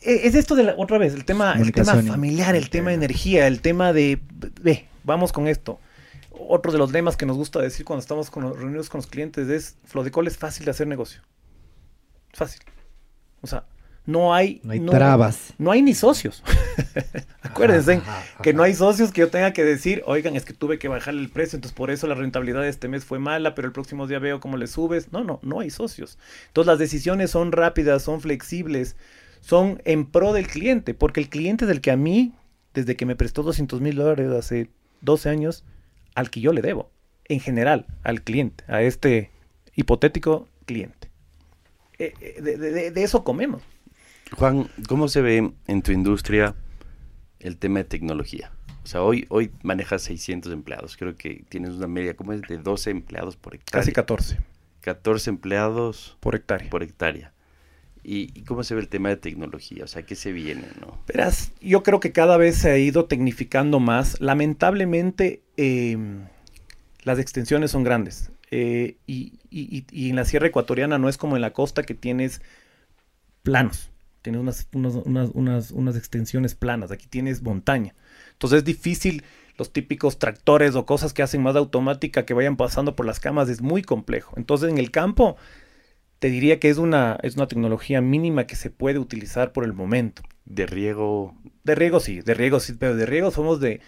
S3: Eh, Es esto de la, otra vez, el tema, el tema familiar, el tema de energía, el tema de, ve, vamos con esto. Otro de los lemas que nos gusta decir cuando estamos con los- reunidos con los clientes es, Flodecol es fácil de hacer negocio. Fácil. O sea, no hay...
S1: No hay trabas.
S3: No hay ni socios. [LAUGHS] Acuérdense
S1: Ajá, ajá,
S3: que no hay socios que yo tenga que decir, oigan, es que tuve que bajarle el precio, entonces por eso la rentabilidad de este mes fue mala, pero el próximo día veo cómo le subes. No, no, no hay socios. Entonces las decisiones son rápidas, son flexibles, son en pro del cliente, porque el cliente es el que a mí, desde que me prestó 200 mil dólares hace 12 años, al que yo le debo, en general, al cliente, a este hipotético cliente. Eh, eh, de- de- de eso comemos.
S2: Juan, ¿cómo se ve en tu industria el tema de tecnología? O sea, hoy, hoy manejas 600 empleados. Creo que tienes una media, ¿cómo es? De 12 empleados por hectárea.
S3: Casi 14
S2: 14 empleados
S3: por hectárea.
S2: por hectárea. ¿Y, y cómo se ve el tema de tecnología? O sea, ¿qué se viene, no?
S3: Verás, yo creo que cada vez se ha ido tecnificando más. Lamentablemente, eh, las extensiones son grandes. Eh, y, y- y- y en la sierra ecuatoriana no es como en la costa que tienes planos. Tienes unas, unas, unas, unas, unas extensiones planas. Aquí tienes montaña. Entonces es difícil los típicos tractores o cosas que hacen más automática que vayan pasando por las camas. Es muy complejo. Entonces en el campo te diría que es una, es una tecnología mínima que se puede utilizar por el momento.
S2: De riego,
S3: De riego sí, de riego sí, pero de riego somos de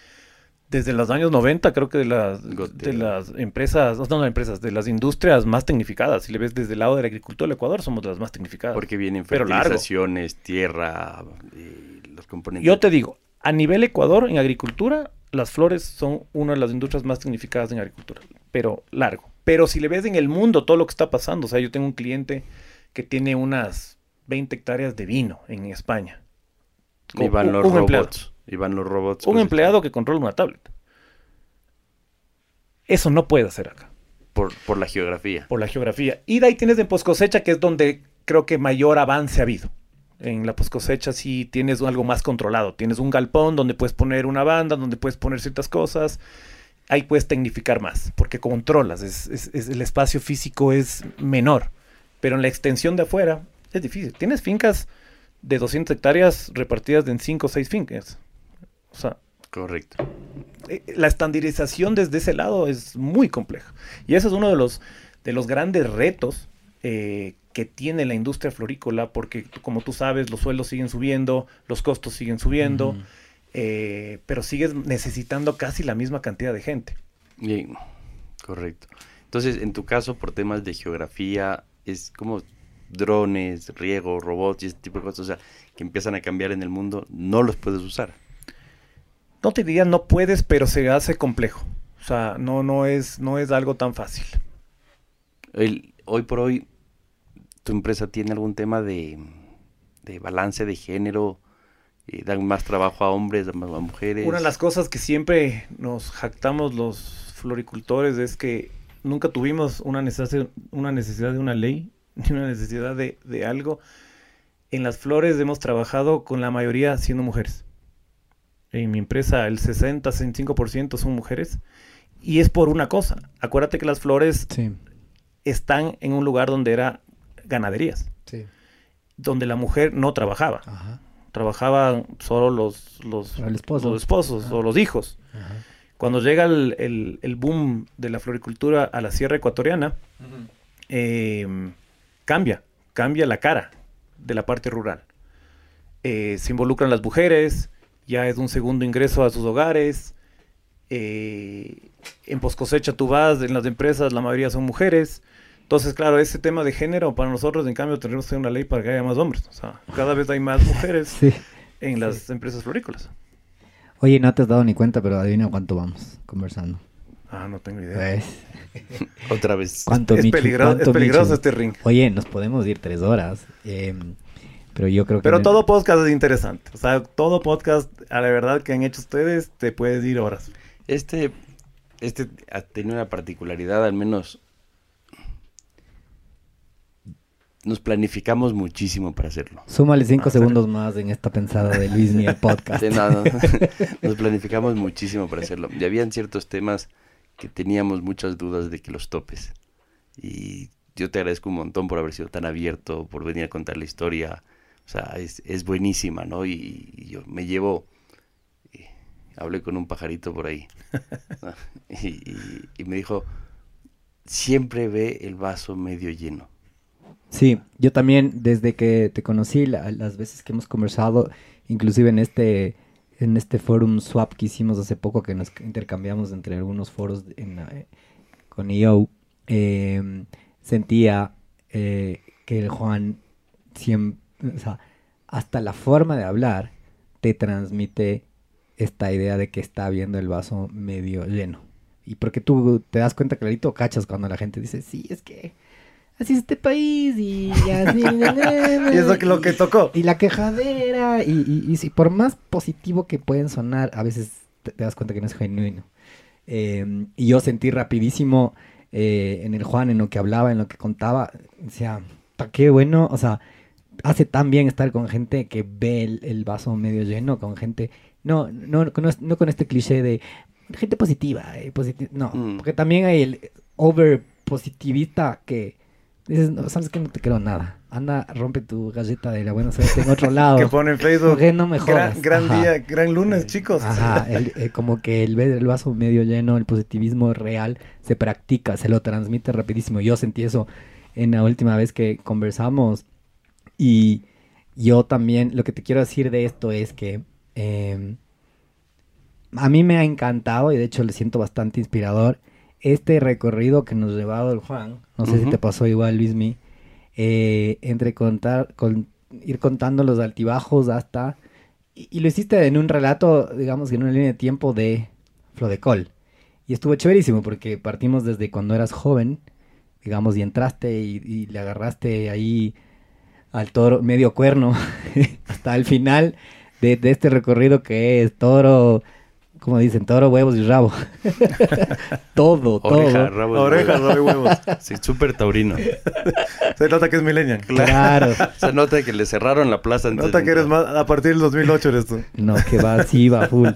S3: desde los años 90, creo que de las, de las empresas, no, no empresas, de las industrias más tecnificadas. Si le ves desde el lado de la agricultura del Ecuador, somos de las más tecnificadas.
S2: porque vienen fertilizaciones, tierra, y los componentes.
S3: Yo te digo, a nivel Ecuador, en agricultura, las flores son una de las industrias más tecnificadas en agricultura, pero largo. Pero si le ves en el mundo todo lo que está pasando, o sea, yo tengo un cliente que tiene unas 20 hectáreas de vino en España.
S2: Y van
S3: Un-
S2: los
S3: empleado.
S2: Y van los robots.
S3: Un
S2: cosechando.
S3: empleado que controla una tablet. Eso no puede hacer acá.
S2: Por, por la geografía.
S3: por la geografía. Y de ahí tienes en post cosecha, que es donde creo que mayor avance ha habido. En la post cosecha sí tienes algo más controlado. Tienes un galpón donde puedes poner una banda, donde puedes poner ciertas cosas. Ahí puedes tecnificar más, porque controlas. Es, es- es- el espacio físico es menor. Pero en la extensión de afuera es difícil. Tienes fincas de 200 hectáreas repartidas en 5 o 6 fincas. O sea,
S2: Correcto.
S3: Eh, La estandarización desde ese lado es muy compleja. Y ese es uno de los, de los grandes retos eh, que tiene la industria florícola, porque como tú sabes, los sueldos siguen subiendo, los costos siguen subiendo, eh, pero sigues necesitando casi la misma cantidad de gente.
S2: Bien, correcto. Entonces, en tu caso, por temas de geografía, es como drones, riego, robots y ese tipo de cosas, o sea, que empiezan a cambiar en el mundo, no los puedes usar.
S3: No te diría no puedes, pero se hace complejo. O sea, no, no, es, no es algo tan fácil.
S2: El- hoy por hoy, ¿tu empresa tiene algún tema de, de balance de género? Eh, ¿Dan más trabajo a hombres, dan más a mujeres?
S3: Una de las cosas que siempre nos jactamos los floricultores es que nunca tuvimos una necesidad, una necesidad de una ley, [LAUGHS] ni una necesidad de, de algo. En las flores hemos trabajado con la mayoría siendo mujeres. En mi empresa el 60-65% son mujeres. Y es por una cosa. Acuérdate que las flores
S1: Sí,
S3: están en un lugar donde era ganaderías,
S1: sí.
S3: donde la mujer no trabajaba.
S1: Ajá.
S3: Trabajaban solo los, los,
S1: esposo.
S3: los esposos o los hijos.
S1: Ajá.
S3: Cuando llega el, el- el boom de la floricultura a la sierra ecuatoriana, eh, cambia, cambia la cara de la parte rural. Eh, se involucran las mujeres, ya es un segundo ingreso a sus hogares. eh, en post cosecha tú vas, en las empresas la mayoría son mujeres. Entonces, claro, ese tema de género para nosotros, en cambio, tenemos que hacer una ley para que haya más hombres. O sea, cada vez hay más [LAUGHS] mujeres
S1: Sí.
S3: en las empresas florícolas.
S1: Oye, no te has dado ni cuenta, pero adivina cuánto vamos conversando.
S3: Ah, no tengo idea.
S1: ¿Ves? [LAUGHS]
S2: Otra vez.
S1: ¿Cuánto,
S3: Es,
S1: Michu?
S3: peligro- es
S1: ¿Cuánto,
S3: peligroso
S1: Michu?
S3: este ring.
S1: Oye, nos podemos ir tres horas. eh, pero yo creo que...
S3: Pero
S1: me-
S3: todo podcast es interesante. O sea, todo podcast, a la verdad que han hecho ustedes, te puedes ir horas.
S2: Este, este ha tenido una particularidad, al menos nos planificamos muchísimo para hacerlo.
S1: Súmale cinco
S3: Ah,
S1: segundos más en esta pensada de Luis Miguel Podcast.
S2: Sí, no, no. [LAUGHS] [LAUGHS] Nos planificamos muchísimo para hacerlo. Y habían ciertos temas que teníamos muchas dudas de que los topes. Y yo te agradezco un montón por haber sido tan abierto, por venir a contar la historia. O sea, es, es buenísima, ¿no? Y, yo me llevo... eh, hablé con un pajarito por ahí. [LAUGHS] y, me dijo, siempre ve el vaso medio lleno.
S1: Sí, yo también desde que te conocí, la- las veces que hemos conversado, inclusive en este en este forum swap que hicimos hace poco, que nos intercambiamos entre algunos foros en, eh, con EO, eh, sentía que el Juan siempre, o sea, hasta la forma de hablar te transmite esta idea de que está viendo el vaso medio lleno. Y porque tú te das cuenta clarito, cachas cuando la gente dice, sí, es que así es este país y así. [LAUGHS]
S3: Y eso que lo que tocó.
S1: Y la quejadera, y, y, y si por más positivo que pueden sonar, a veces te, te das cuenta que no es genuino. Eh, y yo sentí rapidísimo eh, en el Juan, en lo que hablaba, en lo que contaba, decía, "Pa, qué bueno, o sea, hace tan bien estar con gente que ve el, el vaso medio lleno, con gente, no, no, no, no con este cliché de gente positiva, eh, no,
S2: Mm.
S1: porque también hay el over positivista que dices, no, sabes que no te creo nada, anda, rompe tu galleta de la buena suerte en otro [LAUGHS] lado.
S3: Que pone en Facebook.
S1: Porque no me jodas.
S3: Gran, día, gran lunes, chicos.
S1: Ajá, el- eh, como que el ver el vaso medio lleno, el positivismo real, se practica, se lo transmite rapidísimo. Yo sentí eso en la última vez que conversamos. Y yo también, lo que te quiero decir de esto es que eh, a mí me ha encantado y de hecho le siento bastante inspirador este recorrido que nos ha llevado el Juan. No sé si te pasó igual, Luismi. eh, entre contar, con, ir contando los altibajos hasta y, y lo hiciste en un relato, digamos, en una línea de tiempo de Flodecol. Y estuvo chéverísimo porque partimos desde cuando eras joven, digamos, y entraste y, y le agarraste ahí al toro medio cuerno [LAUGHS] hasta el final de, de este recorrido que es toro, como dicen, toro, huevos y rabo. [LAUGHS] todo,
S2: Oreja,
S1: todo.
S2: rabo huevo.
S3: no hay huevos. [LAUGHS]
S2: Sí, súper taurino.
S3: Se nota que es millennial.
S1: Claro.
S2: Se nota que le cerraron la plaza
S3: Nota que eres más, a partir del 2008 eres tú.
S1: No, que va, sí, va full.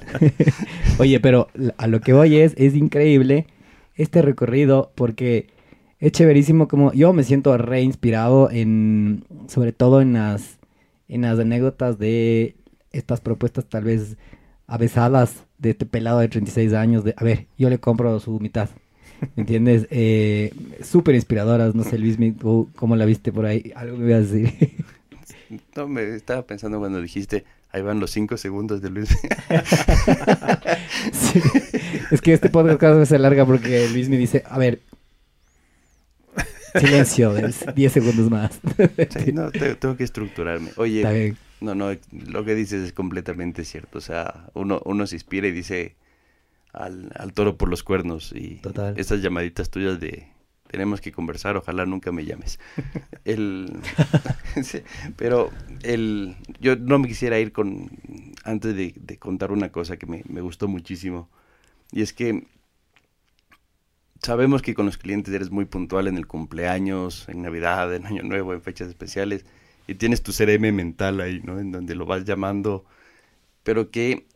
S1: Oye, pero a lo que voy es, es increíble este recorrido porque es chéverísimo como yo me siento re inspirado en, sobre todo en las, en las anécdotas de estas propuestas tal vez avesadas de este pelado de 36 años. De, a ver, yo le compro su mitad. ¿Me entiendes? [LAUGHS] Eh, Súper inspiradoras. No sé, Luis, ¿tú ¿cómo la viste por ahí? Algo me ibas a decir. [LAUGHS]
S2: No, me estaba pensando cuando dijiste, ahí van los cinco segundos de Luis. [LAUGHS]
S1: sí. Es que este podcast cada vez se larga porque Luis me dice, a ver, silencio, 10 segundos más. [LAUGHS]
S2: sí, no, tengo, que estructurarme. Oye, no, no, lo que dices es completamente cierto. O sea, uno, uno se inspira y dice al, al toro por los cuernos y Total. estas llamaditas tuyas de tenemos que conversar, ojalá nunca me llames. [LAUGHS] el, [LAUGHS] pero el, yo no me quisiera ir con, antes de, contar una cosa que me, me, gustó muchísimo, y es que sabemos que con los clientes eres muy puntual en el cumpleaños, en Navidad, en Año Nuevo, en fechas especiales, y tienes tu CRM mental ahí, ¿no? En donde lo vas llamando, pero que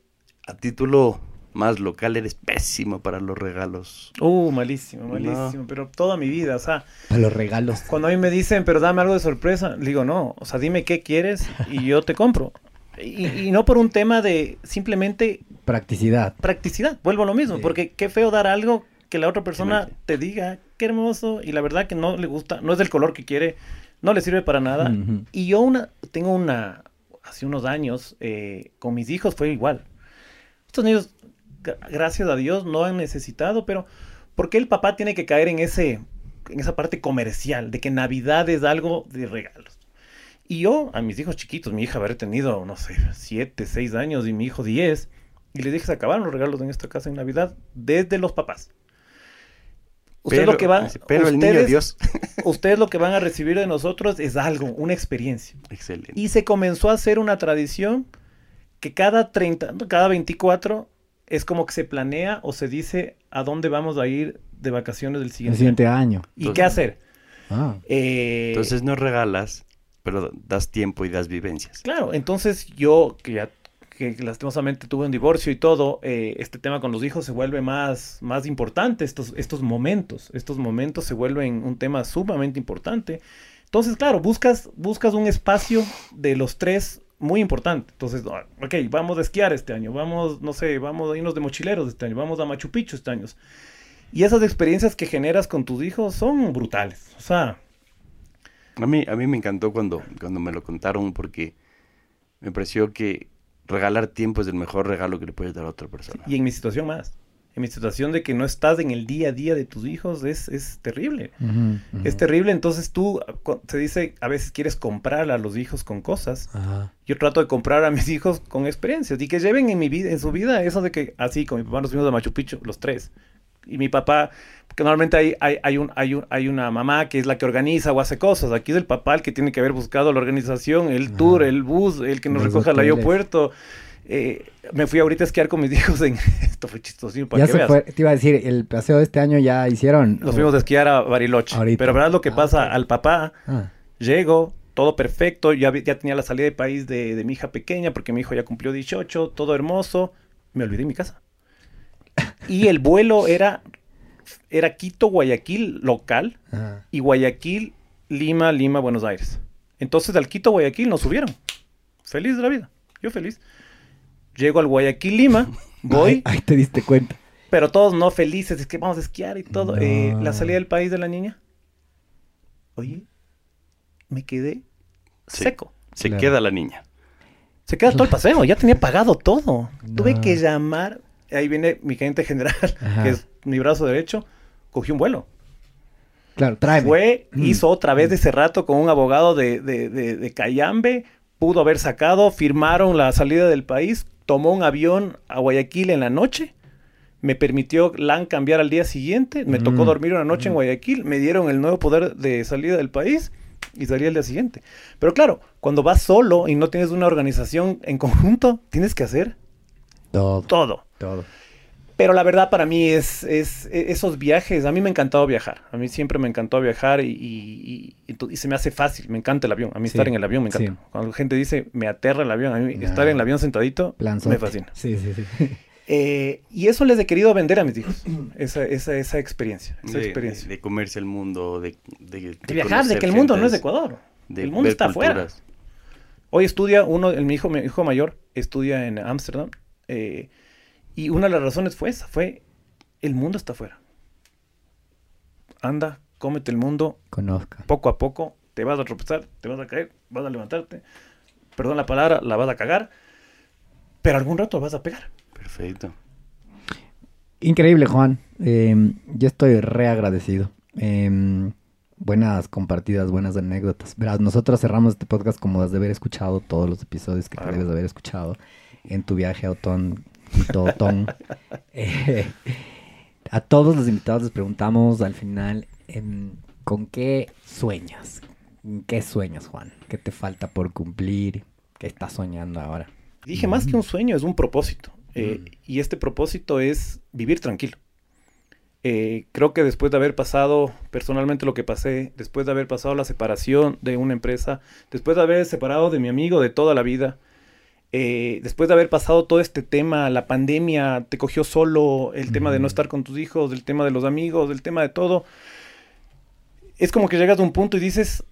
S2: a título más local, eres pésimo para los regalos.
S3: Uh, malísimo, malísimo, pero toda mi vida, o sea.
S1: Para los regalos.
S3: Cuando a mí me dicen, pero dame algo de sorpresa, le digo, no, o sea, dime qué quieres y yo te compro. Y, no por un tema de simplemente...
S1: Practicidad.
S3: Practicidad, vuelvo a lo mismo, porque qué feo dar algo que la otra persona te diga, qué hermoso, y la verdad que no le gusta, no es del color que quiere, no le sirve para nada. Y yo una, tengo una, hace unos años, eh, con mis hijos fue igual. Estos niños gracias a Dios, no han necesitado, pero ¿por qué el papá tiene que caer en, ese, en esa parte comercial de que Navidad es algo de regalos? Y yo, a mis hijos chiquitos, mi hija haber tenido, no sé, siete, seis años y mi hijo diez, y les dije, se acabaron los regalos en esta casa en Navidad desde los papás. Ustedes lo que van,
S2: pero el niño Dios. [LAUGHS]
S3: ustedes lo que van a recibir de nosotros es algo, una experiencia.
S2: Excelente.
S3: Y se comenzó a hacer una tradición que cada 30, cada 24 es como que se planea o se dice a dónde vamos a ir de vacaciones del
S1: siguiente, año.
S3: ¿Y qué hacer?
S1: Ah.
S2: Eh, entonces no regalas, pero das tiempo y das vivencias.
S3: Claro, entonces yo que ya que lastimosamente tuve un divorcio y todo, eh, este tema con los hijos se vuelve más, más importante, estos, estos momentos, estos momentos se vuelven un tema sumamente importante. Entonces, claro, buscas, buscas un espacio de los tres muy importante. Entonces, ah, ok, vamos a esquiar este año, vamos, no sé, vamos a irnos de mochileros este año, vamos a Machu Picchu este año. Y esas experiencias que generas con tus hijos son brutales. O sea...
S2: A mí, a mí me encantó cuando, cuando me lo contaron porque me pareció que regalar tiempo es el mejor regalo que le puedes dar a otra persona.
S3: Y en mi situación más en mi situación de que no estás en el día a día de tus hijos es, es terrible. Es terrible, entonces tú, se dice, a veces quieres comprar a los hijos con cosas. Yo trato de comprar a mis hijos con experiencias y que lleven en mi vida, en su vida eso de que así, con mi papá nos fuimos a Machu Picchu, los tres. Y mi papá, que normalmente hay, hay, hay, un, hay, un, hay una mamá que es la que organiza o hace cosas. Aquí es el papá el que tiene que haber buscado la organización, el tour, el bus, el que nos recoge al aeropuerto. Eh, me fui ahorita a esquiar con mis [LAUGHS] hijos en... [LAUGHS] Esto fue chistoso.
S1: Para ya se fue, te iba a decir, el paseo de este año ya hicieron.
S3: Nos fuimos a esquiar a Bariloche. Pero verdad lo que ah, pasa al papá, ah. llego, todo perfecto, ya, ya tenía la salida de país de, de, mi hija pequeña porque mi hijo ya cumplió 18, todo hermoso. Me olvidé en mi casa. Y el vuelo era, era Quito, Guayaquil local y Guayaquil, Lima, Lima, Buenos Aires. Entonces al Quito, Guayaquil nos subieron. Feliz de la vida. Yo feliz. Llego al Guayaquil, Lima, [LAUGHS] voy.
S1: Ahí, te diste cuenta.
S3: Pero todos no felices, es que vamos a esquiar y todo. Eh, la salida del país de la niña. Oye, me quedé seco.
S2: Se queda la niña.
S3: Se queda todo el paseo, ya tenía pagado todo. Tuve que llamar, ahí viene mi gerente general, [LAUGHS] que es mi brazo derecho, cogió un vuelo.
S1: Claro, trae.
S3: Fue, mm. hizo otra vez de ese rato con un abogado de, de, de, de Cayambe, pudo haber sacado, firmaron la salida del país, tomó un avión a Guayaquil en la noche, me permitió LAN cambiar al día siguiente, me tocó mm. dormir una noche en mm. Guayaquil, me dieron el nuevo poder de salida del país y salí al día siguiente. Pero claro, cuando vas solo y no tienes una organización en conjunto, tienes que hacer
S1: todo.
S3: Todo.
S1: todo.
S3: Pero la verdad para mí es, es, e, esos viajes, a mí me ha encantado viajar, a mí siempre me encantó viajar y, y, se me hace fácil, me encanta el avión, a mí estar en el avión me encanta. Cuando la gente dice me aterra el avión, a mí estar en el avión sentadito me fascina.
S1: Sí, sí, sí. [LAUGHS]
S3: Eh, y eso les he querido vender a mis hijos, esa, esa, esa experiencia. Esa
S2: de,
S3: experiencia.
S2: De, comerse el mundo, de,
S3: de, viajar, de que el mundo no es de Ecuador, el mundo está afuera. Hoy estudia uno, mi hijo, mi hijo mayor estudia en Ámsterdam Eh, y una de las razones fue esa, fue el mundo está afuera. Anda, cómete el mundo.
S1: Conozca.
S3: Poco a poco te vas a tropezar, te vas a caer, vas a levantarte. Perdón la palabra, la vas a cagar. Pero algún rato vas a pegar.
S2: Perfecto.
S1: Increíble, Juan. Eh, yo estoy re agradecido. Eh, buenas compartidas, buenas anécdotas. Verás, nosotros cerramos este podcast como has de haber escuchado todos los episodios que
S2: Claro.
S1: te debes de haber escuchado en tu viaje a Otón, Quito, Otón. [LAUGHS] Eh, a todos los invitados les preguntamos al final, em, ¿con qué sueñas? ¿En ¿Qué sueñas, Juan? ¿Qué te falta por cumplir? ¿Qué estás soñando ahora?
S3: Dije, más que un sueño, es un propósito. Eh, Y este propósito es vivir tranquilo. Eh, creo que después de haber pasado personalmente lo que pasé, después de haber pasado la separación de una empresa, después de haber separado de mi amigo de toda la vida, eh, después de haber pasado todo este tema, la pandemia te cogió solo, el tema de no estar con tus hijos, el tema de los amigos, el tema de todo, es como que llegas a un punto y dices,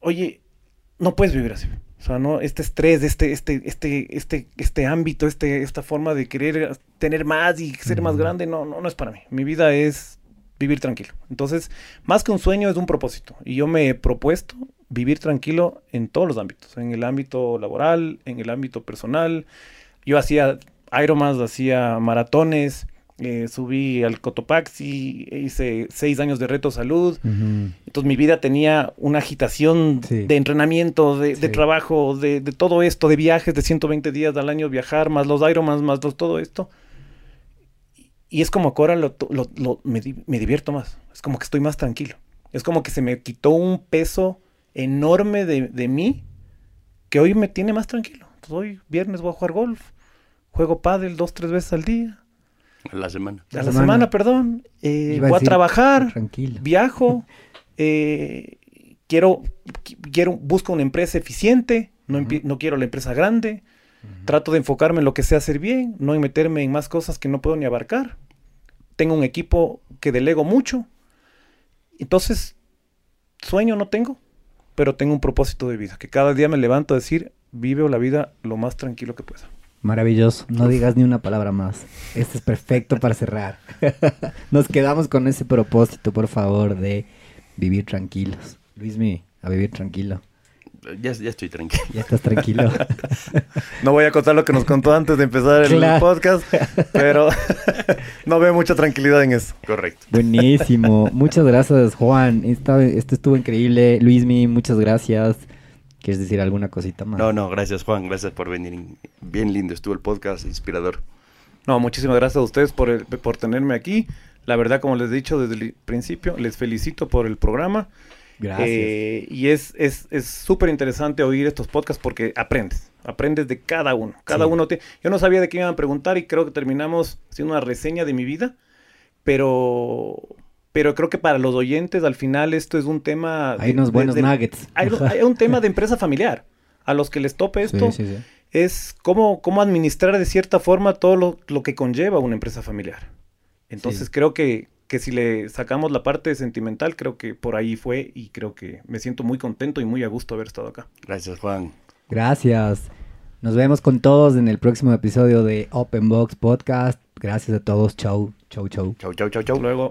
S3: oye, no puedes vivir así. O sea, no, este estrés, este, este, este, este, este ámbito, este, esta forma de querer tener más y ser más grande, no, no, no es para mí. Mi vida es vivir tranquilo. Entonces, más que un sueño, es un propósito. Y yo me he propuesto vivir tranquilo en todos los ámbitos. En el ámbito laboral, en el ámbito personal. Yo hacía Ironmans, hacía maratones, eh, subí al Cotopaxi, hice seis años de reto salud. Entonces mi vida tenía una agitación
S1: Sí.
S3: de entrenamiento, de, de
S1: Sí.
S3: trabajo, de, de todo esto, de viajes de 120 días al año viajar, más los Ironmans, más los- todo esto. Y es como que ahora lo, lo- lo- me, me divierto más. Es como que estoy más tranquilo. Es como que se me quitó un peso enorme de, de mí que hoy me tiene más tranquilo. Entonces, hoy viernes voy a jugar golf, juego pádel dos, tres veces al día.
S2: A la semana.
S3: A
S1: La
S3: la
S1: semana.
S3: semana, perdón. eh,
S1: a
S3: voy a trabajar
S1: Tranquilo.
S3: viajo, [LAUGHS] eh, quiero, qui- quiero, busco una empresa eficiente, no, no quiero la empresa grande, trato de enfocarme en lo que sé hacer bien, no en meterme en más cosas que no puedo ni abarcar. Tengo un equipo que delego mucho, entonces sueño no tengo, pero tengo un propósito de vida, que cada día me levanto a decir, vive la vida lo más tranquilo que pueda.
S1: Maravilloso. No digas ni una palabra más. Este es perfecto para cerrar. [LAUGHS] Nos quedamos con ese propósito, por favor, de vivir tranquilos. Luismi, a vivir tranquilo.
S2: Ya, ya estoy tranquilo.
S1: Ya estás tranquilo. [LAUGHS]
S3: No voy a contar lo que nos contó antes de empezar el
S1: Claro.
S3: podcast, pero [LAUGHS] no veo mucha tranquilidad en eso.
S2: Correcto.
S1: Buenísimo. Muchas gracias, Juan. Esta- esto estuvo increíble. Luismi, muchas gracias. ¿Quieres decir alguna cosita más?
S2: No, no, gracias Juan, gracias por venir. Bien lindo estuvo el podcast, inspirador.
S3: No, muchísimas gracias a ustedes por, el- por tenerme aquí. La verdad, como les he dicho desde el principio, les felicito por el programa.
S1: Gracias.
S3: Eh, y es es es súper interesante oír estos podcasts porque aprendes. Aprendes de cada uno. Cada
S1: Sí.
S3: uno te... Yo no sabía de qué me iban a preguntar y creo que terminamos haciendo una reseña de mi vida. Pero... Pero creo que para los oyentes al final esto es un tema...
S1: Hay
S3: de-
S1: unos buenos
S3: de-
S1: nuggets.
S3: Hay, hay un tema de empresa familiar. A los que les tope [LAUGHS] esto,
S1: Sí, sí, sí.
S3: es cómo, cómo administrar de cierta forma todo lo, lo que conlleva una empresa familiar. Entonces creo que, que si le sacamos la parte sentimental, creo que por ahí fue y creo que me siento muy contento y muy a gusto haber estado acá.
S2: Gracias Juan.
S1: Gracias. Nos vemos con todos en el próximo episodio de Open Box Podcast. Gracias a todos. Chau, chau, chau.
S2: Chau, chau, chau, chau.
S3: Luego...